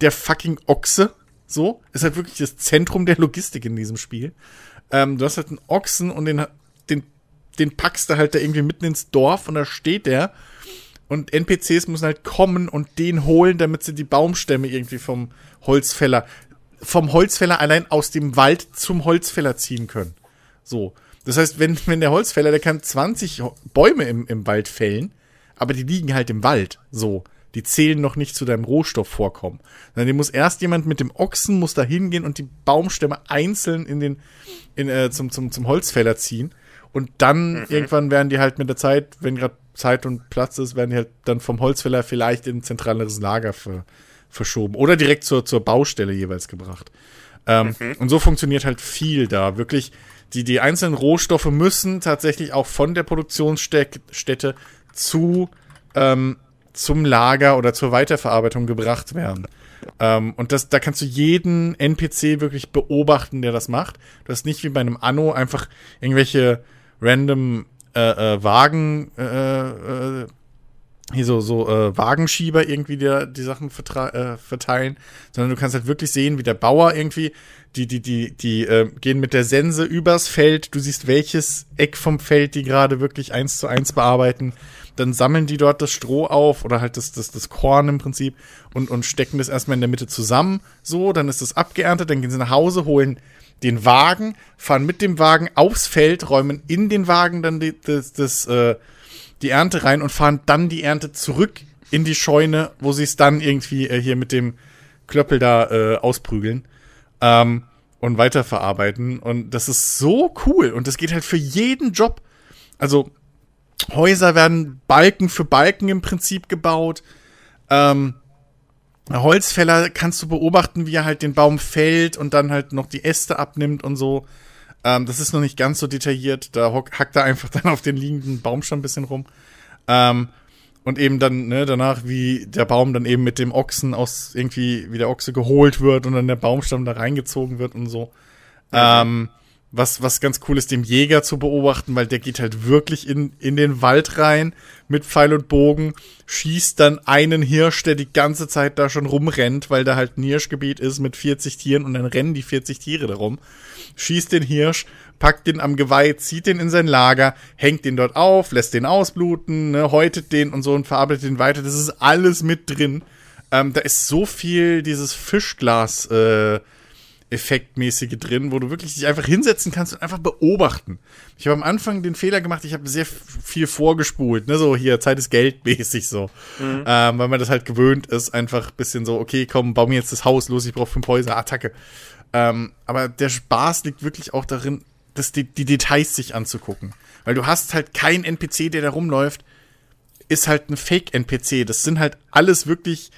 Der fucking Ochse, so, ist halt wirklich das Zentrum der Logistik in diesem Spiel. Ähm, du hast halt einen Ochsen und den, den, den packst du halt da irgendwie mitten ins Dorf und da steht der. Und NPCs müssen halt kommen und den holen, damit sie die Baumstämme irgendwie vom Holzfäller, vom Holzfäller allein aus dem Wald zum Holzfäller ziehen können. So. Das heißt, wenn, wenn der Holzfäller, der kann 20 Bäume im, im Wald fällen, aber die liegen halt im Wald. So die zählen noch nicht zu deinem Rohstoffvorkommen. Sondern muss erst jemand mit dem Ochsen muss da hingehen und die Baumstämme einzeln in den, in, äh, zum, zum, zum Holzfäller ziehen. Und dann mhm. irgendwann werden die halt mit der Zeit, wenn gerade Zeit und Platz ist, werden die halt dann vom Holzfäller vielleicht in ein zentraleres Lager ver, verschoben. Oder direkt zur, zur Baustelle jeweils gebracht. Ähm, mhm. Und so funktioniert halt viel da. Wirklich, die, die einzelnen Rohstoffe müssen tatsächlich auch von der Produktionsstätte zu ähm, zum Lager oder zur Weiterverarbeitung gebracht werden. Ähm, und das, da kannst du jeden NPC wirklich beobachten, der das macht. Du hast nicht wie bei einem Anno einfach irgendwelche random äh, äh, Wagen, äh, äh, hier so, so äh, Wagenschieber irgendwie die, die Sachen äh, verteilen, sondern du kannst halt wirklich sehen, wie der Bauer irgendwie, die, die, die, die gehen mit der Sense übers Feld, du siehst, welches Eck vom Feld die gerade wirklich eins zu eins bearbeiten dann sammeln die dort das Stroh auf oder halt das, das, das Korn im Prinzip und, und stecken das erstmal in der Mitte zusammen. So, dann ist das abgeerntet, dann gehen sie nach Hause, holen den Wagen, fahren mit dem Wagen aufs Feld, räumen in den Wagen dann die, das, das, äh, die Ernte rein und fahren dann die Ernte zurück in die Scheune, wo sie es dann irgendwie äh, hier mit dem Klöppel da äh, ausprügeln. Ähm, und weiterverarbeiten. Und das ist so cool. Und das geht halt für jeden Job. Also, Häuser werden Balken für Balken im Prinzip gebaut. Ähm, Holzfäller kannst du beobachten, wie er halt den Baum fällt und dann halt noch die Äste abnimmt und so. Ähm, das ist noch nicht ganz so detailliert. Da hackt er einfach [laughs] dann auf den liegenden Baumstamm ein bisschen rum. Ähm, und eben dann, ne, danach, wie der Baum dann eben mit dem Ochsen aus irgendwie, wie der Ochse geholt wird und dann der Baumstamm da reingezogen wird und so. Mhm. Ähm, was, was ganz cool ist, dem Jäger zu beobachten, weil der geht halt wirklich in, in den Wald rein mit Pfeil und Bogen, schießt dann einen Hirsch, der die ganze Zeit da schon rumrennt, weil da halt ein Hirschgebiet ist mit 40 Tieren und dann rennen die 40 Tiere darum, schießt den Hirsch, packt den am Geweih, zieht den in sein Lager, hängt den dort auf, lässt den ausbluten, ne, häutet den und so und verarbeitet den weiter. Das ist alles mit drin. Ähm, da ist so viel dieses Fischglas, äh, effektmäßige drin, wo du wirklich dich einfach hinsetzen kannst und einfach beobachten. Ich habe am Anfang den Fehler gemacht, ich habe sehr viel vorgespult, ne, so hier Zeit ist Geld mäßig so, mhm. ähm, weil man das halt gewöhnt ist, einfach bisschen so, okay, komm, bau mir jetzt das Haus los, ich brauche fünf Häuser, Attacke. Ähm, aber der Spaß liegt wirklich auch darin, das, die, die Details sich anzugucken, weil du hast halt keinen NPC, der da rumläuft, ist halt ein Fake-NPC. Das sind halt alles wirklich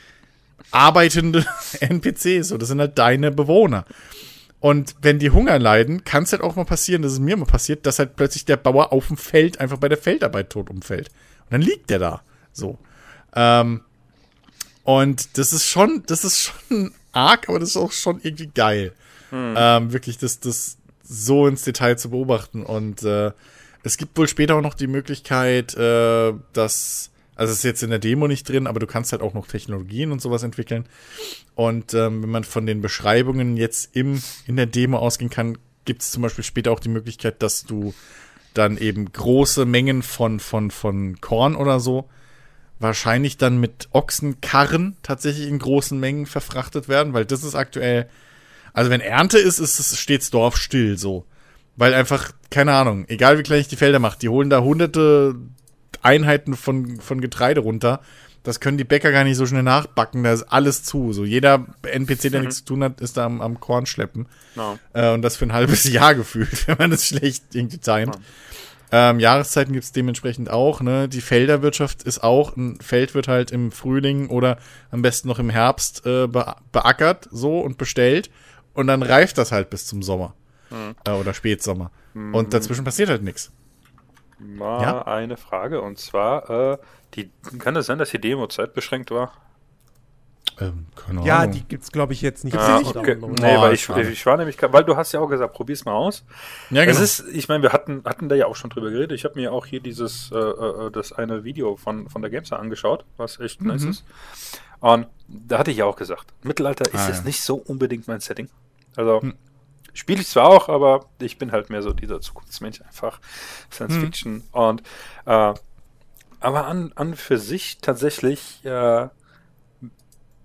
arbeitende [laughs] NPCs. So, das sind halt deine Bewohner. Und wenn die Hunger leiden, kann es halt auch mal passieren, dass es mir mal passiert, dass halt plötzlich der Bauer auf dem Feld einfach bei der Feldarbeit tot umfällt. Und dann liegt der da. So. Ähm, und das ist schon, das ist schon arg, aber das ist auch schon irgendwie geil. Hm. Ähm, wirklich, das, das so ins Detail zu beobachten. Und äh, es gibt wohl später auch noch die Möglichkeit, äh, dass also ist jetzt in der Demo nicht drin, aber du kannst halt auch noch Technologien und sowas entwickeln. Und ähm, wenn man von den Beschreibungen jetzt im, in der Demo ausgehen kann, gibt es zum Beispiel später auch die Möglichkeit, dass du dann eben große Mengen von, von, von Korn oder so wahrscheinlich dann mit Ochsenkarren tatsächlich in großen Mengen verfrachtet werden, weil das ist aktuell, also wenn Ernte ist, ist es stets Dorf still so. Weil einfach, keine Ahnung, egal wie klein ich die Felder mache, die holen da hunderte Einheiten von, von Getreide runter. Das können die Bäcker gar nicht so schnell nachbacken. Da ist alles zu. So jeder NPC, der mhm. nichts zu tun hat, ist da am, am Korn schleppen. No. Äh, und das für ein halbes [laughs] Jahr gefühlt, wenn man das schlecht irgendwie timet. No. Ähm, Jahreszeiten gibt es dementsprechend auch. Ne? Die Felderwirtschaft ist auch, ein Feld wird halt im Frühling oder am besten noch im Herbst äh, be beackert so und bestellt. Und dann reift das halt bis zum Sommer. Mhm. Äh, oder Spätsommer. Mhm. Und dazwischen passiert halt nichts mal ja? eine Frage und zwar, äh, die, kann es sein, dass die Demo zeitbeschränkt war? Ähm, keine ja, Ahnung. die gibt's glaube ich jetzt nicht. Ah, okay. Nee, oh, weil ich, ich war nämlich, weil du hast ja auch gesagt, probier's mal aus. Ja, genau. Es ist, ich meine, wir hatten, hatten da ja auch schon drüber geredet. Ich habe mir auch hier dieses, äh, äh, das eine Video von, von der Gamester angeschaut, was echt mhm. nice ist. Und da hatte ich ja auch gesagt, Mittelalter ist ah, jetzt ja. nicht so unbedingt mein Setting. Also, hm. Spiele ich zwar auch, aber ich bin halt mehr so dieser Zukunftsmensch einfach. Science hm. Fiction. Und äh, aber an, an für sich tatsächlich äh,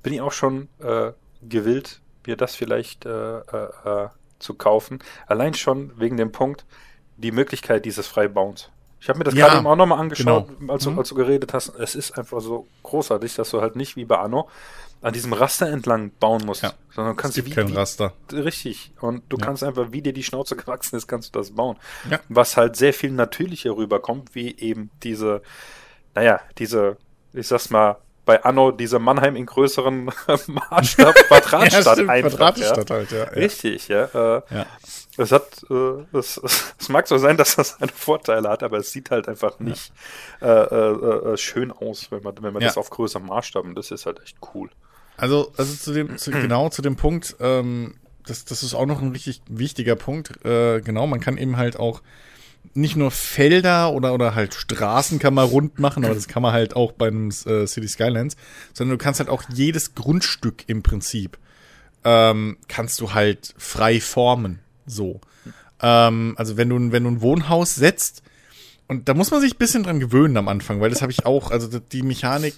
bin ich auch schon äh, gewillt, mir das vielleicht äh, äh, äh, zu kaufen. Allein schon wegen dem Punkt, die Möglichkeit dieses Freibauens. Ich habe mir das ja, gerade auch nochmal angeschaut, genau. als, du, mhm. als du geredet hast. Es ist einfach so großartig, dass du halt nicht wie bei Anno an diesem Raster entlang bauen musst. Ja. Sondern du kannst es gibt wie, kein Raster. Richtig. Und du ja. kannst einfach, wie dir die Schnauze gewachsen ist, kannst du das bauen. Ja. Was halt sehr viel natürlicher rüberkommt, wie eben diese, naja, diese, ich sag's mal, bei Anno diese Mannheim in größeren [laughs] Maßstab [laughs] Quadratstadt ja, einfach. Quadratstadt ja. halt, ja. Richtig, ja. Äh, ja. Es hat, äh, es, [laughs] es mag so sein, dass das seine Vorteile hat, aber es sieht halt einfach nicht ja. äh, äh, äh schön aus, wenn man, wenn man das auf größerem Maßstab, und das ist halt echt cool. Also, also zu dem, zu, [clears throat] genau zu dem Punkt, ähm, das, das ist auch noch ein richtig wichtiger Punkt. Äh, genau, man kann eben halt auch nicht nur Felder oder, oder halt Straßen kann man rund machen, aber das kann man halt auch beim äh, City Skylines, sondern du kannst halt auch jedes Grundstück im Prinzip ähm, kannst du halt frei formen. So. Ähm, also wenn du, wenn du ein Wohnhaus setzt, und da muss man sich ein bisschen dran gewöhnen am Anfang, weil das habe ich auch, also die Mechanik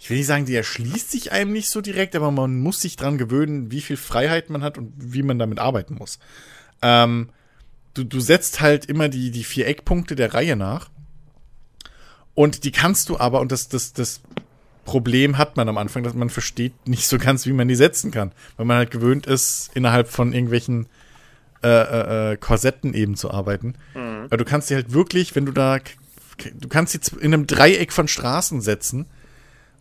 ich will nicht sagen, die erschließt sich einem nicht so direkt, aber man muss sich dran gewöhnen, wie viel Freiheit man hat und wie man damit arbeiten muss. Ähm, du, du setzt halt immer die, die vier Eckpunkte der Reihe nach. Und die kannst du aber, und das, das, das Problem hat man am Anfang, dass man versteht nicht so ganz, wie man die setzen kann. Weil man halt gewöhnt ist, innerhalb von irgendwelchen äh, äh, äh Korsetten eben zu arbeiten. Mhm. Aber du kannst sie halt wirklich, wenn du da, du kannst sie in einem Dreieck von Straßen setzen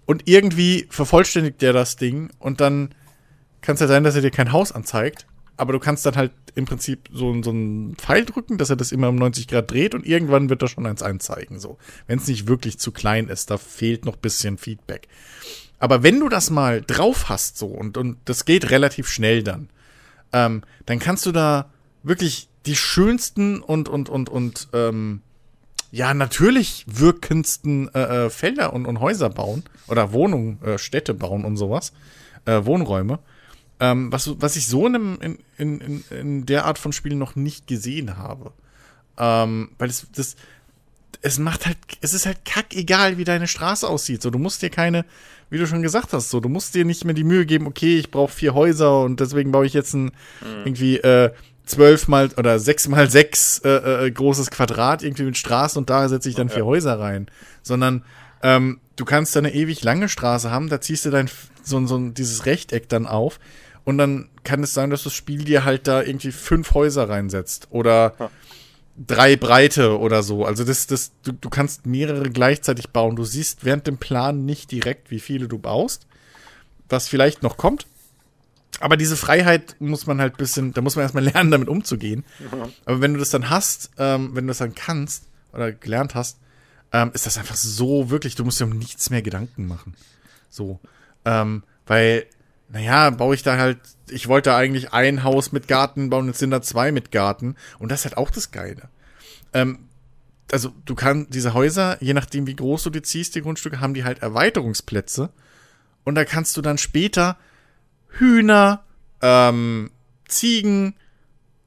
und irgendwie vervollständigt der das Ding und dann kann es ja sein, dass er dir kein Haus anzeigt. Aber du kannst dann halt im Prinzip so, so einen Pfeil drücken, dass er das immer um 90 Grad dreht und irgendwann wird er schon eins einzeigen. So. Wenn es nicht wirklich zu klein ist, da fehlt noch bisschen Feedback. Aber wenn du das mal drauf hast, so, und, und das geht relativ schnell dann, ähm, dann kannst du da wirklich die schönsten und, und, und, und, ähm, ja, natürlich wirkendsten äh, äh, Felder und, und Häuser bauen oder Wohnungen, äh, Städte bauen und sowas, äh, Wohnräume. Ähm, was, was ich so in, einem, in, in, in der Art von Spielen noch nicht gesehen habe. Ähm, weil das, das, es macht halt, es ist halt kackegal, wie deine Straße aussieht. So, du musst dir keine, wie du schon gesagt hast, so, du musst dir nicht mehr die Mühe geben, okay, ich brauche vier Häuser und deswegen baue ich jetzt ein mhm. irgendwie äh, zwölf mal oder sechs mal sechs äh, äh, großes Quadrat irgendwie mit Straßen und da setze ich dann vier Häuser rein. Sondern ähm, du kannst da eine ewig lange Straße haben, da ziehst du dein so, so dieses Rechteck dann auf und dann kann es sein, dass das Spiel dir halt da irgendwie fünf Häuser reinsetzt oder ja drei Breite oder so. Also das, das, du, du kannst mehrere gleichzeitig bauen. Du siehst während dem Plan nicht direkt, wie viele du baust, was vielleicht noch kommt. Aber diese Freiheit muss man halt bisschen, da muss man erstmal [laughs] lernen, damit umzugehen. Mhm. Aber wenn du das dann hast, ähm, wenn du das dann kannst oder gelernt hast, ähm, ist das einfach so wirklich, du musst dir um nichts mehr Gedanken machen. So. Ähm, weil, naja, baue ich da halt ich wollte eigentlich ein Haus mit Garten bauen, jetzt sind da zwei mit Garten. Und das ist halt auch das Geile. Ähm, also du kannst diese Häuser, je nachdem wie groß du die ziehst, die Grundstücke, haben die halt Erweiterungsplätze. Und da kannst du dann später Hühner, ähm, Ziegen,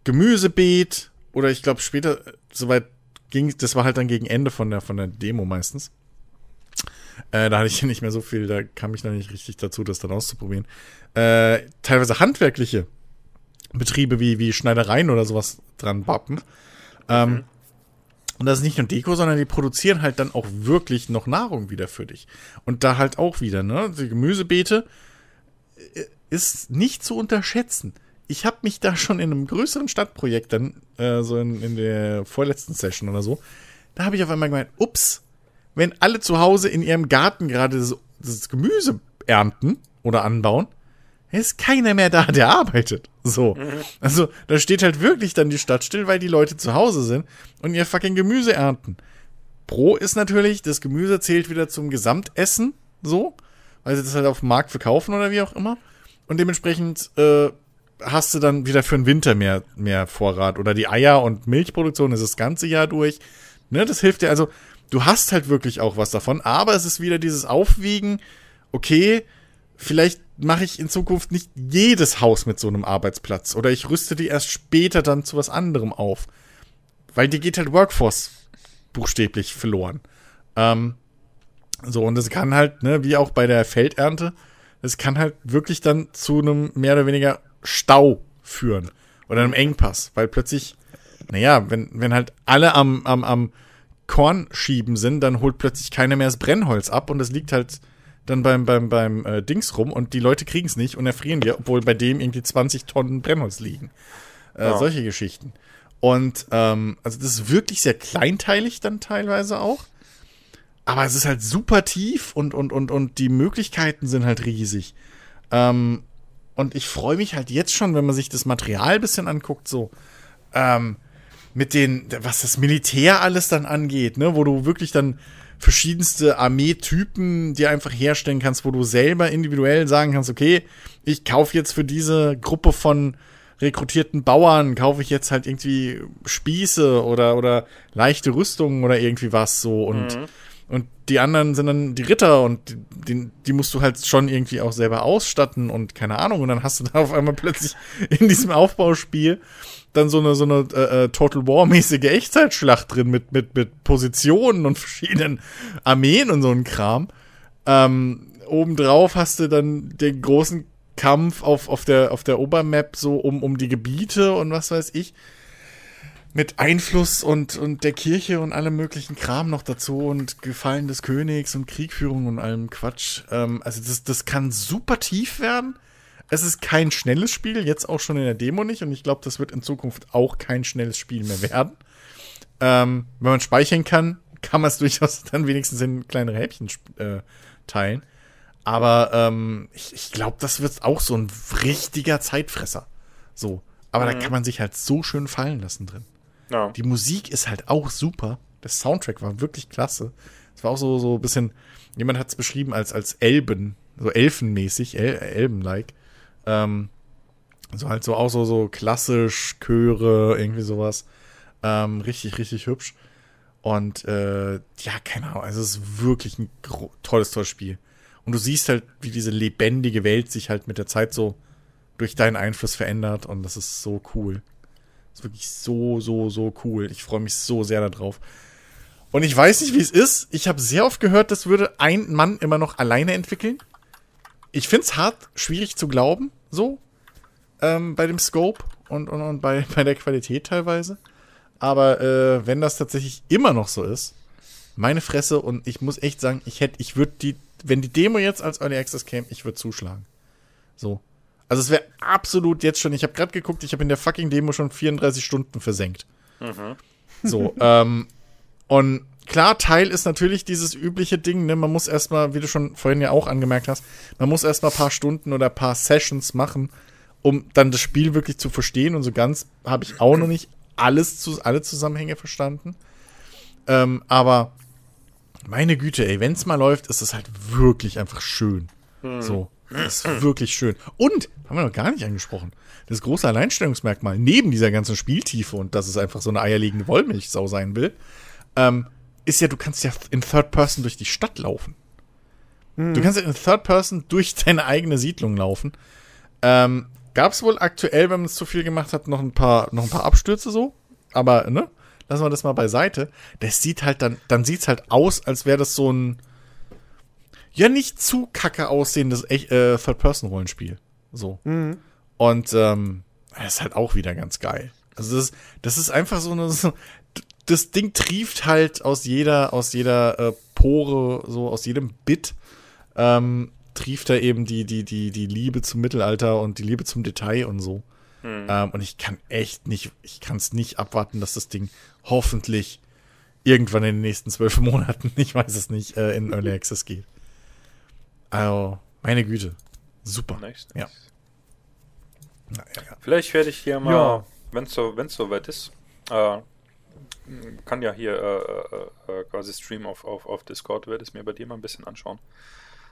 Gemüsebeet oder ich glaube später, soweit ging, das war halt dann gegen Ende von der, von der Demo meistens. Äh, da hatte ich [laughs] nicht mehr so viel, da kam ich noch nicht richtig dazu, das dann auszuprobieren äh, teilweise handwerkliche Betriebe wie, wie Schneidereien oder sowas dran bappen. Ähm, mhm. Und das ist nicht nur Deko, sondern die produzieren halt dann auch wirklich noch Nahrung wieder für dich. Und da halt auch wieder, ne? Die Gemüsebeete äh, ist nicht zu unterschätzen. Ich habe mich da schon in einem größeren Stadtprojekt dann, äh, so in, in der vorletzten Session oder so, da habe ich auf einmal gemeint, ups, wenn alle zu Hause in ihrem Garten gerade das, das Gemüse ernten oder anbauen, ist keiner mehr da, der arbeitet. So. Also, da steht halt wirklich dann die Stadt still, weil die Leute zu Hause sind und ihr fucking Gemüse ernten. Pro ist natürlich, das Gemüse zählt wieder zum Gesamtessen, so, weil sie das halt auf dem Markt verkaufen oder wie auch immer. Und dementsprechend äh, hast du dann wieder für den Winter mehr, mehr Vorrat. Oder die Eier- und Milchproduktion ist das ganze Jahr durch. Ne, das hilft dir. Also, du hast halt wirklich auch was davon, aber es ist wieder dieses Aufwiegen, okay, vielleicht mache ich in Zukunft nicht jedes Haus mit so einem Arbeitsplatz. Oder ich rüste die erst später dann zu was anderem auf. Weil dir geht halt Workforce buchstäblich verloren. Ähm, so, und es kann halt, ne, wie auch bei der Feldernte, es kann halt wirklich dann zu einem mehr oder weniger Stau führen. Oder einem Engpass. Weil plötzlich, naja, wenn, wenn halt alle am, am, am Korn schieben sind, dann holt plötzlich keiner mehr das Brennholz ab und es liegt halt dann beim, beim, beim äh, Dings rum und die Leute kriegen es nicht und erfrieren dir, obwohl bei dem irgendwie 20 Tonnen Brennholz liegen. Äh, ja. Solche Geschichten. Und ähm, also das ist wirklich sehr kleinteilig dann teilweise auch. Aber es ist halt super tief und, und, und, und die Möglichkeiten sind halt riesig. Ähm, und ich freue mich halt jetzt schon, wenn man sich das Material ein bisschen anguckt, so. Ähm, mit den, was das Militär alles dann angeht, ne, wo du wirklich dann verschiedenste Armeetypen dir einfach herstellen kannst, wo du selber individuell sagen kannst, okay, ich kaufe jetzt für diese Gruppe von rekrutierten Bauern, kaufe ich jetzt halt irgendwie Spieße oder, oder leichte Rüstungen oder irgendwie was so und, mhm. Und die anderen sind dann die Ritter und die, die musst du halt schon irgendwie auch selber ausstatten und keine Ahnung und dann hast du da auf einmal plötzlich [laughs] in diesem Aufbauspiel dann so eine, so eine äh, äh, Total War-mäßige Echtzeitschlacht drin mit, mit, mit Positionen und [laughs] verschiedenen Armeen und so ein Kram. Ähm, obendrauf hast du dann den großen Kampf auf, auf, der, auf der Obermap so um, um die Gebiete und was weiß ich. Mit Einfluss und, und der Kirche und allem möglichen Kram noch dazu und Gefallen des Königs und Kriegführung und allem Quatsch. Ähm, also das, das kann super tief werden. Es ist kein schnelles Spiel, jetzt auch schon in der Demo nicht. Und ich glaube, das wird in Zukunft auch kein schnelles Spiel mehr werden. Ähm, wenn man speichern kann, kann man es [laughs] durchaus dann wenigstens in kleinere Häppchen äh, teilen. Aber ähm, ich, ich glaube, das wird auch so ein richtiger Zeitfresser. So. Aber mhm. da kann man sich halt so schön fallen lassen drin. Ja. Die Musik ist halt auch super. Der Soundtrack war wirklich klasse. Es war auch so, so ein bisschen, jemand hat es beschrieben als, als Elben, so elfenmäßig, El Elben-like. Ähm, so halt so auch so, so klassisch, Chöre, irgendwie sowas. Ähm, richtig, richtig hübsch. Und äh, ja, keine Ahnung, also es ist wirklich ein tolles, tolles Spiel. Und du siehst halt, wie diese lebendige Welt sich halt mit der Zeit so durch deinen Einfluss verändert und das ist so cool. Ist wirklich so, so, so cool. Ich freue mich so sehr darauf. Und ich weiß nicht, wie es ist. Ich habe sehr oft gehört, das würde ein Mann immer noch alleine entwickeln. Ich find's hart, schwierig zu glauben, so. Ähm, bei dem Scope und, und, und bei, [laughs] bei der Qualität teilweise. Aber äh, wenn das tatsächlich immer noch so ist, meine Fresse, und ich muss echt sagen, ich hätte, ich würde die, wenn die Demo jetzt als Early Access käme, ich würde zuschlagen. So. Also es wäre absolut jetzt schon, ich habe gerade geguckt, ich habe in der fucking Demo schon 34 Stunden versenkt. So, [laughs] ähm, und klar, Teil ist natürlich dieses übliche Ding, ne? Man muss erstmal, wie du schon vorhin ja auch angemerkt hast, man muss erstmal ein paar Stunden oder ein paar Sessions machen, um dann das Spiel wirklich zu verstehen. Und so ganz habe ich auch noch nicht alles zu, alle Zusammenhänge verstanden. Ähm, aber meine Güte, ey, wenn es mal läuft, ist es halt wirklich einfach schön. So. Das ist wirklich schön. Und, haben wir noch gar nicht angesprochen, das große Alleinstellungsmerkmal, neben dieser ganzen Spieltiefe und dass es einfach so eine eierlegende Wollmilchsau sein will, ähm, ist ja, du kannst ja in Third Person durch die Stadt laufen. Du kannst ja in Third Person durch deine eigene Siedlung laufen. Ähm, Gab es wohl aktuell, wenn man es zu viel gemacht hat, noch ein paar, noch ein paar Abstürze so. Aber, ne? Lassen wir das mal beiseite. Das sieht halt dann, dann sieht's halt aus, als wäre das so ein, ja, nicht zu kacke aussehendes echt, äh, Third-Person-Rollenspiel. So. Und, ähm, das ist halt auch wieder ganz geil. Also, das, das ist einfach so eine, so, das Ding trieft halt aus jeder, aus jeder äh, Pore, so aus jedem Bit, ähm, trieft da eben die, die, die, die Liebe zum Mittelalter und die Liebe zum Detail und so. Ähm, und ich kann echt nicht, ich kann es nicht abwarten, dass das Ding hoffentlich irgendwann in den nächsten zwölf Monaten, [laughs] ich weiß es nicht, äh, in Early Access geht. Also, meine Güte. Super. Nice, Ja. nice. Ja, ja, ja. Vielleicht werde ich hier mal, Ja. wenn es so, wenn's soweit ist, äh, kann ja hier äh, äh, äh, quasi streamen auf, auf, auf Discord, werde es mir bei dir mal ein bisschen anschauen.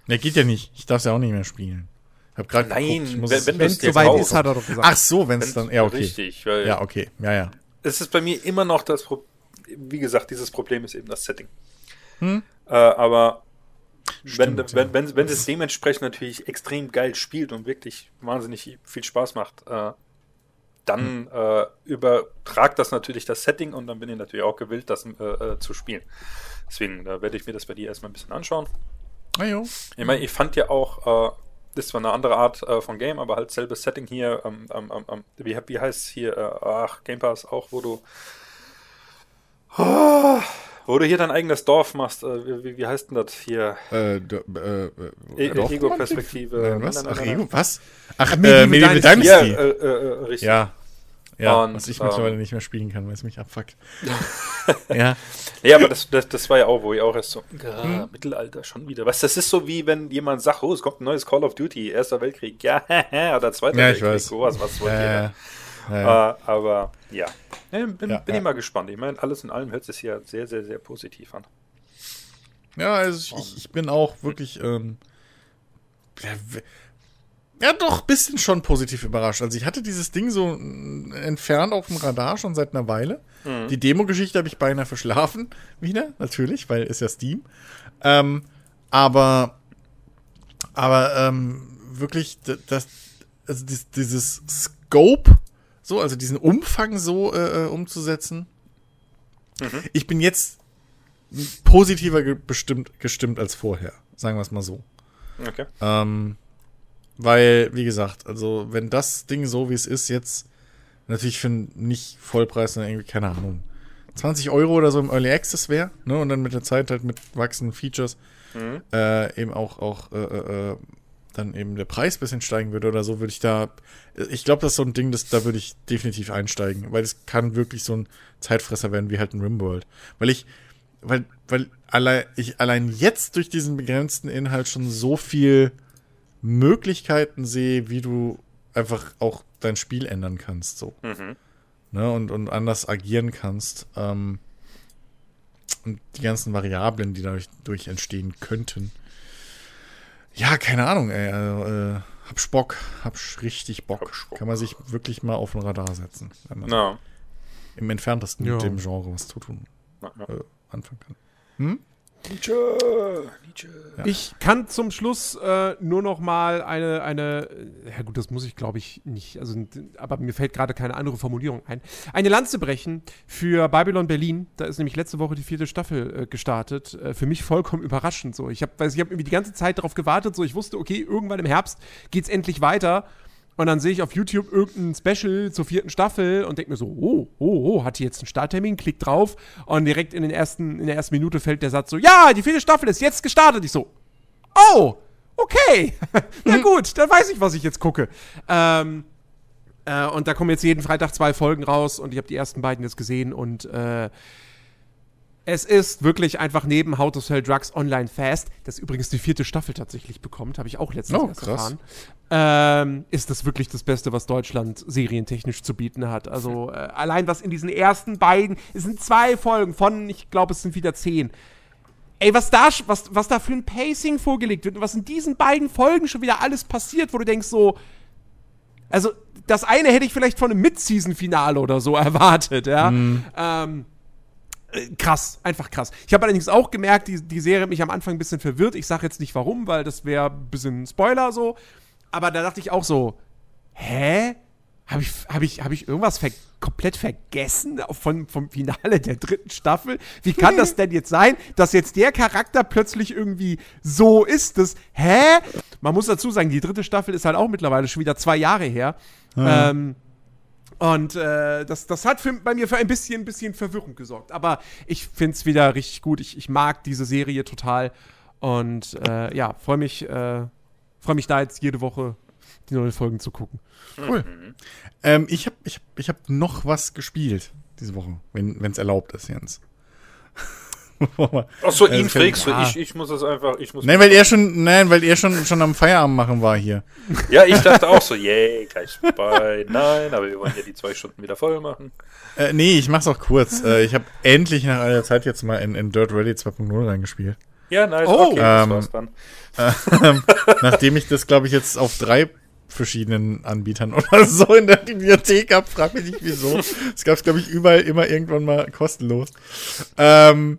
Ne, geht ja nicht. Ich darf es ja auch nicht mehr spielen. Ich hab gerade Nein, geguckt, ich muss wenn- es- soweit kaufst. ist, hat er doch gesagt. Ach so, wenn es Wenn's- dann. Ja, okay. Richtig, weil Ja, okay. Ja, ja. es ist bei mir immer noch das Problem, wie gesagt, dieses Problem ist eben das Setting. Hm? Äh, aber Stimmt, wenn, ja. wenn, wenn es dementsprechend natürlich extrem geil spielt und wirklich wahnsinnig viel Spaß macht, äh, dann Hm. äh, übertragt das natürlich das Setting und dann bin ich natürlich auch gewillt, das äh, äh, zu spielen. Deswegen da werde ich mir das bei dir erstmal ein bisschen anschauen. Na jo. Ich meine, ich fand ja auch, äh, das ist zwar eine andere Art äh, von Game, aber halt selbes Setting hier, ähm, ähm, ähm, wie, wie heißt es hier, äh, ach, Game Pass auch, wo du Ah, wo du hier dein eigenes Dorf machst, äh, wie, wie- heißt denn das hier? Äh, äh, äh, E-? Ego-Perspektive. Was? Ach, Ego, was? Ach, äh, Medieval Dynasty. Ja, Dynasty. äh, äh, äh, richtig. Ja. Ja, Und, was ich ähm, mittlerweile nicht mehr spielen kann, weil es mich abfuckt. [laughs] ja. Ja, aber das, das, das war ja auch, wo ich auch erst so, ja, Hm? Mittelalter schon wieder. Was, das ist so wie wenn jemand sagt, oh, es kommt ein neues Call of Duty, Erster Weltkrieg, ja, [laughs] oder Zweiter Ja, ich Weltkrieg, weiß. sowas, was wollt ihr denn? ja, ja. Äh, aber ja, ja bin, Ja, bin ja. ich mal gespannt. Ich meine, alles in allem hört sich ja sehr, sehr, sehr positiv an. Ja, also ich, ich bin auch wirklich, ähm, ja, ja, doch, ein bisschen schon positiv überrascht. Also ich hatte dieses Ding so mm, entfernt auf dem Radar schon seit einer Weile. Die Demo-Geschichte habe ich beinahe verschlafen [laughs] wieder, natürlich, weil ist ja Steam. Ähm, aber, aber ähm, wirklich, das, also dies, dieses Scope, so, also diesen Umfang so äh, äh, umzusetzen. Ich bin jetzt positiver ge bestimmt, gestimmt als vorher, sagen wir es mal so. Okay. Ähm, weil, wie gesagt, also wenn das Ding so wie es ist jetzt natürlich für nicht Vollpreis, sondern irgendwie, keine Ahnung, 20 Euro oder so im Early Access wäre, ne, und dann mit der Zeit halt mit wachsenden Features Mhm. äh, eben auch, auch äh, äh, äh, dann eben der Preis ein bisschen steigen würde oder so, würde ich da, ich glaube, das ist so ein Ding, das, da würde ich definitiv einsteigen, weil es kann wirklich so ein Zeitfresser werden wie halt ein Rimworld. Weil ich, weil, weil allein, ich allein jetzt durch diesen begrenzten Inhalt schon so viel Möglichkeiten sehe, wie du einfach auch dein Spiel ändern kannst, so. Mhm. Ne, und, und anders agieren kannst. Ähm, und die ganzen Variablen, die dadurch durch entstehen könnten. Ja, keine Ahnung, ey. Also, äh, hab Bock, hab richtig Bock. Hab Spock. Kann man sich wirklich mal auf den Radar setzen, wenn man Na, im entferntesten Ja. mit dem Genre was zu tun äh, anfangen kann. Nietzsche, Nietzsche. Ich kann zum Schluss äh, nur noch mal eine, eine, ja gut, das muss ich glaube ich nicht, also, aber mir fällt gerade keine andere Formulierung ein. Eine Lanze brechen für Babylon Berlin. Da ist nämlich letzte Woche die vierte Staffel äh, gestartet. Äh, für mich vollkommen überraschend so. Ich habe ich hab irgendwie die ganze Zeit darauf gewartet, so ich wusste, okay, irgendwann im Herbst geht's endlich weiter. Und dann sehe ich auf YouTube irgendein Special zur vierten Staffel und denke mir so, oh, oh, oh, hat die jetzt einen Starttermin? Klick drauf und direkt in, den ersten, in der ersten Minute fällt der Satz so, ja, die vierte Staffel ist jetzt gestartet. Ich so, oh, okay, [laughs] na gut, dann weiß ich, was ich jetzt gucke. Ähm, äh, und da kommen jetzt jeden Freitag zwei Folgen raus und ich habe die ersten beiden jetzt gesehen und äh, es ist wirklich einfach neben How to Sell Drugs Online Fast, das übrigens die vierte Staffel tatsächlich bekommt, habe ich auch letztens Oh, erst krass. erfahren, ähm, ist das wirklich das Beste, was Deutschland serientechnisch zu bieten hat. Also äh, allein was in diesen ersten beiden, es sind zwei Folgen von, ich glaube, es sind wieder zehn. Ey, was da, was, was da für ein Pacing vorgelegt wird und was in diesen beiden Folgen schon wieder alles passiert, wo du denkst so, also das eine hätte ich vielleicht von einem Mid-Season-Finale oder so [laughs] erwartet, ja. Ähm, äh, krass, einfach krass. Ich habe allerdings auch gemerkt, die, die Serie hat mich am Anfang ein bisschen verwirrt. Ich sage jetzt nicht warum, weil das wäre ein bisschen Spoiler so. Aber da dachte ich auch so, hä? Habe ich, hab ich, hab ich irgendwas ver komplett vergessen von, vom Finale der dritten Staffel? Wie kann das denn jetzt sein, dass jetzt der Charakter plötzlich irgendwie so ist? Das, hä? Man muss dazu sagen, die dritte Staffel ist halt auch mittlerweile schon wieder zwei Jahre her. Ähm, und äh, das, das hat für, bei mir für ein bisschen, bisschen Verwirrung gesorgt. Aber ich finde es wieder richtig gut. Ich, ich mag diese Serie total. Und äh, ja, freue mich, äh, freu mich da jetzt jede Woche die neuen Folgen zu gucken. Cool. Ähm, ich habe ich hab, ich hab noch was gespielt diese Woche, wenn es erlaubt ist, Jens. [laughs] Ach so, Äh, ihn das fragst du. ja. Ich, ich muss es einfach. Ich muss Nein, weil er schon, nein, weil er schon, schon am Feierabend machen war hier. [laughs] ja, ich dachte auch so, yay, gleich vorbei. Nein, aber wir wollen ja die zwei Stunden wieder voll machen. Äh, nee, ich mach's auch kurz. Äh, ich habe endlich nach einer Zeit jetzt mal in, in Dirt Rally 2.0 reingespielt. Ja, nice. Oh. okay, das Ähm, war's dann. [laughs] Nachdem ich das, glaube ich, jetzt auf drei verschiedenen Anbietern oder so in der Bibliothek habe, frag mich nicht wieso. Es gab's, glaube ich, überall immer irgendwann mal kostenlos. Ähm,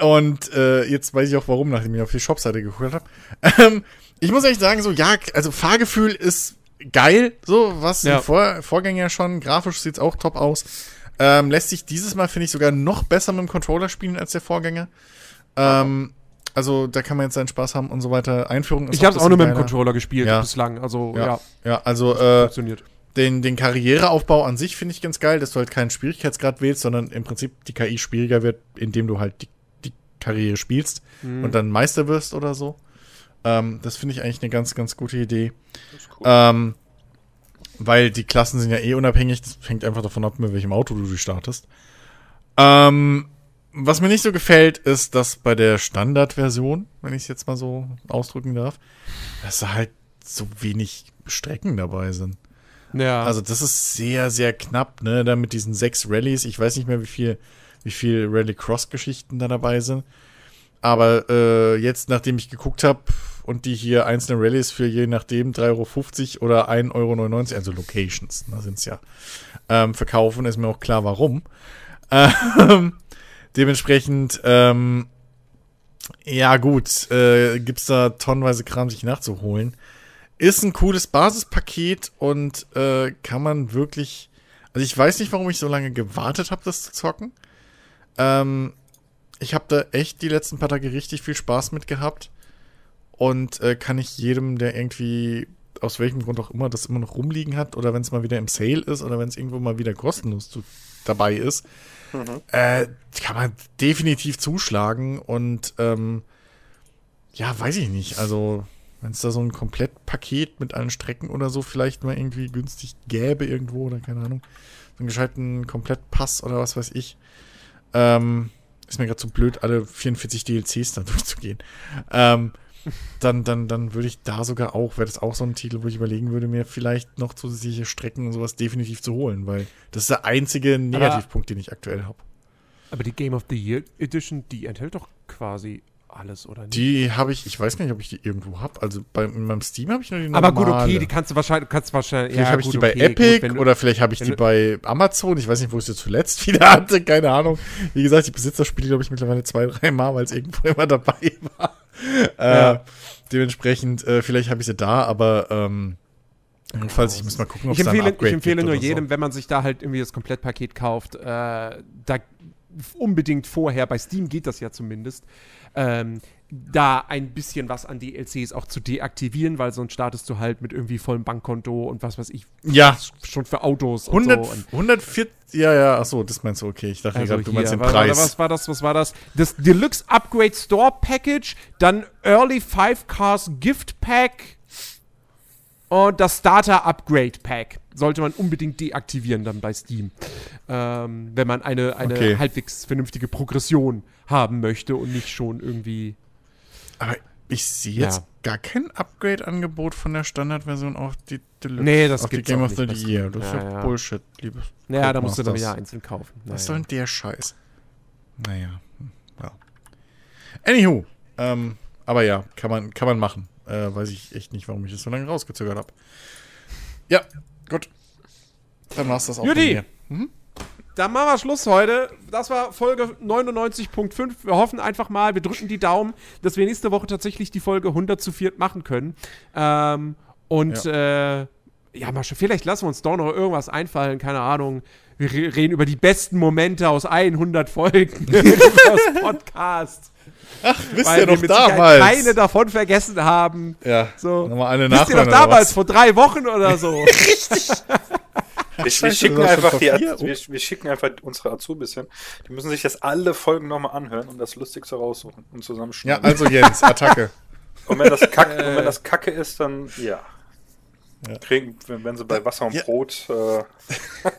und äh, jetzt weiß ich auch warum, nachdem ich auf die Shopseite geguckt habe. Ähm, ich muss echt sagen, so, ja, also Fahrgefühl ist geil, so, was Ja. Vor Vorgänger schon, grafisch sieht's auch top aus. Ähm, lässt sich dieses Mal, finde ich, sogar noch besser mit dem Controller spielen als der Vorgänger. Ähm, also da kann man jetzt seinen Spaß haben und so weiter. Einführung ist Ich habe es auch nur mit dem. Controller gespielt Ja. bislang. Also ja, Ja, ja also äh, funktioniert. den, den Karriereaufbau an sich finde ich ganz geil, dass du halt keinen Schwierigkeitsgrad wählst, sondern im Prinzip die KI schwieriger wird, indem du halt die, die Karriere spielst Mhm. und dann Meister wirst oder so. Ähm, das finde ich eigentlich eine ganz, ganz gute Idee. Cool. Ähm, weil die Klassen sind ja eh unabhängig. Das hängt einfach davon ab, mit welchem Auto du startest. Ähm, was mir nicht so gefällt, ist, dass bei der Standardversion, wenn ich es jetzt mal so ausdrücken darf, dass da halt so wenig Strecken dabei sind. Ja. Also das ist sehr, sehr knapp, ne? Da mit diesen sechs Rallyes. Ich weiß nicht mehr, wie viel, wie viel Rally-Cross-Geschichten da dabei sind. Aber äh, jetzt, nachdem ich geguckt habe und die hier einzelne Rallyes für je nachdem 3,50 Euro oder 1,99 Euro, also Locations, da sind es ja, ähm, verkaufen, ist mir auch klar, warum. Ähm, [laughs] dementsprechend, ähm, ja gut, äh, gibt's da tonnenweise Kram sich nachzuholen. Ist ein cooles Basispaket und äh, kann man wirklich. Also ich weiß nicht, warum ich so lange gewartet habe, das zu zocken. Ähm, ich habe da echt die letzten paar Tage richtig viel Spaß mit gehabt. Und äh, kann ich jedem, der irgendwie aus welchem Grund auch immer das immer noch rumliegen hat oder wenn es mal wieder im Sale ist oder wenn es irgendwo mal wieder kostenlos zu, dabei ist, äh, kann man definitiv zuschlagen und ähm, ja, weiß ich nicht. Also, wenn es da so ein Komplettpaket mit allen Strecken oder so vielleicht mal irgendwie günstig gäbe irgendwo oder keine Ahnung, so einen gescheiten Komplettpass oder was weiß ich, ähm, ist mir gerade zu blöd, alle 44 DLCs da [laughs] durchzugehen. Ähm, dann, dann, dann würde ich da sogar auch, wäre das auch so ein Titel, wo ich überlegen würde, mir vielleicht noch zusätzliche Strecken und sowas definitiv zu holen, weil das ist der einzige Negativpunkt, den ich aktuell habe. Aber die Game of the Year Edition, die enthält doch quasi alles, oder nicht? Die habe ich, ich weiß gar nicht, ob ich die irgendwo habe. Also bei, in meinem Steam habe ich nur die Aber normale. gut, okay, die kannst du wahrscheinlich, kannst wahrscheinlich, Vielleicht ja, habe ich die bei okay, Epic gut, oder vielleicht habe ich die bei Amazon. Ich weiß nicht, wo ich sie zuletzt [laughs] wieder hatte. Keine Ahnung. Wie gesagt, ich besitze das Spiel, glaube ich, mittlerweile zwei, drei Mal, weil es irgendwo [laughs] immer dabei war. Ja. Äh, dementsprechend, äh, vielleicht habe ich sie da, aber ähm, jedenfalls, ich muss mal gucken, ob ich empfehle, ich empfehle nur oder so. jedem, wenn man sich da halt irgendwie das Komplettpaket kauft, äh, da unbedingt vorher, bei Steam geht das ja zumindest, ähm, da ein bisschen was an DLCs auch zu deaktivieren, weil sonst startest du halt mit irgendwie vollem Bankkonto und was weiß ich, Ja, schon für Autos und 100, so. Und 140, ja, ja, ach so, das meinst du, okay. Ich dachte also gerade, du meinst den wa- wa- Preis. Was war das? Was war das? Das Deluxe Upgrade Store Package, dann Early Five Cars Gift Pack und das Starter Upgrade Pack. Sollte man unbedingt deaktivieren dann bei Steam. Ähm, wenn man eine, eine Okay. halbwegs vernünftige Progression haben möchte und nicht schon irgendwie. Aber ich sehe jetzt Ja. gar kein Upgrade-Angebot von der Standardversion auf die Deluxe. Nee, das auf die gibt's Game auch of the Year. Das ist Ja, ja, ja. Bullshit, liebes. Naja, da musst du dann wieder einzeln kaufen. Was Naja. soll denn der Scheiß? Naja. hm, Ja. Anywho. Ähm, aber ja, kann man, kann man machen. Äh, weiß ich echt nicht, warum ich das so lange rausgezögert habe. Ja, gut. Dann war's das auch von mir. Dann machen wir Schluss heute. Das war Folge 99.5. Wir hoffen einfach mal, wir drücken die Daumen, dass wir nächste Woche tatsächlich die Folge 100 zu 4 machen können. Ähm, und äh, ja, mal schon, vielleicht lassen wir uns doch noch irgendwas einfallen, keine Ahnung. Wir re reden über die besten Momente aus 100 Folgen [laughs] des Podcasts. Wisst weil ihr wir noch damals? keine davon vergessen haben. ja, So. nochmal eine Wisst ihr noch damals, vor drei Wochen oder so? [laughs] Wir, wir Scheiße, schicken einfach die, wir, wir schicken einfach unsere Azubis hin. Die müssen sich das alle Folgen nochmal anhören und das Lustigste raussuchen und Ja, zusammenschneiden. also Jens, Attacke. [laughs] und, wenn das Kack, und wenn das Kacke ist, dann ja. Ja. Kriegen, wenn, wenn sie bei Wasser und Ja. Brot. Äh, [laughs]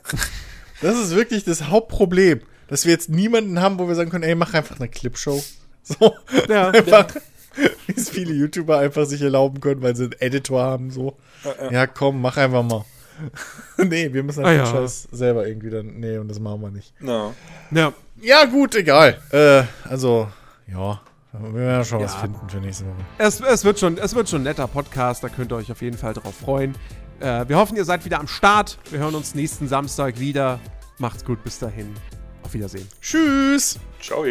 Das ist wirklich das Hauptproblem, dass wir jetzt niemanden haben, wo wir sagen können, ey, mach einfach eine Clipshow. [laughs] So, Ja. einfach, wie es viele YouTuber einfach sich erlauben können, weil sie einen Editor haben, so. Ja, komm, mach einfach mal. [laughs] nee, wir müssen Ah, einfach ja. Scheiß selber irgendwie dann, nee, und das machen wir nicht. no. ja. Ja, gut, egal. Äh, also, ja, wir werden schon was Ja. finden für nächste Woche. Es, es, wird schon, es wird schon ein netter Podcast, da könnt ihr euch auf jeden Fall drauf freuen. Äh, wir hoffen, ihr seid wieder am Start. Wir hören uns nächsten Samstag wieder. Macht's gut, bis dahin. Auf Wiedersehen. Tschüss! Ciao.